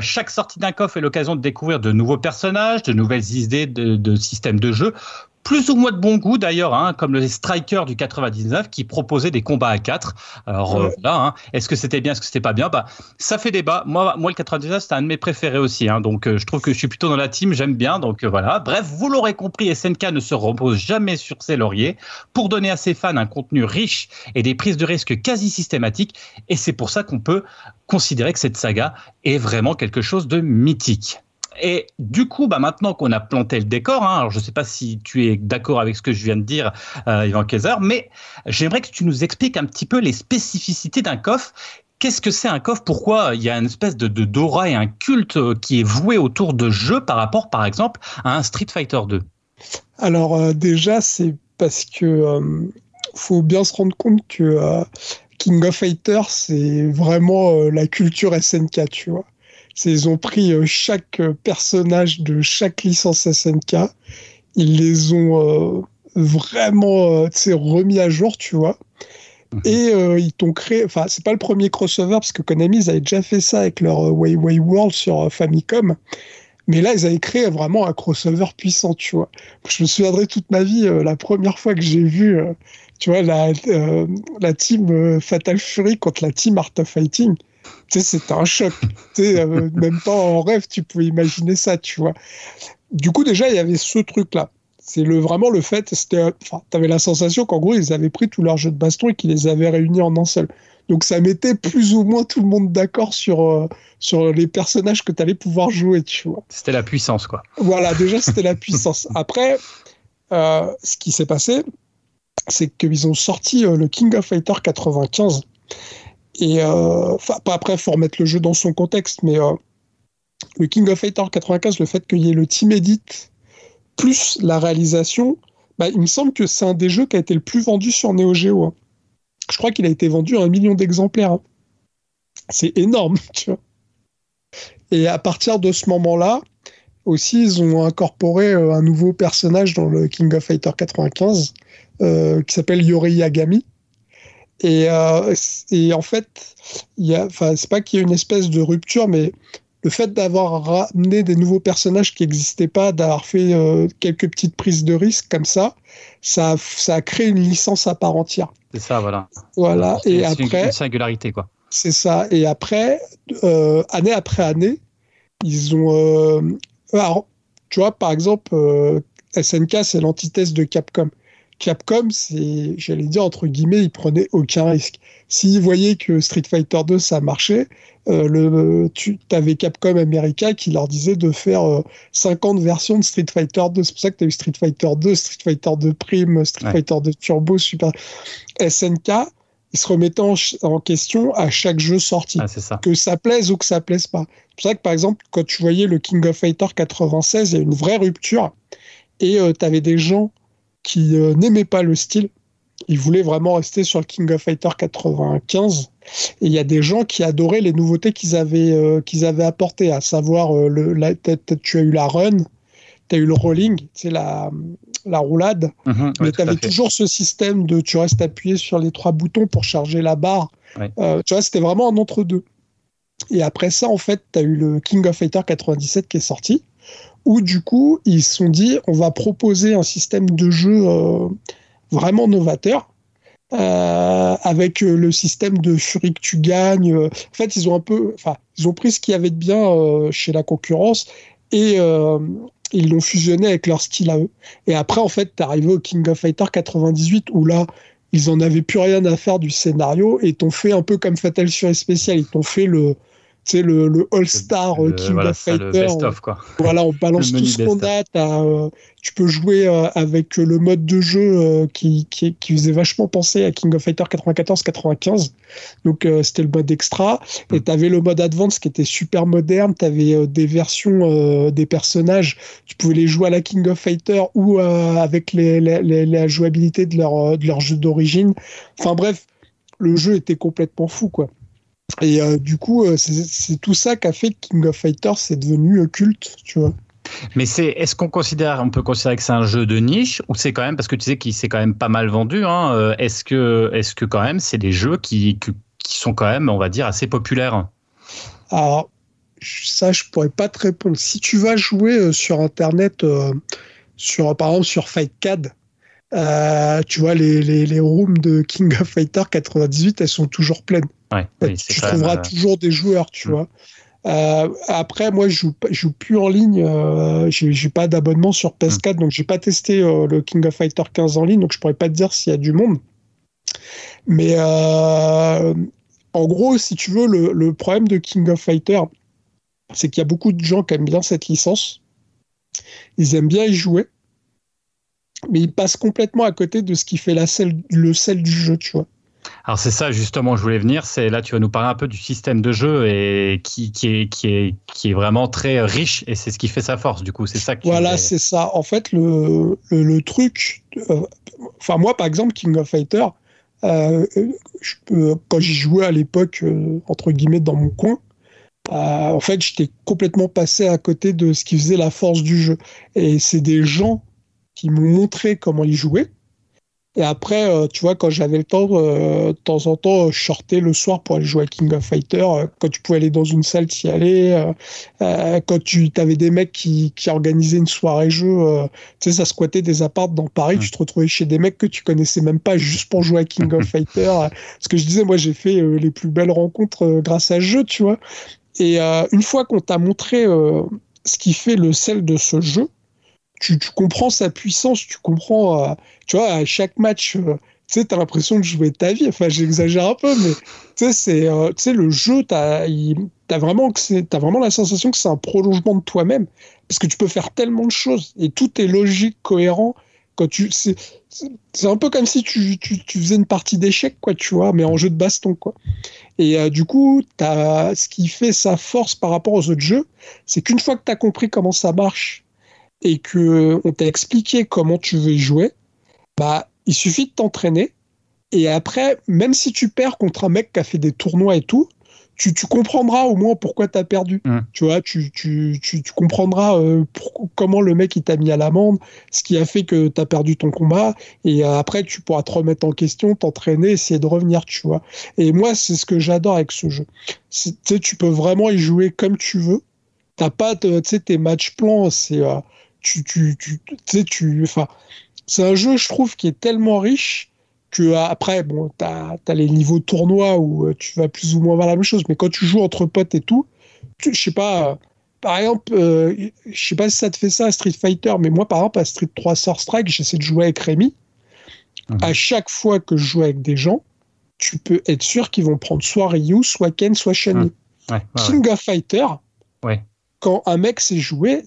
Chaque sortie d'un coffre est l'occasion de découvrir de nouveaux personnages, de nouvelles idées de, de systèmes de jeu plus ou moins de bon goût d'ailleurs, hein, comme les Strikers du 99 qui proposaient des combats à 4. Alors euh, là, hein, est-ce que c'était bien, est-ce que c'était pas bien? Bah, ça fait débat. Moi, moi le 99 c'était un de mes préférés aussi, hein, donc euh, je trouve que je suis plutôt dans la team, j'aime bien. Donc euh, voilà. Bref, vous l'aurez compris, SNK ne se repose jamais sur ses lauriers pour donner à ses fans un contenu riche et des prises de risque quasi systématiques. Et c'est pour ça qu'on peut considérer que cette saga est vraiment quelque chose de mythique. Et du coup, bah maintenant qu'on a planté le décor, hein, alors je ne sais pas si tu es d'accord avec ce que je viens de dire, euh, Ivan Kaiser, mais j'aimerais que tu nous expliques un petit peu les spécificités d'un coffre. Qu'est-ce que c'est un coffre? Pourquoi il y a une espèce de, d'aura et un culte euh, qui est voué autour de jeux par rapport, par exemple, à un Street Fighter 2 Alors euh, déjà, c'est parce que euh, faut bien se rendre compte que King of Fighters, c'est vraiment la culture SNK, tu vois. Ils ont pris euh, chaque euh, personnage de chaque licence SNK, ils les ont euh, vraiment remis à jour, tu vois. Mhm. Et euh, ils t'ont créé, enfin, c'est pas le premier crossover parce que Konami, ils avaient déjà fait ça avec leur Way Way World sur Famicom. Mais là, ils avaient créé vraiment un crossover puissant, tu vois. Je me souviendrai toute ma vie, euh, la première fois que j'ai vu, euh, tu vois, la, la team Fatal Fury contre la team Art of Fighting. C'était un choc. euh, même pas en rêve, tu pouvais imaginer ça, tu vois. Du coup, déjà, il y avait ce truc-là. C'est le, vraiment le fait, c'était, enfin, t'avais la sensation qu'en gros, ils avaient pris tous leurs jeux de baston et qu'ils les avaient réunis en un seul. Donc, ça mettait plus ou moins tout le monde d'accord sur, euh, sur les personnages que tu allais pouvoir jouer, tu vois. C'était la puissance, quoi. Voilà, déjà, c'était la puissance. Après, euh, ce qui s'est passé, c'est qu'ils ont sorti euh, le King of Fighter 95. Et, euh, pas après, il faut remettre le jeu dans son contexte, mais euh, le King of Fighter 95, le fait qu'il y ait le team edit plus la réalisation, bah, il me semble que c'est un des jeux qui a été le plus vendu sur Neo Geo. hein. Je crois qu'il a été vendu à un million d'exemplaires. hein. C'est énorme, tu vois. Et à partir de ce moment-là, aussi, ils ont incorporé euh, un nouveau personnage dans le King of Fighter 95 euh, qui s'appelle Yori Yagami. Et, euh, et en fait, c'est pas qu'il y ait une espèce de rupture, mais le fait d'avoir ramené des nouveaux personnages qui n'existaient pas, d'avoir fait euh, quelques petites prises de risque comme ça, ça a, ça a créé une licence à part entière. C'est ça, voilà. Voilà. Et c'est une- après, une singularité, quoi. c'est ça. Et après, euh, année après année, ils ont. euh, alors, tu vois, par exemple, SNK, c'est l'antithèse de Capcom. Capcom, c'est, j'allais dire, entre guillemets, ils prenaient aucun risque. S'ils voyaient que Street Fighter 2, ça marchait, euh, le, tu avais Capcom America qui leur disait de faire euh, 50 versions de Street Fighter 2. C'est pour ça que tu as eu Street Fighter 2, Street Fighter 2 Prime, Street Ouais. Fighter 2 Turbo, Super. SNK, ils se remettaient en, question à chaque jeu sorti Ah, ça. que ça plaise ou que ça plaise pas. C'est pour ça que par exemple, quand tu voyais le King of Fighter 96, il y a une vraie rupture et tu avais des gens qui euh, n'aimaient pas le style. Ils voulaient vraiment rester sur le King of Fighter 95. Et il y a des gens qui adoraient les nouveautés qu'ils avaient, euh, qu'ils avaient apportées, à savoir, euh, le, la, tu as eu la run, tu as eu le rolling, c'est la, la roulade, Mhm, ouais, mais tout tu avais toujours ce système de tu restes appuyé sur les trois boutons pour charger la barre. Ouais. Euh, tu vois, c'était vraiment un entre-deux. Et après ça, en fait, tu as eu le King of Fighter 97 qui est sorti, où du coup, ils se sont dit on va proposer un système de jeu euh, vraiment novateur. euh, avec euh, le système de furie que tu gagnes. En fait, ils ont un peu, enfin, ils ont pris ce qu'il y avait de bien chez la concurrence et ils l'ont fusionné avec leur style à eux. Et après, en fait, t'es arrivé au King of Fighter 98 où là, ils en avaient plus rien à faire du scénario et t'ont fait un peu comme Fatal Fury Special. Ils t'ont fait le, tu sais, le, le All-Star Le- King voilà, of Fighter. quoi. Voilà, on balance tout ce qu'on a. euh, tu peux jouer euh, avec le mode de jeu euh, qui, qui, qui faisait vachement penser à King of Fighter 94-95. Donc, euh, c'était le mode extra. Mm. Et tu avais le mode advance qui était super moderne. Tu avais des versions euh, des personnages. Tu pouvais les jouer à la King of Fighter ou euh, avec les, les- les- la jouabilité de leur, euh, de leur jeu d'origine. Enfin, bref, le jeu était complètement fou, quoi. Et euh, du coup, euh, c'est tout ça qui a fait que King of Fighters c'est devenu euh, culte, tu vois. Mais c'est, est-ce qu'on considère, on peut considérer que c'est un jeu de niche ou c'est quand même parce que tu sais qu'il s'est quand même pas mal vendu. Hein, est-ce que, est-ce que quand même c'est des jeux qui, qui, qui sont quand même, on va dire, assez populaires? Alors, ça, je pourrais pas te répondre. Si tu vas jouer sur Internet, euh, sur, par exemple sur FightCAD, euh, tu vois, les, les, les rooms de King of Fighter 98, elles sont toujours pleines. Ouais, oui, c'est tu même, trouveras euh, toujours des joueurs, tu Mm. vois. Euh, après, moi, je joue, je joue plus en ligne. Euh, j'ai pas d'abonnement sur PS4, donc j'ai pas testé euh, le King of Fighter 15 en ligne, donc je pourrais pas te dire s'il y a du monde. Mais en gros, si tu veux, le, le problème de King of Fighter, c'est qu'il y a beaucoup de gens qui aiment bien cette licence. Ils aiment bien y jouer, mais ils passent complètement à côté de ce qui fait la le sel du jeu, tu vois. Alors c'est ça justement, je voulais venir. C'est là tu vas nous parler un peu du système de jeu et qui, qui est qui est qui est vraiment très riche et c'est ce qui fait sa force. Du coup, c'est ça qui. Voilà, est- c'est ça. En fait, le, le, le truc. euh, Enfin, moi, par exemple, King of Fighter, euh, je quand j'y jouais à l'époque, euh, entre guillemets, dans mon coin, en fait, j'étais complètement passé à côté de ce qui faisait la force du jeu. Et c'est des gens qui m'ont montré comment ils jouaient. Et après, euh, tu vois, quand j'avais le temps, euh, de temps en temps, je sortais le soir pour aller jouer à King of Fighter. euh, quand tu pouvais aller dans une salle, t'y allais. euh, quand tu avais des mecs qui, qui organisaient une soirée jeu, tu sais, ça squattait des apparts dans Paris, tu te retrouvais chez des mecs que tu connaissais même pas juste pour jouer à King of Fighter. Ce que je disais, moi, j'ai fait les plus belles rencontres grâce à ce jeu, tu vois. Et une fois qu'on t'a montré ce qui fait le sel de ce jeu, tu, comprends sa puissance, tu comprends, euh, tu vois, à chaque match, euh, tu sais, t'as l'impression de jouer ta vie. Enfin, j'exagère un peu, mais tu sais, c'est, euh, le jeu, t'as, t'as vraiment vraiment la sensation que c'est un prolongement de toi-même, parce que tu peux faire tellement de choses et tout est logique, cohérent. Quand tu, c'est, un peu comme si tu, tu, faisais une partie d'échecs, quoi, tu vois, mais en jeu de baston, quoi. Et du coup, ce qui fait sa force par rapport aux autres jeux, c'est qu'une fois que tu as compris comment ça marche et que on t'a expliqué comment tu veux y jouer, bah, il suffit de t'entraîner. Et après, même si tu perds contre un mec qui a fait des tournois et tout, tu, tu comprendras au moins pourquoi tu as perdu. Mm. Tu vois, tu, tu, tu, tu comprendras euh, pour- comment le mec il t'a mis à l'amende, ce qui a fait que tu as perdu ton combat. Et euh, après, tu pourras te remettre en question, t'entraîner, essayer de revenir, tu vois. Et moi, c'est ce que j'adore avec ce jeu. Tu peux vraiment y jouer comme tu veux. T'as pas, tu sais, tes matchs plans, c'est, euh, tu, tu, tu, tu sais, tu, enfin, c'est un jeu, je trouve, qui est tellement riche que euh, après, bon, t'as, as les niveaux tournois où euh, tu vas plus ou moins voir la même chose, mais quand tu joues entre potes et tout, je sais pas, par exemple, euh, je sais pas si ça te fait ça à Street Fighter, mais moi, par exemple, à Street 3 Sword Strike, j'essaie de jouer avec Rémi. Mhm. À chaque fois que je joue avec des gens, tu peux être sûr qu'ils vont prendre soit Ryu, soit Ken, soit. Mhm. Ouais, ouais, ouais. King of Fighter, quand un mec sait jouer,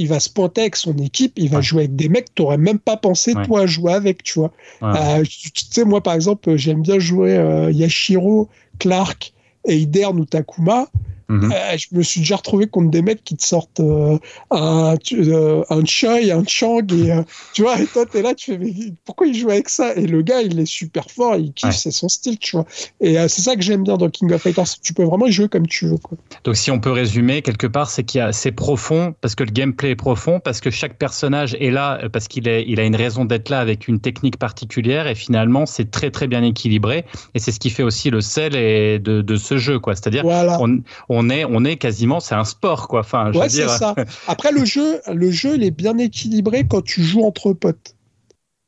il va se pointer avec son équipe, il va Ouais. jouer avec des mecs que t'aurais même pas pensé Ouais. toi à jouer avec, tu vois. Euh, tu tu sais, moi par exemple, j'aime bien jouer euh, Yashiro, Clark, Eider ou Takuma. Mhm. Euh, je me suis déjà retrouvé contre des mecs qui te sortent euh, un, euh, un Choi, un Chang, et euh, tu vois, et toi t'es là, tu fais, mais pourquoi il joue avec ça? Et le gars, il est super fort, il kiffe, Ouais. c'est son style, tu vois. Et euh, c'est ça que j'aime bien dans King of Fighters, tu peux vraiment jouer comme tu veux, quoi. Donc si on peut résumer quelque part, c'est qu'il c'est profond parce que le gameplay est profond parce que chaque personnage est là parce qu'il il a une raison d'être là avec une technique particulière et finalement c'est très très bien équilibré et c'est ce qui fait aussi le sel et de, de ce jeu quoi. C'est-à-dire Voilà. on, on est on est quasiment c'est un sport quoi. Enfin je Ouais, c'est ça. Après, le jeu, le jeu, il est bien équilibré quand tu joues entre potes.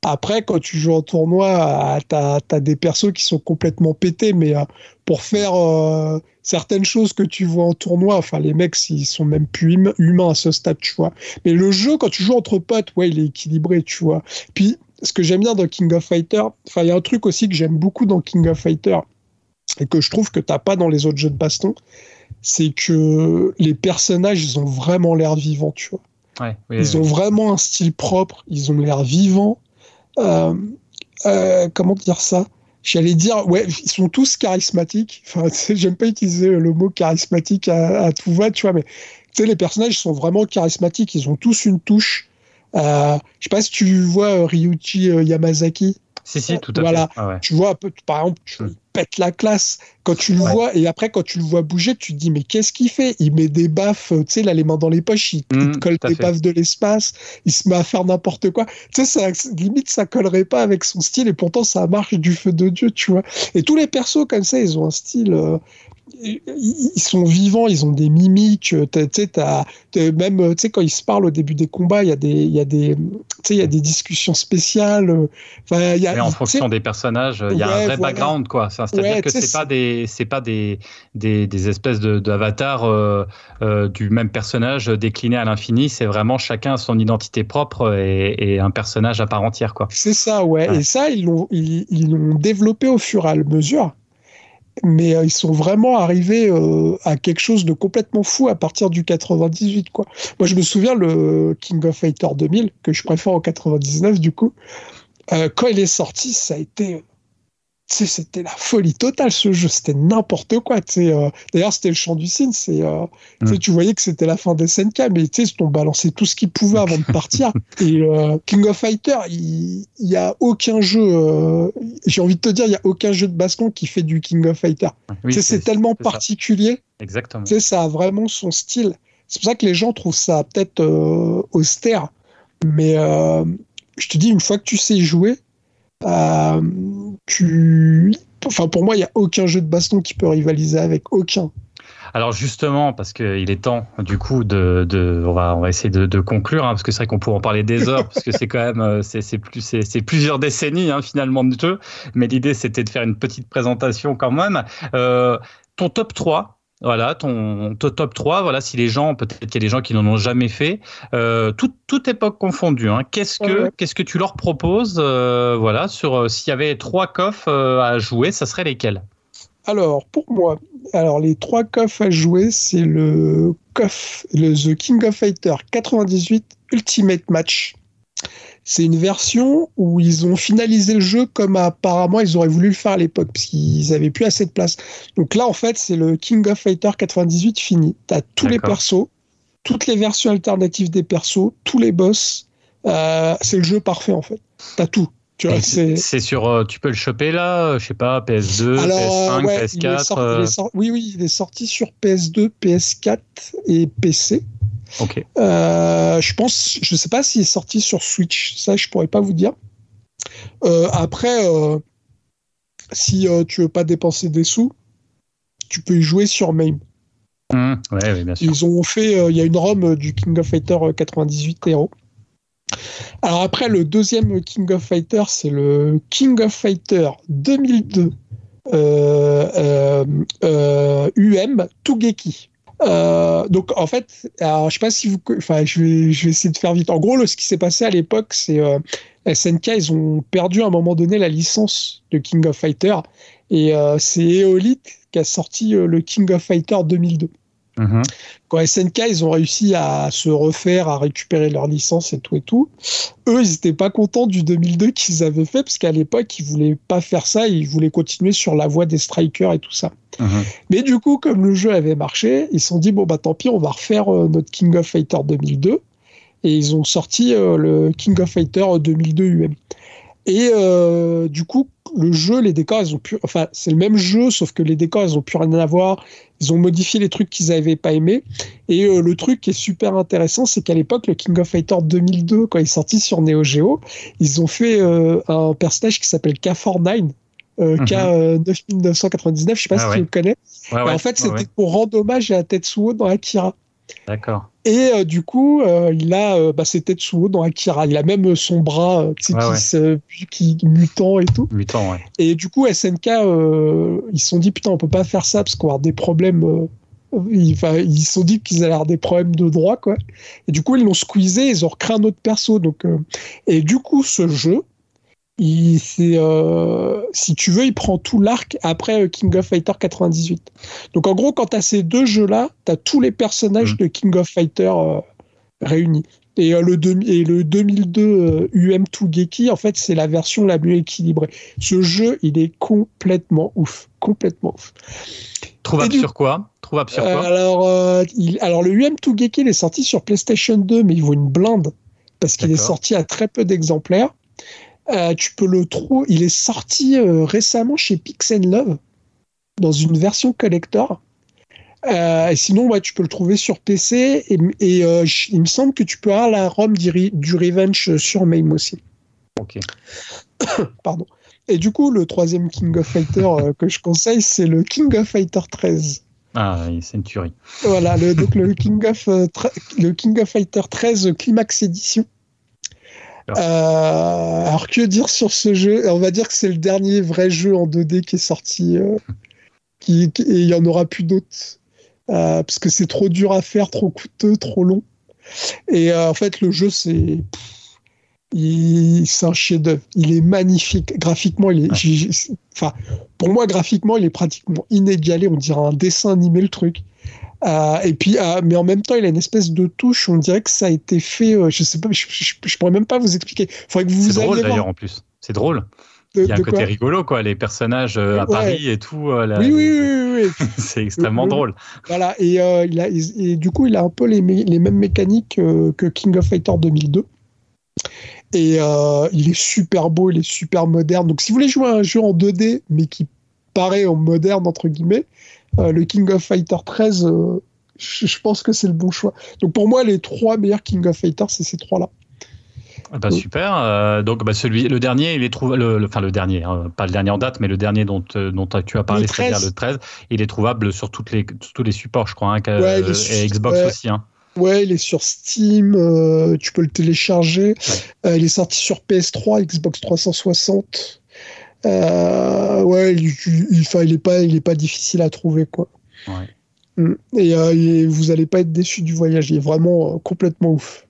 Après, quand tu joues en tournoi, tu as, des persos qui sont complètement pétés, mais euh, pour faire euh, certaines choses que tu vois en tournoi, enfin, les mecs, ils sont même plus hum- humains à ce stade, tu vois. Mais le jeu, quand tu joues entre potes, ouais, il est équilibré, tu vois. Puis, ce que j'aime bien dans King of Fighter, enfin, il y a un truc aussi que j'aime beaucoup dans King of Fighter et que je trouve que t'as pas dans les autres jeux de baston, c'est que les personnages, ils ont vraiment l'air vivants, tu vois. Ouais, oui, Ils oui. ont vraiment un style propre, ils ont l'air vivants. Euh, euh, comment dire ça? J'allais dire, ouais, ils sont tous charismatiques. Enfin, j'aime pas utiliser le mot charismatique à, à tout va, tu vois, mais tu sais, les personnages sont vraiment charismatiques. Ils ont tous une touche. Euh, je sais pas si tu vois Ryuichi Yamazaki. Si, si, tout à Voilà. fait. Ah ouais. Tu vois un peu, par exemple, tu, Mm. Pète la classe. Quand tu le Ouais. vois, et après, quand tu le vois bouger, tu te dis, mais qu'est-ce qu'il fait? Il met des baffes, euh, tu sais, il a les mains dans les poches, il, il Mm, te colle des fait. baffes de l'espace, il se met à faire n'importe quoi. Tu sais, ça, limite, ça collerait pas avec son style, et pourtant, ça marche du feu de Dieu, tu vois. Et tous les persos, comme ça, ils ont un style. euh, ils sont vivants, ils ont des mimiques. euh, t'as- t'as- t'as- même euh, quand ils se parlent au début des combats, il y a des, y a des, y a des discussions spéciales. euh, Enfin, il y a, Mais en fonction des personnages, il y a Ouais, un vrai voilà. background, quoi. C'est-à-dire Ouais, que sais, c'est pas c'est- des, c'est pas des, des, des espèces de d'avatars euh, euh, du même personnage décliné à l'infini. C'est vraiment chacun a son identité propre et, et un personnage à part entière, quoi. C'est ça, ouais. Ouais. Et ça, ils l'ont ils, ils l'ont développé au fur et à mesure. Mais euh, ils sont vraiment arrivés euh, à quelque chose de complètement fou à partir du 98, quoi. Moi, je me souviens le King of Fighter 2000, que je préfère au 99, du coup. Euh, quand il est sorti, ça a été... sais, C'était la folie totale ce jeu, c'était n'importe quoi. euh. D'ailleurs, c'était le chant du c'est, euh, Mm. Tu voyais que c'était la fin des SNK, mais tu sais, ils ont balancé tout ce qu'ils pouvaient avant de partir. Et euh, King of Fighter, il n'y a aucun jeu, euh, j'ai envie de te dire, il n'y a aucun jeu de baston qui fait du King of Fighter. Oui, c'est tellement ça. particulier, Exactement. tu sais, ça a vraiment son style. C'est pour ça que les gens trouvent ça peut-être austère, mais je te dis, une fois que tu sais jouer, euh, Enfin, pour moi, il n'y a aucun jeu de baston qui peut rivaliser avec aucun. Alors justement, parce qu'il est temps, du coup, de, de on va, on va essayer de, conclure, hein, parce que c'est vrai qu'on pourrait en parler des heures, parce que c'est quand même, euh, c'est, plus, c'est plusieurs décennies hein, finalement de jeu. Mais l'idée, c'était de faire une petite présentation quand même. Euh, ton top 3. Voilà, ton, ton top 3, voilà, si les gens, peut-être qu'il y a des gens qui n'en ont jamais fait, euh, toute, toute époque confondue, hein, qu'est-ce que, Ouais. qu'est-ce que tu leur proposes, euh, voilà, sur, euh, s'il y avait trois coffres à jouer, ça serait lesquels? Alors, pour moi, alors les trois coffres à jouer, c'est le coff, le The King of Fighter 98 Ultimate Match. C'est une version où ils ont finalisé le jeu comme apparemment ils auraient voulu le faire à l'époque, parce qu'ils avaient plus assez de place. Donc là, en fait, c'est le King of Fighter 98 fini. Tu as tous les persos, toutes les versions alternatives des persos, tous les boss. Euh, c'est le jeu parfait, en fait. Tu as tout. C'est... Sur, euh, tu peux le choper là, euh, je sais pas, PS2, Alors, PS5, euh, ouais, il est PS4. sorti- il euh, est sor- oui, oui, il est sorti sur PS2, PS4 et PC. Ok. Euh, je pense, je sais pas s'il est sorti sur Switch, ça je pourrais pas vous dire. Euh, après, euh, si tu veux pas dépenser des sous, tu peux y jouer sur MAME. Mmh, ouais, oui, bien sûr. Ils ont fait, il y a une ROM du King of Fighter euh, 98 Hero. Alors après, le deuxième King of Fighter, c'est le King of Fighter 2002 euh, euh, euh, UM Tugeki. Euh, donc en fait, alors, je sais pas si vous, enfin, je vais, essayer de faire vite. En gros, ce qui s'est passé à l'époque, c'est euh, SNK, ils ont perdu à un moment donné la licence de King of Fighter, et euh, c'est Eolite qui a sorti euh, le King of Fighter 2002 Mhm. quand SNK ils ont réussi à se refaire, à récupérer leur licence et tout et tout, eux ils n'étaient pas contents du 2002 qu'ils avaient fait parce qu'à l'époque ils voulaient pas faire ça, ils voulaient continuer sur la voie des strikers et tout ça. Mhm. Mais du coup comme le jeu avait marché, ils se sont dit bon bah tant pis on va refaire euh, notre King of Fighter 2002 et ils ont sorti euh, le King of Fighter 2002 UM. Et euh, du coup, le jeu, les décors, ils ont pu. Enfin, c'est le même jeu, sauf que les décors, ils ont plus rien à voir. Ils ont modifié les trucs qu'ils n'avaient pas aimés. Et euh, le truc qui est super intéressant, c'est qu'à l'époque, le King of Fighter 2002, quand il est sorti sur Neo Geo, ils ont fait euh, un personnage qui s'appelle K49. Euh, Mhm. K euh, 9999, je sais pas Ah si ouais. tu le connais. Ouais, Et ouais, en fait, c'était pour rendre hommage à Tetsuo dans Akira. D'accord. Et euh, du coup, euh, il a, euh, bah, c'est Tetsuo dans Akira. Il a même euh, son bras euh, Ouais, qui, ouais. se- qui mutant et tout. Mutant, ouais. Et du coup, SNK, euh, ils se sont dit putain, on peut pas faire ça parce qu'on va avoir des problèmes. euh, ils, enfin, ils se sont dit qu'ils allaient avoir des problèmes de droit, quoi. Et du coup, ils l'ont squeezé, ils ont recréé un autre perso. Donc, euh, et du coup, ce jeu, il, euh, si tu veux, il prend tout l'arc après euh, King of Fighter 98. Donc, en gros, quand tu as ces deux jeux-là, tu as tous les personnages Mhm. de King of Fighter euh, réunis. Et, euh, le, demi- et le 2002 euh, UM2 Geki, en fait, c'est la version la mieux équilibrée. Ce jeu, il est complètement ouf. Complètement ouf. Trouvable sur quoi? Trouvable sur quoi? Alors, il, alors, le UM2 Geki, il est sorti sur PlayStation 2, mais il vaut une blinde parce qu'il est sorti à très peu d'exemplaires. Euh, tu peux le trouver. Il est sorti euh, récemment chez Pix Love dans une version collector. Euh, et sinon, ouais, tu peux le trouver sur PC. Et, il me semble que tu peux avoir la ROM du, du Revenge sur MAME aussi. Ok. Pardon. Et du coup, le troisième King of Fighter que je conseille, c'est le King of Fighter 13. Ah, c'est une tuerie. Voilà, le, donc le King of le King of Fighter 13 Climax Edition. Euh, Alors. que dire sur ce jeu? On va dire que c'est le dernier vrai jeu en 2D qui est sorti, euh, qui, qui- et il y en aura plus d'autres Euh, parce que c'est trop dur à faire, trop coûteux, trop long. Et en fait, le jeu c'est il- c'est un chef-d'œuvre. Il est magnifique graphiquement. Il est, Ouais. enfin, pour moi, graphiquement, il est pratiquement inégalé. On dirait un dessin animé le truc. Euh, et puis, euh, mais en même temps, il a une espèce de touche. On dirait que ça a été fait. euh, je sais pas, je, je, je pourrais même pas vous expliquer. Faudrait que vous C'est drôle d'ailleurs en plus. C'est drôle. De, Il y a un côté rigolo, quoi. Les personnages euh, à Ouais. Paris et tout. euh, la- Oui, oui, oui, oui, c'est extrêmement Le- drôle. Voilà, et, euh, il a, et du coup, il a un peu les, les mêmes mécaniques que King of Fighter 2002. Et euh, il est super beau, il est super moderne. Donc, si vous voulez jouer à un jeu en 2D, mais qui paraît en moderne, entre guillemets, euh, le King of Fighter 13, euh, je, pense que c'est le bon choix. Donc, pour moi, les trois meilleurs King of Fighter, c'est ces trois-là. Ah Bah, Oui. super. Euh, donc bah, celui, le dernier, il est trouvé, le, le- enfin le dernier, hein, pas le dernier en date, mais le dernier dont, dont tu as parlé, c'est-à-dire 13. le 13, il est trouvable sur toutes les, sur tous les supports, je crois, hein, Ouais, et Xbox ouais. aussi. Hein. Ouais, il est sur Steam, euh, tu peux le télécharger. Euh, il est sorti sur PS3, Xbox 360. Euh, ouais, il, il, est pas, il est pas difficile à trouver quoi. Ouais. Mm. Et, euh, et vous allez pas être déçu du voyage, il est vraiment euh, complètement ouf.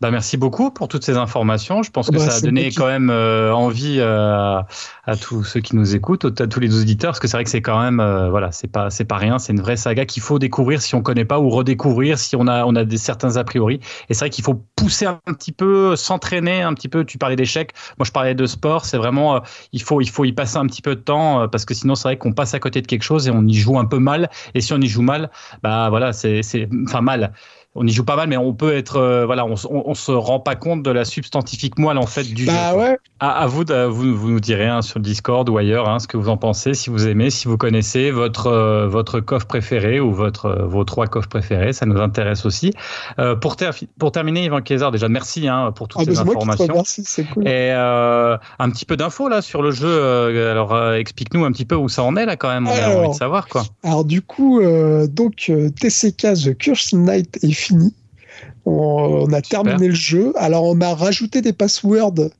Bah, merci beaucoup pour toutes ces informations. Je pense que Bah, ça a donné quand même euh, envie euh, à tous ceux qui nous écoutent, à tous les auditeurs, parce que c'est vrai que c'est quand même, euh, voilà, c'est pas, c'est pas rien, c'est une vraie saga qu'il faut découvrir si on connaît pas ou redécouvrir si on a, on a des certains a priori. Et c'est vrai qu'il faut pousser un petit peu, s'entraîner un petit peu. Tu parlais d'échecs, moi je parlais de sport. C'est vraiment, il faut, il faut y passer un petit peu de temps parce que sinon c'est vrai qu'on passe à côté de quelque chose et on y joue un peu mal. Et si on y joue mal, bah voilà, c'est, c'est, enfin mal on y joue pas mal, mais on peut être, euh, voilà, on, on, on se rend pas compte de la substantifique moelle en fait du Bah jeu. ouais, À, à vous, de, vous, vous nous direz hein, sur le Discord ou ailleurs hein, ce que vous en pensez, si vous aimez, si vous connaissez votre euh, votre coffre préféré ou votre euh, vos trois coffres préférés, ça nous intéresse aussi. Pour, ter- pour terminer, Yvan Kaiser, déjà merci hein, pour toutes ah, bah, ces te informations. remercie, c'est cool. Et un petit peu d'infos là sur le jeu. alors explique-nous un petit peu où ça en est là quand même. On a envie de savoir quoi. Alors du coup, donc TCK The Curse Night est fini. On, on a terminé le jeu. Alors on a rajouté des passwords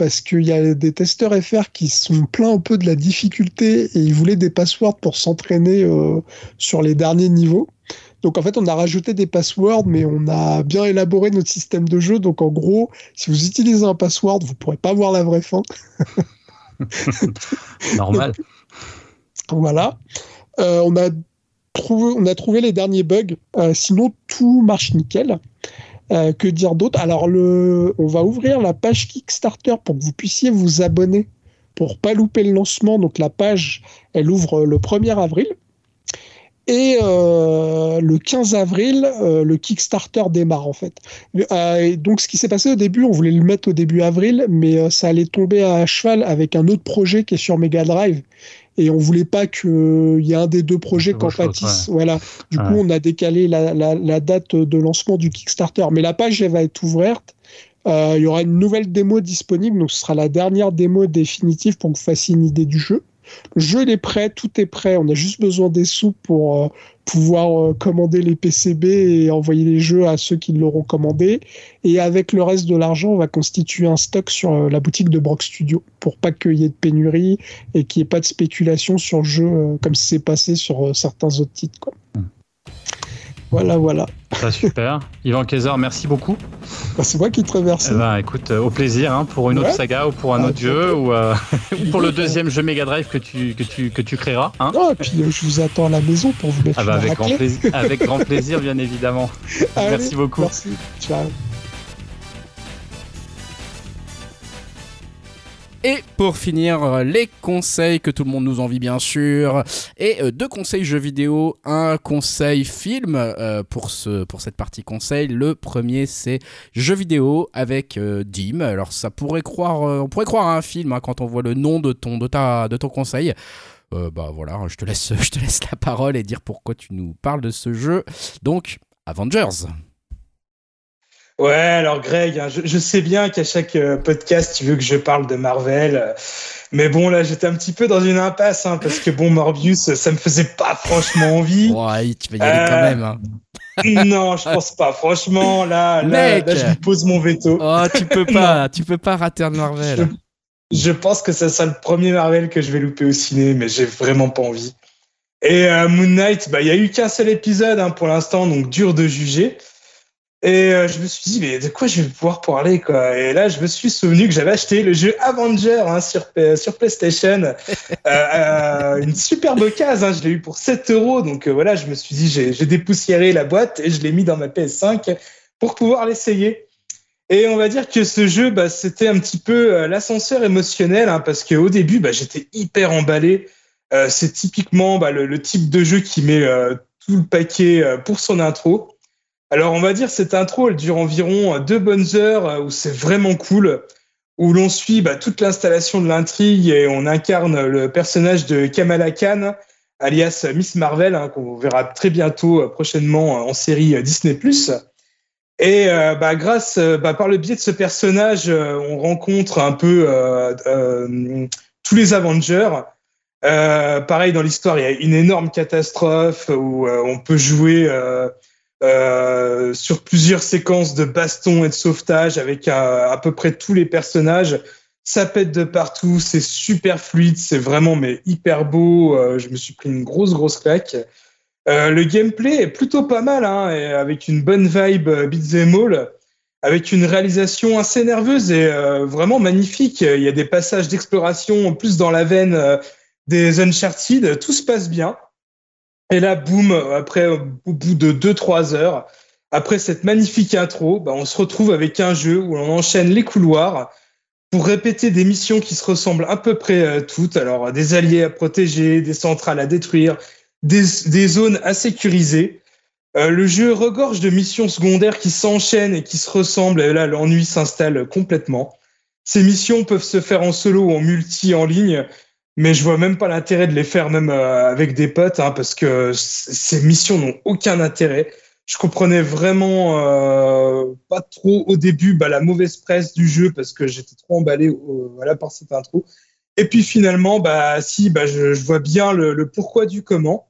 parce qu'il y a des testeurs FR qui sont pleins un peu de la difficulté et ils voulaient des passwords pour s'entraîner euh, sur les derniers niveaux. Donc en fait, on a rajouté des passwords, mais on a bien élaboré notre système de jeu. Donc en gros, si vous utilisez un password, vous pourrez pas voir la vraie fin. Normal. Voilà. Euh, on, a on a trouvé les derniers bugs. Euh, sinon, tout marche nickel. Euh, que dire d'autre? Alors, on va ouvrir la page Kickstarter pour que vous puissiez vous abonner pour pas louper le lancement. Donc, la page, elle ouvre le 1er avril. Et euh, le 15 avril, le Kickstarter démarre en fait. Donc ce qui s'est passé au début, on voulait le mettre au début avril, mais ça allait tomber à cheval avec un autre projet qui est sur Mega Drive. Et on voulait pas qu'il y ait un des deux projets Que qu'en pâtisse. Voilà. Du Ouais. coup, on a décalé la, la- la date de lancement du Kickstarter. Mais la page, elle va être ouverte. Euh, Il y aura une nouvelle démo disponible. Donc, ce sera la dernière démo définitive pour que vous fassiez une idée du jeu. Le jeu il est prêt, tout est prêt. On a juste besoin des sous pour euh, pouvoir euh, commander les PCB et envoyer les jeux à ceux qui l'auront commandé. Et avec le reste de l'argent, on va constituer un stock sur euh, la boutique de Brock Studio pour pas qu'il y ait de pénurie et qu'il n'y ait pas de spéculation sur le jeu comme c'est passé sur certains autres titres. Quoi. Hmm. Voilà, voilà. Bah, super. Yvan Kaiser, merci beaucoup. Bah, c'est moi qui te remercie. Eh ben, écoute, euh, au plaisir hein, pour une autre saga ou pour un Ah, autre jeu ou, euh, ou pour le deuxième jeu Mega Drive que tu, que tu, que tu créeras. Hein Non, et puis euh, je vous attends à la maison pour vous mettre ah bah, avec, grand plaisir, avec grand plaisir, bien évidemment. Allez, merci beaucoup. Merci. Ciao. Et pour finir, euh, les conseils que tout le monde nous envie bien sûr. Et euh, deux conseils jeux vidéo, un conseil film euh, pour, ce, pour cette partie conseil. Le premier c'est jeux vidéo avec Dim. Alors ça pourrait croire, on pourrait croire à un film hein, quand on voit le nom de ton, de ta, de ton conseil. Bah voilà, je te, laisse, je te laisse la parole et dire pourquoi tu nous parles de ce jeu. Donc, Avengers. Ouais, alors Greg, hein, je, je sais bien qu'à chaque euh, podcast, tu veux que je parle de Marvel. euh, mais bon, là, j'étais un petit peu dans une impasse, hein, parce que bon, Morbius, euh, ça me faisait pas franchement envie. Ouais, tu vas y aller quand même. hein. non, je pense pas. Franchement, là, là, là, je lui pose mon veto. Oh, tu peux pas, tu peux pas rater un Marvel. Je pense que ça sera le premier Marvel que je vais louper au ciné, mais j'ai vraiment pas envie. Et Moon Knight, bah, il y a eu qu'un seul épisode pour l'instant, donc dur de juger. Et euh, je me suis dit, mais de quoi je vais pouvoir parler quoi? Et là, je me suis souvenu que j'avais acheté le jeu Avenger hein, sur, sur PlayStation. Euh, euh, une superbe case, hein, je l'ai eu pour 7 euros. Donc euh, voilà, je me suis dit, j'ai j'ai dépoussiéré la boîte et je l'ai mis dans ma PS5 pour pouvoir l'essayer. Et on va dire que ce jeu, bah, c'était un petit peu euh, l'ascenseur émotionnel, hein, parce qu'au début, bah, j'étais hyper emballé. Euh, c'est typiquement bah, le, le type de jeu qui met euh, tout le paquet euh, pour son intro. Alors, on va dire cette intro, elle dure environ euh, deux bonnes heures, euh, où c'est vraiment cool, où l'on suit bah, toute l'installation de l'intrigue et on incarne le personnage de Kamala Khan, alias Miss Marvel, hein, qu'on verra très bientôt, euh, prochainement, euh, en série euh, Disney+. Et euh, bah, grâce, euh, bah, par le biais de ce personnage, euh, on rencontre un peu euh, euh, tous les Avengers. Euh, pareil, dans l'histoire, il y a une énorme catastrophe où euh, on peut jouer euh, sur plusieurs séquences de baston et de sauvetage avec euh, à peu près tous les personnages. Ça pète de partout, c'est super fluide, c'est vraiment mais hyper beau. Euh, je me suis pris une grosse grosse claque. Le gameplay est plutôt pas mal, hein, et avec une bonne vibe beat'em all, avec une réalisation assez nerveuse et vraiment magnifique. Il y a des passages d'exploration plus dans la veine des Uncharted, tout se passe bien. Et là, boum, après, au bout de 2-3 heures, après cette magnifique intro, bah, on se retrouve avec un jeu où on enchaîne les couloirs pour répéter des missions qui se ressemblent à peu près euh, toutes. Alors, des alliés à protéger, des centrales à détruire, des, zones à sécuriser. Euh, le jeu regorge de missions secondaires qui s'enchaînent et qui se ressemblent, et là, l'ennui s'installe complètement. Ces missions peuvent se faire en solo ou en multi en ligne, mais je vois même pas l'intérêt de les faire même euh, avec des potes, hein, parce que ces missions n'ont aucun intérêt. Je comprenais vraiment euh, pas trop au début bah, la mauvaise presse du jeu parce que j'étais trop emballé voilà, par cette intro. Et puis finalement, bah si, bah, je, vois bien le, pourquoi du comment.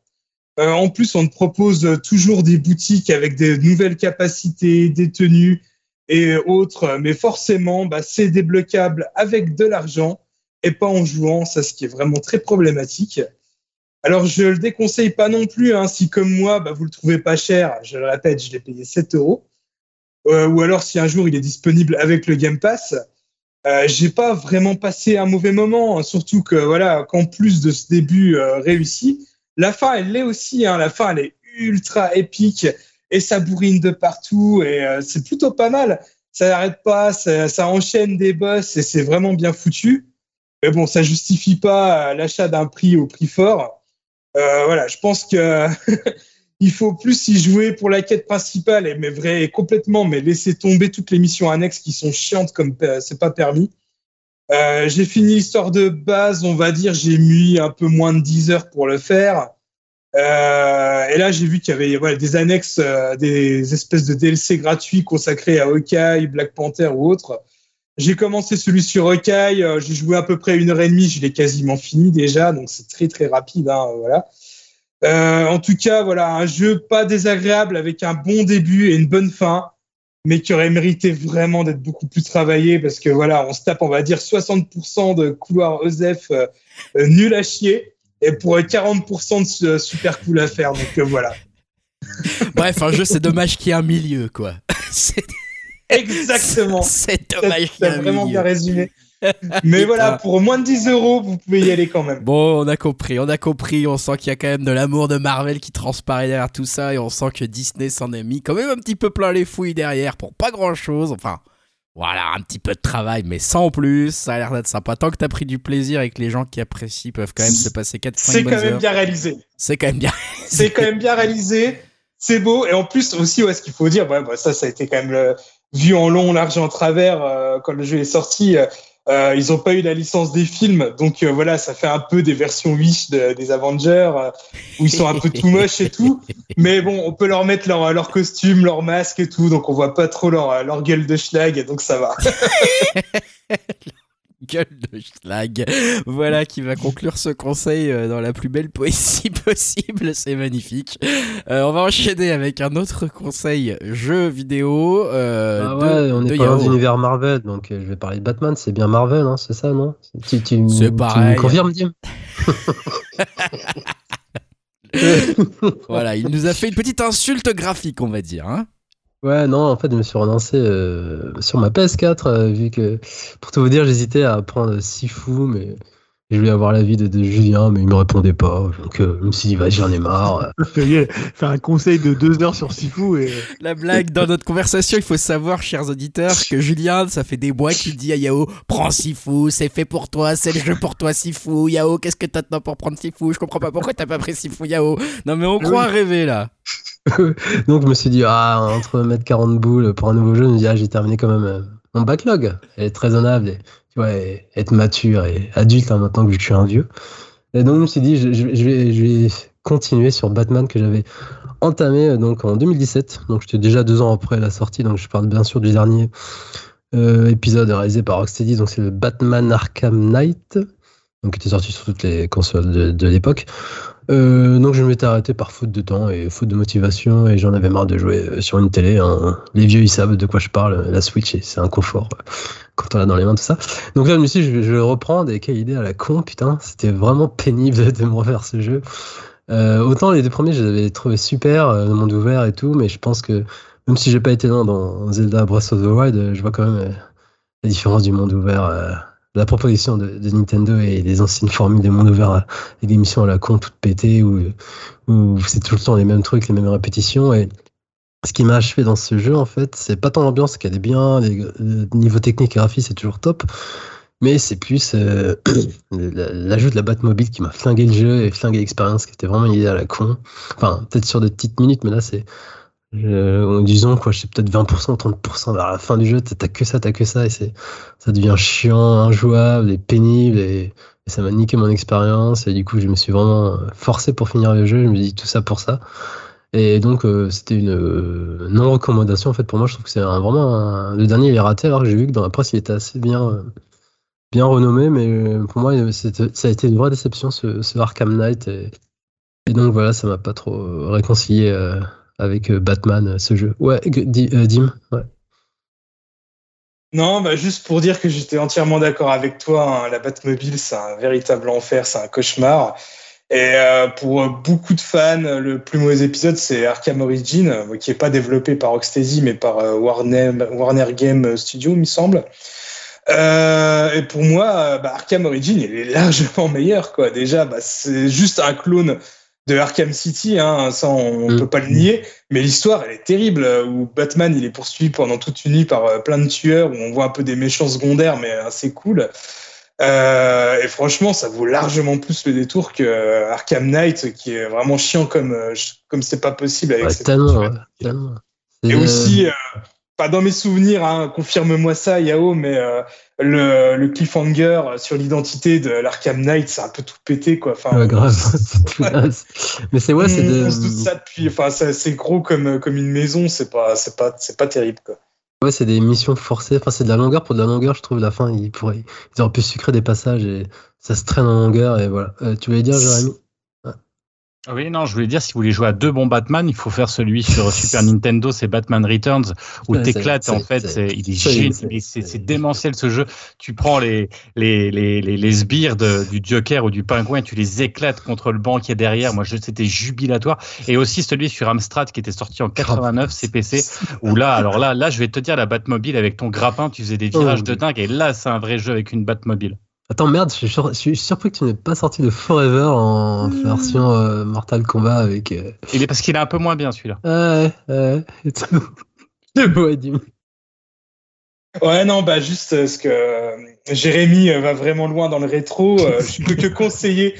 Euh, en plus, on te propose toujours des boutiques avec des nouvelles capacités, des tenues et autres, mais forcément, bah, c'est débloquable avec de l'argent et pas en jouant, ça ce qui est vraiment très problématique. Alors je le déconseille pas non plus, hein, si comme moi, bah, vous le trouvez pas cher, je le répète, je l'ai payé 7 euros. Euh, ou alors si un jour il est disponible avec le Game Pass, euh, j'ai pas vraiment passé un mauvais moment, hein, surtout que voilà, qu'en plus de ce début euh, réussi, la fin elle l'est aussi, hein, la fin elle est ultra épique et ça bourrine de partout et euh, c'est plutôt pas mal. Ça n'arrête pas, ça, ça enchaîne des boss et c'est vraiment bien foutu. Mais bon, ça justifie pas euh, l'achat d'un prix au prix fort. Euh, voilà, je pense que il faut plus y jouer pour la quête principale et mais vrai complètement, mais laisser tomber toutes les missions annexes qui sont chiantes comme euh, c'est pas permis. Euh, j'ai fini l'histoire de base, on va dire, j'ai mis un peu moins de 10 heures pour le faire. Euh, et là, j'ai vu qu'il y avait voilà, des annexes, euh, des espèces de DLC gratuits consacrés à Hawkeye, Black Panther ou autres. J'ai commencé celui sur Rocaille, euh, j'ai joué à peu près une heure et demie, je l'ai quasiment fini déjà, donc c'est très très rapide, hein, voilà. Euh, en tout cas, voilà, un jeu pas désagréable avec un bon début et une bonne fin, mais qui aurait mérité vraiment d'être beaucoup plus travaillé parce que voilà, on se tape, on va dire, 60% de couloirs OZEF euh, euh, nul à chier et pour euh, 40% de su- super cool à faire. Donc voilà. Bref, un jeu, c'est dommage qu'il y ait un milieu, quoi. Exactement. c'est dommage t'as un vraiment bien résumé. Mais voilà, pour moins de 10 euros, vous pouvez y aller quand même. Bon, on a compris, on a compris, on sent qu'il y a quand même de l'amour de Marvel qui transparaît derrière tout ça et on sent que Disney s'en est mis quand même un petit peu plein les fouilles derrière pour pas grand chose. Enfin, voilà, un petit peu de travail, mais sans plus, ça a l'air d'être sympa. Tant que t'as pris du plaisir et que les gens qui apprécient peuvent quand même se passer 4-5 C'est bonnes quand même bien réalisé. c'est quand même bien. C'est quand même bien réalisé. C'est beau. Et en plus, aussi, ouais, ce qu'il faut dire, ouais, bah, ça, ça a été quand même le- vu en long, large et en travers euh, quand le jeu est sorti. euh, euh, ils n'ont pas eu la licence des films, donc euh, voilà, ça fait un peu des versions Wish de- des Avengers euh, où ils sont un peu tout moches et tout. Mais bon, on peut leur mettre leur, leur costume, leur masque et tout, donc on voit pas trop leur, leur gueule de schlag, donc ça va. Gueule de schlag. Voilà qui va conclure ce conseil euh, dans la plus belle poésie possible. C'est magnifique. Euh, on va enchaîner avec un autre conseil jeu vidéo. euh, Ah de- ouais, on de est pas dans l'univers Marvel, donc je vais parler de Batman, c'est bien Marvel, hein, c'est ça, non? Tu, tu, C'est pareil. me confirmes, Dim Voilà, il nous a fait une petite insulte graphique, on va dire. hein. Ouais, non, en fait, je me suis relancé euh, sur ma PS4, euh, vu que, pour tout vous dire, j'hésitais à prendre Sifu, mais je voulais avoir l'avis de, de Julien, mais il me répondait pas. Donc, euh, je me suis dit, vas-y, j'en ai marre. Faire un conseil de deux heures sur Sifu et La blague dans notre conversation, il faut savoir, chers auditeurs, que Julien, ça fait des mois qu'il dit à Yao Prends Sifu, c'est fait pour toi, c'est le jeu pour toi, Sifu. Yao, qu'est-ce que t'attends pour prendre Sifu? Je comprends pas pourquoi t'as pas pris Sifu, Yao. Non, mais on croit rêver là. Donc, je me suis dit, ah, entre mettre 40 boules pour un nouveau jeu, je me dis, ah, j'ai terminé quand même euh, mon backlog. Elle est raisonnable, et, tu vois, et être mature et adulte, hein, maintenant que je suis un vieux. Et donc, je me suis dit, je, vais, continuer sur Batman que j'avais entamé euh, donc en 2017. Donc, j'étais déjà deux ans après la sortie. Donc, je parle bien sûr du dernier euh, épisode réalisé par Rocksteady. Donc, c'est le Batman Arkham Knight. Donc, qui était sorti sur toutes les consoles de l'époque. Euh, donc, je m'étais arrêté par faute de temps et faute de motivation. Et j'en avais marre de jouer euh, sur une télé. hein. Les vieux, ils savent de quoi je parle. La Switch, c'est un confort euh, quand on l'a dans les mains, tout ça. Donc là, je me suis dit, je je vais le reprendre. Et quelle idée à la con, putain. C'était vraiment pénible de, me refaire ce jeu. Euh, autant les deux premiers, je les avais trouvés super, euh, le monde ouvert et tout, mais je pense que même si j'ai pas été loin dans Zelda Breath of the Wild, euh, je vois quand même euh, la différence du monde ouvert, euh, la proposition de, de Nintendo et des anciennes formules des mondes ouverts, euh, et des missions à la con toutes pétées où, c'est tout le temps les mêmes trucs, les mêmes répétitions. Et ce qui m'a achevé dans ce jeu, en fait, c'est pas tant l'ambiance qu'elle est bien, les, le niveau technique et graphique, c'est toujours top. Mais c'est plus euh, la- l'ajout de la Batmobile qui m'a flingué le jeu et flingué l'expérience, qui était vraiment idée à la con. Enfin, peut-être sur des petites minutes, mais là, c'est. Je- disons, quoi, je sais peut-être 20%, 30% vers la fin du jeu, t'as que ça, t'as que ça, et c'est, ça devient chiant, injouable et pénible, et, ça m'a niqué mon expérience, et du coup, je me suis vraiment forcé pour finir le jeu, je me dis tout ça pour ça. Et donc, euh, c'était une euh, non-recommandation, en fait, pour moi, je trouve que c'est vraiment le dernier, il est raté, alors que j'ai vu que dans la presse, il était assez bien. euh, bien renommé, mais euh, pour moi, euh, ça a été une vraie déception ce, Arkham Knight. Et, donc voilà, ça m'a pas trop euh, réconcilié euh, avec euh, Batman, euh, ce jeu. Ouais, euh, Dim. Non, bah juste pour dire que j'étais entièrement d'accord avec toi. hein, la Batmobile, c'est un véritable enfer, c'est un cauchemar. Et pour beaucoup de fans, le plus mauvais épisode, c'est Arkham Origin, qui est pas développé par Rocksteady, mais par Warner, Warner Game Studio, il me semble. Et pour moi, bah, Arkham Origin, il est largement meilleur. Quoi. Déjà, bah, c'est juste un clone de Arkham City, hein, ça on Mm. peut pas le nier. Mais l'histoire, elle est terrible, où Batman, il est poursuivi pendant toute une nuit par euh, plein de tueurs, où on voit un peu des méchants secondaires, mais assez cool. Euh, et franchement, ça vaut largement plus le détour que euh, Arkham Knight, qui est vraiment chiant comme comme c'est pas possible avec Ouais, cette tellement, tuerie. ouais, tellement. Et euh, aussi, euh, pas dans mes souvenirs, hein, confirme-moi ça, Yao, mais euh, le, le cliffhanger sur l'identité de l'Arkham Knight, c'est un peu tout pété, quoi. Enfin, ouais, grave. Mais c'est ouais, c'est on, de. on se doute ça depuis. Enfin, ça- c'est gros comme comme une maison, c'est pas c'est pas c'est pas terrible, quoi. Ouais, c'est des missions forcées. Enfin, c'est de la longueur pour de la longueur, je trouve. La fin, ils, pourraient... ils auraient pu sucrer des passages et ça se traîne en longueur. Et voilà. Euh, tu voulais dire, Jérémy? Oui, non, je voulais dire, si vous voulez jouer à deux bons Batman, il faut faire celui sur Super Nintendo, c'est Batman Returns, où Ouais, t'éclates, en fait, c'est, il est génial, c'est, démentiel ce jeu. Tu prends les, les, les, les, les sbires de- du Joker ou du Pingouin, tu les éclates contre le banc qui est derrière. Moi, c'était jubilatoire. Et aussi celui sur Amstrad qui était sorti en 89 CPC, où là, alors là, là, je vais te dire, la Batmobile avec ton grappin, tu faisais des virages Oh, de dingue, et là, c'est un vrai jeu avec une Batmobile. Attends, merde, je suis, sur- je suis surpris que tu n'aies pas sorti de Forever en version euh, Mortal Kombat avec. euh, Il est parce qu'il est un peu moins bien, celui-là. Ouais, ouais. Le beau. Ouais, non, bah juste euh, ce que euh, Jérémy euh, va vraiment loin dans le rétro. euh, je peux que conseiller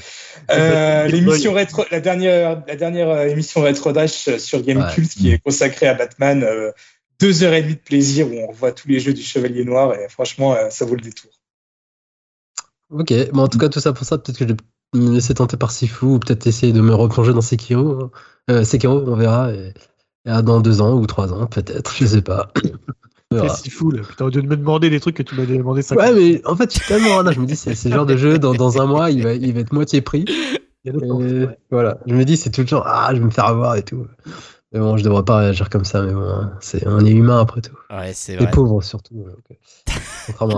euh, l'émission rétro, la dernière, la dernière euh, émission Retro Dash euh, sur Game Ouais. Cult qui est consacrée à Batman. euh, deux heures et demie de plaisir où on revoit tous les jeux du Chevalier Noir et franchement, euh, ça vaut le détour. Ok, bon, en tout cas, tout ça pour ça, peut-être que je vais me laisser tenter par Sifu ou peut-être essayer de me replonger dans Sekiro. Euh, Sekiro, on verra. Et, et à dans deux ans ou trois ans, peut-être, je sais pas. C'est fou, là. Putain, au lieu de me demander des trucs que tu m'as demandé ça. Ouais, mais en fait, je suis tellement radin, je me dis, c'est le genre de jeu, dans, dans un mois, il va, il va être moitié prix. Et ouais. Voilà, je me dis, c'est tout le temps, ah, je vais me faire avoir et tout. Mais bon, je devrais pas réagir comme ça, mais bon, c'est, on est humain après tout. Ouais, c'est Les vrai. pauvres surtout. euh,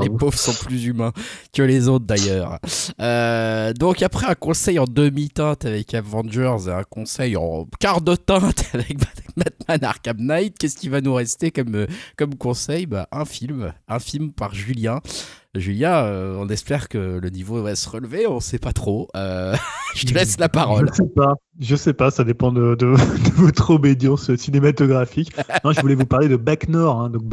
Les pauvres sont plus humains que les autres d'ailleurs. Euh, donc après un conseil en demi-teinte avec Avengers et un conseil en quart de teinte avec Batman Arkham Knight, qu'est-ce qui va nous rester comme, euh, comme conseil? Bah, Un film, un film par Julien. Julien, euh, on espère que le niveau va se relever, on sait pas trop. Euh, je te laisse la parole. Je sais pas, je sais pas, ça dépend de, votre obédience cinématographique. Non, je voulais vous parler de Bac Nord, hein. donc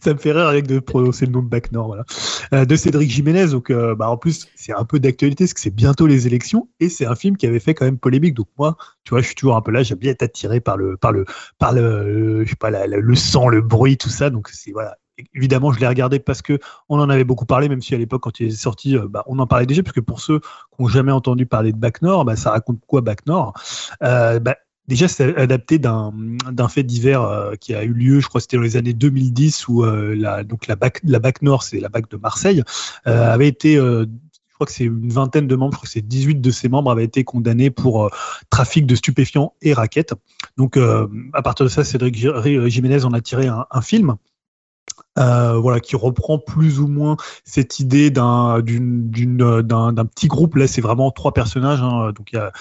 ça me fait rire avec de prononcer le nom de Bac Nord, voilà. Euh, de Cédric Jiménez, donc bah, en plus c'est un peu d'actualité parce que c'est bientôt les élections et c'est un film qui avait fait quand même polémique, donc moi, tu vois, je suis toujours un peu là, j'aime bien être attiré par le, par le, par le, je sais pas, la- le sang, le bruit, tout ça, donc c'est voilà. Évidemment, je l'ai regardé parce que on en avait beaucoup parlé, même si à l'époque, quand il est sorti, euh, bah, on en parlait déjà, parce que pour ceux qui n'ont jamais entendu parler de Bac Nord, bah, ça raconte quoi Bac Nord? Euh, bah, Déjà, c'est adapté d'un fait divers euh, qui a eu lieu, je crois c'était dans les années 2010, où la, donc la BAC, la BAC Nord, c'est la BAC de Marseille, avait été, je crois que c'est une vingtaine de membres, je crois que c'est 18 de ses membres avaient été condamnés pour trafic de stupéfiants et raquettes. Donc, à partir de ça, Cédric Jiménez en a tiré un film. Euh, voilà, qui reprend plus ou moins cette idée d'un d'une- d'une- d'un d'un petit groupe. Là, c'est vraiment trois personnages. hein. Donc, il y a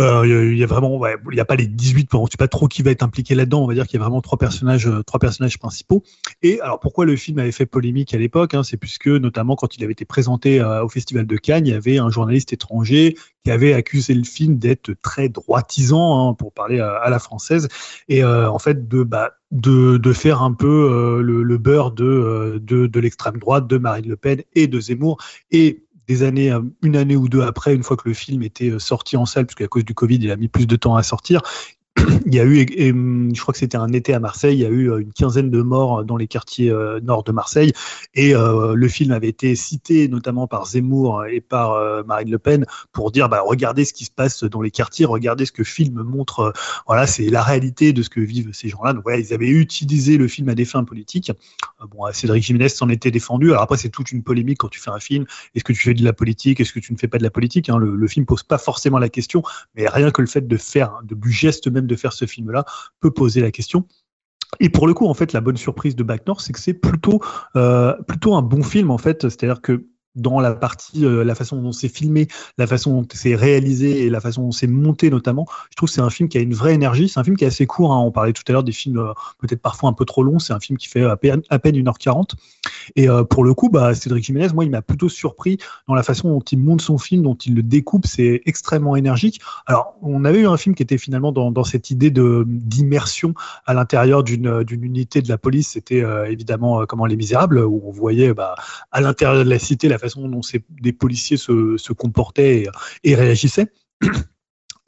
euh, Il y a- vraiment, ouais, il n'y a pas les 18, on ne sait pas trop qui va être impliqué là-dedans. On va dire qu'il y a vraiment trois personnages, euh, trois personnages principaux. Et alors, pourquoi le film avait fait polémique à l'époque hein, C'est puisque, notamment, quand il avait été présenté euh, au Festival de Cannes, il y avait un journaliste étranger qui avait accusé le film d'être très droitisant, hein, pour parler à, la française, et en fait de, bah, de, faire un peu le, beurre de, de, l'extrême droite, de Marine Le Pen et de Zemmour. Des années, euh, une année ou deux après, une fois que le film était euh, sorti en salle, puisqu'à cause du Covid, il a mis plus de temps à sortir, il y a eu, et, je crois que c'était un été à Marseille, il y a eu euh, une quinzaine de morts dans les quartiers euh, nord de Marseille, et euh, le film avait été cité notamment par Zemmour et par euh, Marine Le Pen pour dire, bah, regardez ce qui se passe dans les quartiers, regardez ce que le film montre, euh, voilà, c'est la réalité de ce que vivent ces gens-là. Donc voilà, ils avaient utilisé le film à des fins politiques. Euh, bon, Cédric Jiménez s'en était défendu. Alors après, c'est toute une polémique quand tu fais un film. Est-ce que tu fais de la politique? Est-ce que tu ne fais pas de la politique? Hein le, le, film pose pas forcément la question, mais rien que le fait de faire, de, du geste même de faire ce film-là, peut poser la question. Et pour le coup, en fait, la bonne surprise de Back North, c'est que c'est plutôt, euh, plutôt un bon film, en fait. C'est-à-dire que dans la partie, euh, la façon dont c'est filmé, la façon dont c'est réalisé et la façon dont c'est monté notamment, je trouve que c'est un film qui a une vraie énergie. C'est un film qui est assez court. Hein. On parlait tout à l'heure des films euh, peut-être parfois un peu trop longs. C'est un film qui fait à peine, à peine 1h40. Et euh, pour le coup, bah, Cédric Jiménez, moi, il m'a plutôt surpris dans la façon dont il monte son film, dont il le découpe. C'est extrêmement énergique. Alors, on avait eu un film qui était finalement dans, cette idée d'immersion à l'intérieur d'une unité de la police. C'était évidemment comment Les Misérables, où on voyait bah, à l'intérieur de la cité la façon dont ces, des policiers se, se comportaient et, réagissaient.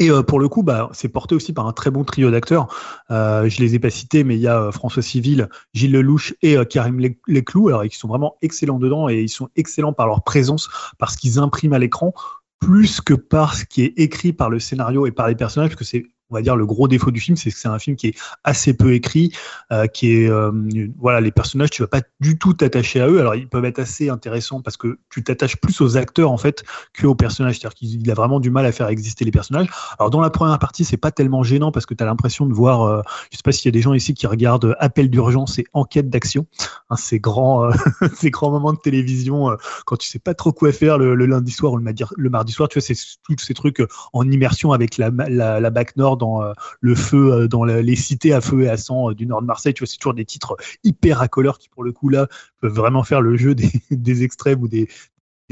Et euh, pour le coup, bah, c'est porté aussi par un très bon trio d'acteurs. Euh, je les ai pas cités, mais il y a euh, François Civil, Gilles Lelouch et euh, Karim Leclou. Alors, ils sont vraiment excellents dedans et ils sont excellents par leur présence, parce qu'ils impriment à l'écran, plus que par ce qui est écrit par le scénario et par les personnages, que c'est on va dire le gros défaut du film, c'est que c'est un film qui est assez peu écrit, euh, qui est euh, voilà les personnages, tu vas pas du tout t'attacher à eux. Alors ils peuvent être assez intéressants parce que tu t'attaches plus aux acteurs en fait que aux personnages. C'est-à-dire qu'il a vraiment du mal à faire exister les personnages. Alors dans la première partie, c'est pas tellement gênant parce que tu as l'impression de voir, euh, je sais pas s'il y a des gens ici qui regardent Appel d'urgence et Enquête d'action, hein, ces grands euh, ces grands moments de télévision quand tu sais pas trop quoi faire le, lundi soir ou le, mardi- soir. Tu vois, c'est tous ces trucs en immersion avec la, la, la BAC Nord dans euh, le feu, euh, dans les cités à feu et à sang euh, du nord de Marseille. Tu vois, c'est toujours des titres hyper racoleurs qui, pour le coup, là, peuvent vraiment faire le jeu des extrêmes ou des,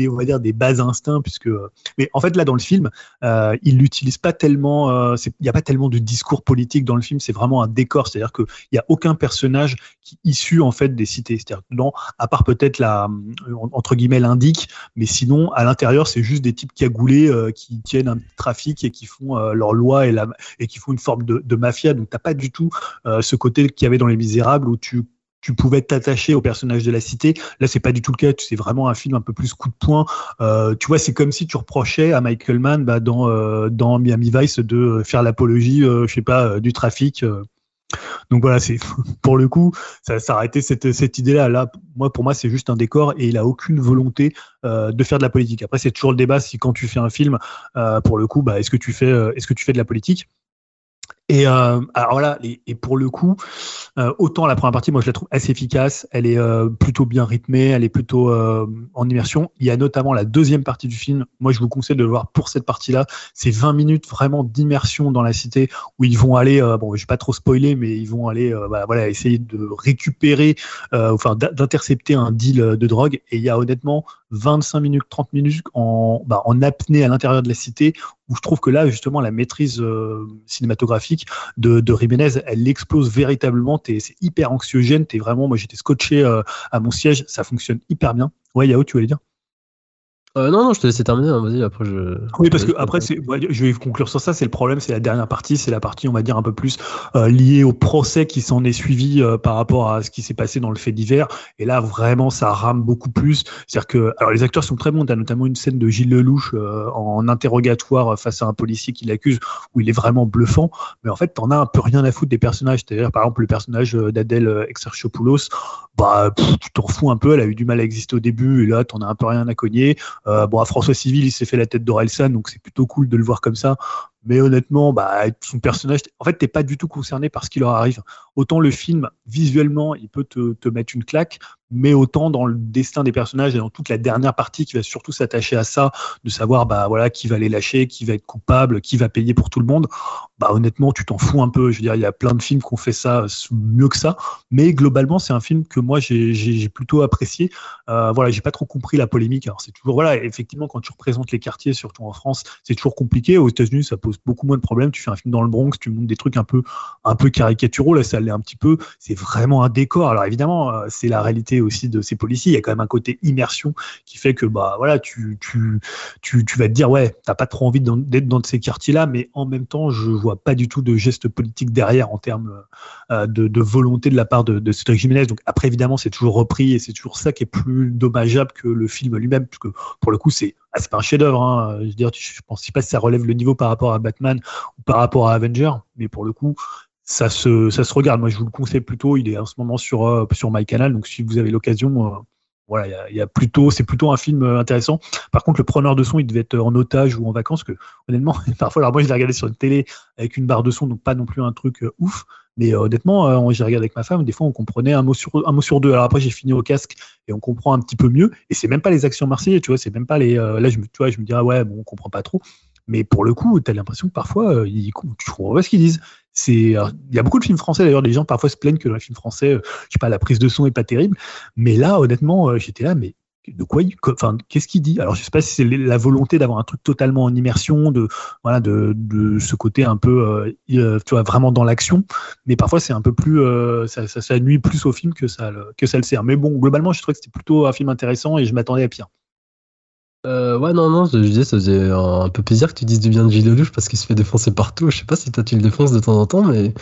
on va dire, des bas instincts, puisque. Mais en fait, là, dans le film, euh, il l'utilise pas tellement. euh, Il n'y a pas tellement de discours politique dans le film. C'est vraiment un décor. C'est-à-dire qu'il n'y a aucun personnage qui issu en fait des cités. C'est-à-dire non, à part peut-être la euh, entre guillemets l'indique, mais sinon à l'intérieur c'est juste des types cagoulés euh, qui tiennent un trafic et qui font euh, leur loi et, et qui font une forme de, de mafia. Donc t'as pas du tout euh, ce côté qu'il y avait dans Les Misérables où tu tu pouvais t'attacher au personnage de la cité. Là, c'est pas du tout le cas. C'est vraiment un film un peu plus coup de poing. Euh, tu vois, c'est comme si tu reprochais à Michael Mann bah, dans euh, dans Miami Vice de faire l'apologie, euh, je sais pas, euh, du trafic. euh. Donc voilà, c'est pour le coup, ça, arrêté cette, cette idée-là. Là, moi, pour moi, c'est juste un décor et il a aucune volonté euh, de faire de la politique. Après, c'est toujours le débat si quand tu fais un film, euh, pour le coup, bah, est-ce que tu fais, euh, est-ce que tu fais de la politique? Et euh, et, et pour le coup, euh, autant la première partie, moi je la trouve assez efficace, elle est euh, plutôt bien rythmée, elle est plutôt en immersion. Il y a notamment la deuxième partie du film, moi je vous conseille de le voir pour cette partie-là. C'est 20 minutes vraiment d'immersion dans la cité où ils vont aller, bon je vais pas trop spoiler, mais ils vont aller bah, voilà, essayer de récupérer, enfin d'in- d'intercepter un deal de drogue. Et il y a honnêtement 25 minutes, 30 minutes en, bah, en apnée à l'intérieur de la cité où je trouve que là, justement, la maîtrise euh, de, de Jiménez, elle explose véritablement. C'est hyper anxiogène. T'es vraiment, moi, j'étais scotché euh, à mon siège. Ça fonctionne hyper bien. Ouais, Yao, tu voulais dire? Euh, non, non, je te laissais terminer. hein, Vas-y, après je. Oui, parce que après, c'est, ouais, je vais conclure sur ça. C'est le problème, c'est la dernière partie, c'est la partie, on va dire un peu plus euh, liée au procès qui s'en est suivi euh, par rapport à ce qui s'est passé dans le fait divers. Et là, vraiment, ça rame beaucoup plus. C'est-à-dire que, alors, les acteurs sont très bons. T'as notamment une scène de Gilles Lelouch en interrogatoire face à un policier qui l'accuse, où il est vraiment bluffant. Mais en fait, t'en as un peu rien à foutre des personnages. C'est-à-dire, par exemple, le personnage d'Adèle Exarchopoulos, bah, pff, tu t'en fous un peu. Elle a eu du mal à exister au début, et là, t'en as un peu rien à cogner. Euh, bon, à François Civil, il s'est fait la tête d'Orelsan, donc c'est plutôt cool de le voir comme ça. Mais honnêtement, bah, son personnage, en fait, t'es pas du tout concerné par ce qui leur arrive. Autant le film, visuellement, il peut te, te mettre une claque, mais autant dans le destin des personnages et dans toute la dernière partie qui va surtout s'attacher à ça, de savoir, bah, voilà, qui va les lâcher, qui va être coupable, qui va payer pour tout le monde. Bah, honnêtement, tu t'en fous un peu. Je veux dire, il y a plein de films qui ont fait ça mieux que ça. Mais globalement, c'est un film que moi, j'ai plutôt apprécié. Euh, voilà, j'ai pas trop compris la polémique. Alors c'est toujours voilà, effectivement quand tu représentes les quartiers, surtout en France, c'est toujours compliqué. Aux États-Unis, ça beaucoup moins de problèmes. Tu fais un film dans le Bronx, tu montes des trucs un peu un peu caricaturaux. Là, ça l'est un petit peu. C'est vraiment un décor. Alors évidemment, euh, c'est la réalité aussi de ces policiers. Il y a quand même un côté immersion qui fait que bah voilà, tu tu tu, tu vas te dire ouais, t'as pas trop envie d'être dans ces quartiers-là, mais en même temps, je vois pas du tout de geste politique derrière en termes euh, de, volonté de la part de, de Cédric Jiménez. Donc après, évidemment, c'est toujours repris et c'est toujours ça qui est plus dommageable que le film lui-même, puisque pour le coup, c'est ah, c'est pas un chef-d'œuvre. Hein. Je veux dire, je pense pas que ça relève le niveau par rapport à Batman par rapport à Avenger, mais pour le coup, ça se, ça se regarde. Moi, je vous le conseille plutôt. Il est en ce moment sur, euh, sur MyCanal, donc si vous avez l'occasion, euh, voilà, il y a, plutôt, c'est plutôt un film euh, intéressant. Par contre, le preneur de son, il devait être en otage ou en vacances, que honnêtement, parfois, alors moi, je l'ai regardé sur une télé avec une barre de son, donc pas non plus un truc euh, ouf. Mais euh, honnêtement, euh, j'ai regardé avec ma femme, des fois on comprenait un mot sur un mot sur deux. Alors après j'ai fini au casque et on comprend un petit peu mieux. Et c'est même pas les actions marseillaises, tu vois, c'est même pas les. euh, là je me, tu vois, je me dis ah ouais bon on comprend pas trop. Mais pour le coup, t'as l'impression que parfois euh, ils, tu comprends pas ce qu'ils disent. Il y a beaucoup de films français d'ailleurs. Les gens parfois se plaignent que dans les films français, euh, je sais pas, la prise de son est pas terrible. Mais là, honnêtement, euh, j'étais là, mais de quoi enfin, qu'est-ce qu'il dit? Alors, je sais pas si c'est la volonté d'avoir un truc totalement en immersion, de, voilà, de, ce côté un peu, tu vois, vraiment dans l'action. Mais parfois, c'est un peu plus, ça, nuit plus au film que ça le sert. Mais bon, globalement, je trouvais que c'était plutôt un film intéressant et je m'attendais à pire. Euh, ouais, non, non, je disais, ça faisait un, peu plaisir que tu dises du bien de Gilles Lelouch parce qu'il se fait défoncer partout. Je sais pas si toi tu le défonces de temps en temps, mais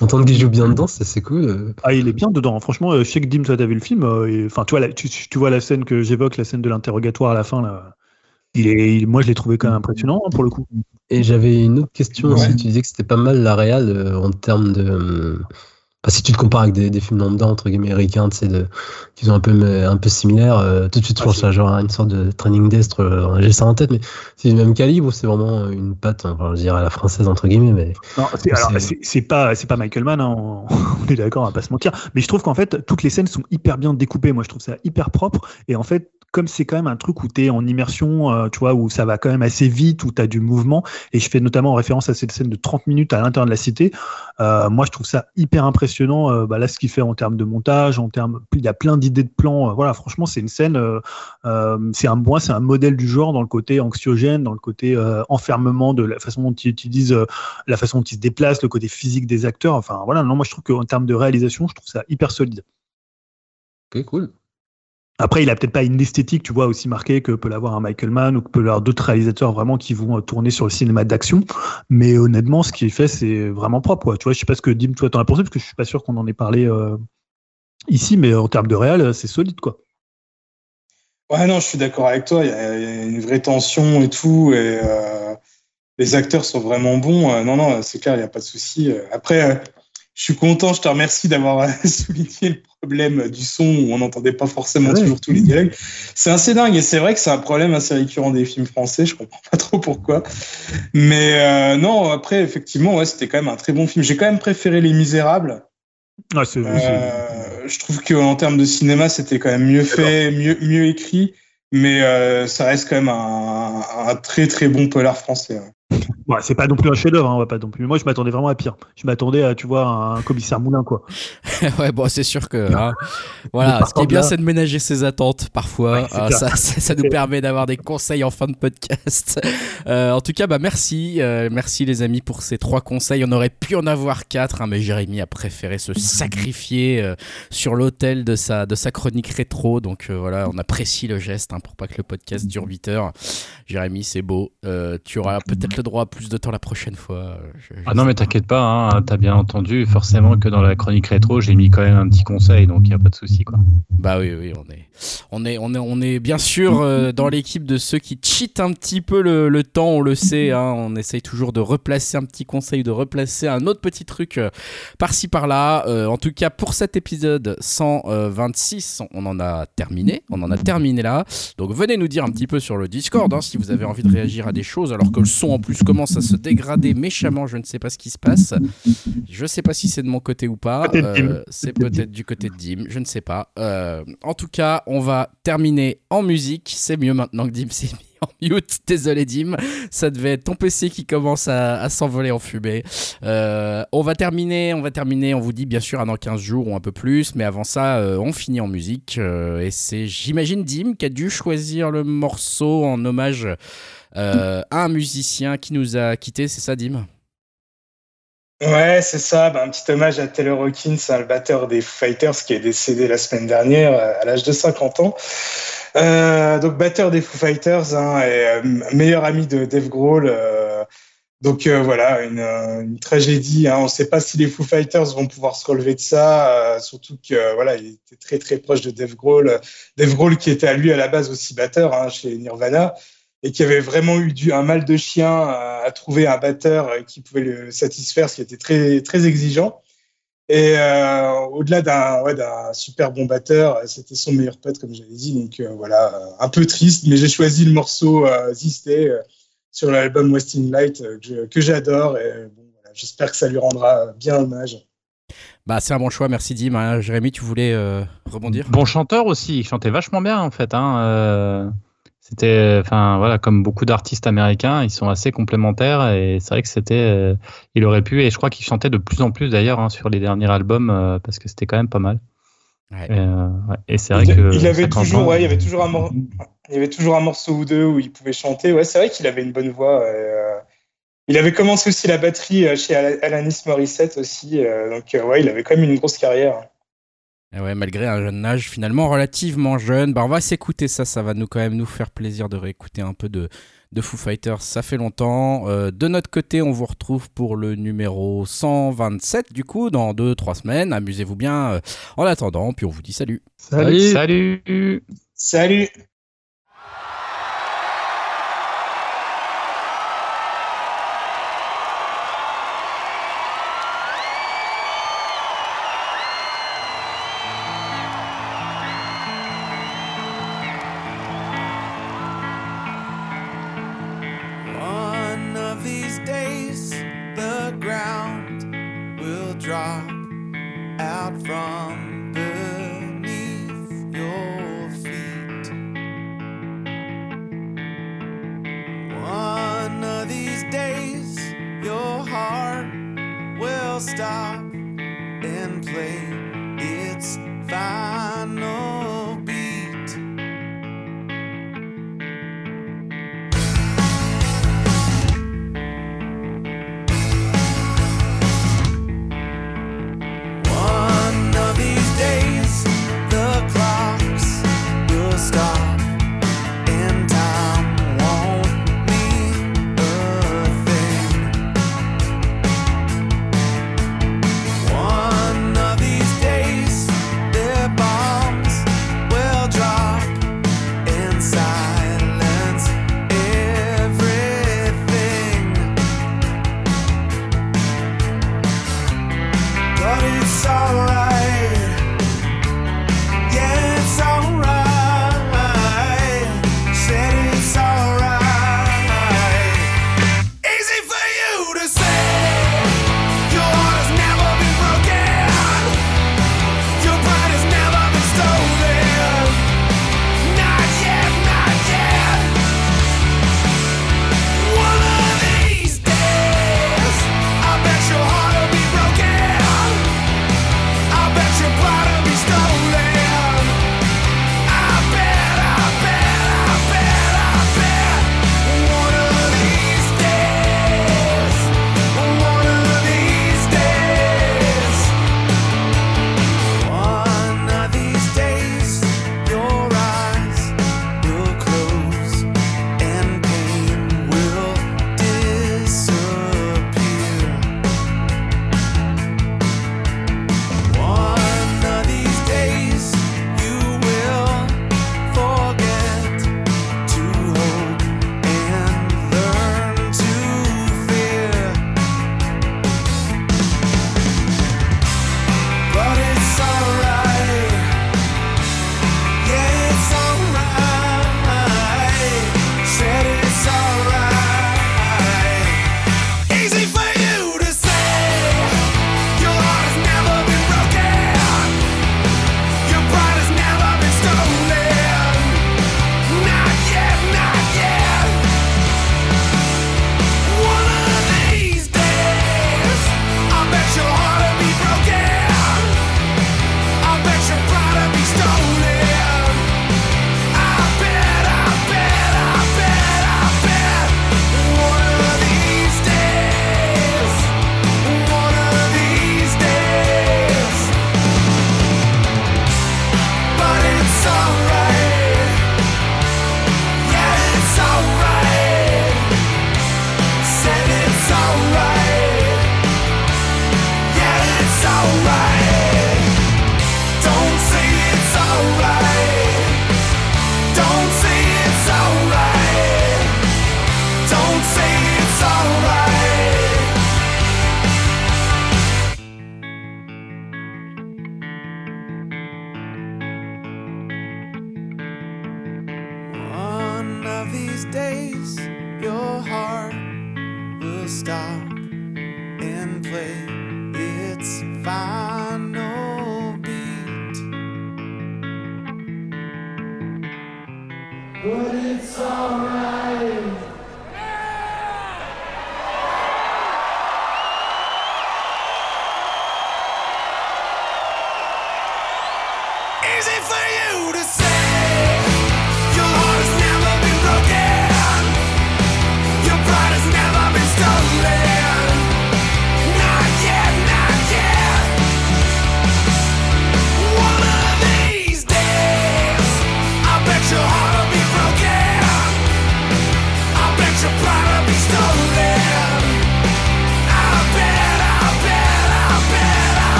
entendre qu'il joue bien dedans, c'est cool. euh. Ah, il est bien dedans. Franchement, euh, je sais que Dim, toi, t'as vu le film. euh, et- Enfin, tu vois, la, tu, tu vois la scène que j'évoque, la scène de l'interrogatoire à la fin, là. il est, il- moi, je l'ai trouvé quand même impressionnant hein, pour le coup. Et j'avais une autre question Ouais. aussi. Tu disais que c'était pas mal la réal euh, en termes de. Si tu te compares avec des, des films lambda, entre guillemets, américains, tu sais, de, qui sont un peu, un peu similaires, euh, tout de suite, je Ah, pense à genre une sorte de training d'estre. euh, J'ai ça en tête, mais c'est du même calibre ou c'est vraiment une patte, enfin, je dirais à la française, entre guillemets, mais. Non, c'est, C'est- alors, c'est, c'est pas, c'est pas Michael Mann, hein, on, on est d'accord, on va pas se mentir. Mais je trouve qu'en fait, toutes les scènes sont hyper bien découpées. Moi, je trouve ça hyper propre. Et en fait, comme c'est quand même un truc où tu es en immersion, euh, tu vois, où ça va quand même assez vite, où tu as du mouvement, et je fais notamment référence à cette scène de 30 minutes à l'intérieur de la cité, euh, moi, je trouve ça hyper impressionnant. euh, bah, là, ce qu'il fait en termes de montage, en termes, il y a plein d'idées de plans. voilà, franchement, c'est une scène, c'est un, c'est un modèle du genre dans le côté anxiogène, dans le côté enfermement de la façon dont il utilise la façon dont il se déplace, le côté physique des acteurs. Enfin, voilà, non, moi, je trouve qu'en termes de réalisation, je trouve ça hyper solide. Ok, cool. Après, il a peut-être pas une esthétique, tu vois, aussi marquée que peut l'avoir un Michael Mann ou que peut l'avoir d'autres réalisateurs vraiment qui vont euh, tourner sur le cinéma d'action. Mais honnêtement, ce qu'il fait, c'est vraiment propre, quoi. Tu vois, je sais pas ce que Dim, toi, t'en as pensé, parce que je suis pas sûr qu'on en ait parlé euh, ici, mais en termes de réal, c'est solide, quoi. Ouais, non, je suis d'accord avec toi. Il y, a, une vraie tension et tout. Et euh, les acteurs sont vraiment bons. Euh, non, non, c'est clair, il n'y a pas de souci. Euh, Après, euh, je suis content, je te remercie d'avoir euh, souligné le problème du son où on n'entendait pas forcément Ouais. toujours tous les dialogues. C'est assez dingue et c'est vrai que c'est un problème assez récurrent des films français. Je comprends pas trop pourquoi. Mais euh, non, après, effectivement, ouais, c'était quand même un très bon film. J'ai quand même préféré Les Misérables. C'est- Euh, je trouve qu'en termes de cinéma, c'était quand même mieux fait, mieux, mieux écrit, mais euh, ça reste quand même un, un très très bon polar français. ouais. Ouais, c'est pas non plus un chef-d'œuvre, hein, on va pas non plus. Moi, je m'attendais vraiment à pire. Je m'attendais à, tu vois, un commissaire Moulin, quoi. ouais, bon, c'est sûr que. hein, voilà, ce qui est bien, là- c'est de ménager ses attentes parfois. Ouais, Ah, ça, ça, ça nous permet d'avoir des conseils en fin de podcast. Euh, en tout cas, bah merci, euh, merci les amis pour ces trois conseils. On aurait pu en avoir quatre, hein, mais Jérémy a préféré se sacrifier euh, sur l'autel de sa de sa chronique rétro. Donc voilà, on apprécie le geste hein, pour pas que le podcast dure 8 heures. Jérémy, c'est beau. Tu auras peut-être le droit à plus de temps la prochaine fois. Je- je Ah non, mais t'inquiète pas, hein, t'as bien entendu forcément que dans la chronique rétro, j'ai mis quand même un petit conseil, donc il n'y a pas de souci. quoi. Bah oui, oui, on est, on est, on est, on est bien sûr euh, dans l'équipe de ceux qui cheatent un petit peu le, le temps, on le sait. hein, on essaye toujours de replacer un petit conseil, de replacer un autre petit truc euh, par-ci par-là. Euh, en tout cas, pour cet épisode 126, on en a terminé. On en a terminé là. Donc venez nous dire un petit peu sur le Discord hein, si vous avez envie de réagir à des choses, alors que le son en plus commence à se dégrader méchamment. Je ne sais pas ce qui se passe. Je sais pas si c'est de mon côté ou pas. Euh, c'est peut-être du côté de Dim. Je ne sais pas. Euh, en tout cas, on va terminer en musique. C'est mieux maintenant que Dim s'est mis en mute. Désolé Dim. Ça devait être ton PC qui commence à, à s'envoler en fumée. Euh, on va terminer. On va terminer. On vous dit bien sûr à dans 15 jours ou un peu plus. Mais avant ça, euh, on finit en musique. Euh, et c'est, j'imagine, Dim qui a dû choisir le morceau en hommage euh, un musicien qui nous a quittés. C'est ça, Dim Ouais, c'est ça. Bah, un petit hommage à Taylor Hawkins, le batteur des Fighters qui est décédé la semaine dernière euh, à l'âge de 50 ans. Euh, donc batteur des Foo Fighters hein, et meilleur ami de Dave Grohl. donc voilà, une, tragédie. Hein. On ne sait pas si les Foo Fighters vont pouvoir se relever de ça, surtout que voilà, il était très très proche de Dave Grohl. Dave Grohl qui était à lui à la base aussi batteur hein, chez Nirvana et qui avait vraiment eu du, un mal de chien à, à trouver un batteur euh, qui pouvait le satisfaire, ce qui était très très exigeant. Et euh, au-delà d'un ouais, super bon batteur, euh, c'était son meilleur pote, comme j'avais dit. Donc euh, voilà, un peu triste, mais j'ai choisi le morceau euh, euh, sur l'album Wasting Light euh, que j'adore. Et bon, voilà, j'espère que ça lui rendra bien hommage. Bah, c'est un bon choix. Merci, Dim. Hein, Jérémy, tu voulais euh, rebondir? Bon chanteur aussi, il chantait vachement bien en fait. Hein, euh, c'était, enfin voilà, comme beaucoup d'artistes américains, ils sont assez complémentaires et c'est vrai que c'était, euh, il aurait pu et je crois qu'il chantait de plus en plus d'ailleurs hein, sur les derniers albums euh, parce que c'était quand même pas mal. Ouais. Et, euh, ouais. Et c'est vrai il, que il avait 50 toujours, ans, ouais, il y avait toujours un mor- il y avait toujours un morceau ou deux où il pouvait chanter. Ouais, c'est vrai qu'il avait une bonne voix. et, euh, il avait commencé aussi la batterie euh, chez Al- Alanis Morissette aussi. euh, donc euh, ouais, il avait quand même une grosse carrière. Et ouais, malgré un jeune âge finalement relativement jeune, bah on va s'écouter ça, ça va nous quand même nous faire plaisir de réécouter un peu de, de Foo Fighters, ça fait longtemps. Euh, de notre côté, on vous retrouve pour le numéro 127 du coup, dans 2-3 semaines. Amusez-vous bien euh, en attendant, puis on vous dit salut. Salut. Salut. Salut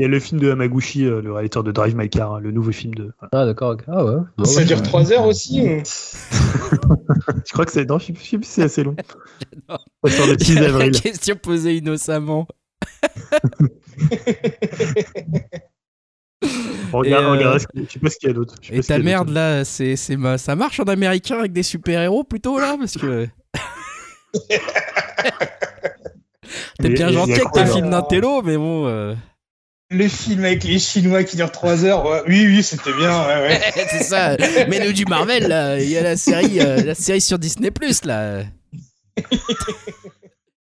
Il y a le film de Hamaguchi, euh, le réalisateur de Drive My Car, hein, le nouveau film de. Ah, d'accord, ok. Ah, ouais. Bon, Ça ouais. dure 3 heures aussi Je crois que c'est. Non, je sais je sais plus si c'est assez long. Ça sort le 6 La avril. question posée innocemment. Regarde, euh, regarde qu'il- je sais pas ce qu'il y a d'autre. Et ta merde là, c'est, c'est ma- ça marche en américain avec des super-héros plutôt là Parce que t'es bien gentil avec tes films d'intello, mais bon. euh, Le film avec les Chinois qui dure 3 heures, ouais. oui, oui, c'était bien. Ouais, ouais. c'est ça. Mais nous du Marvel, là, il y a la série, euh, la série sur Disney Plus là.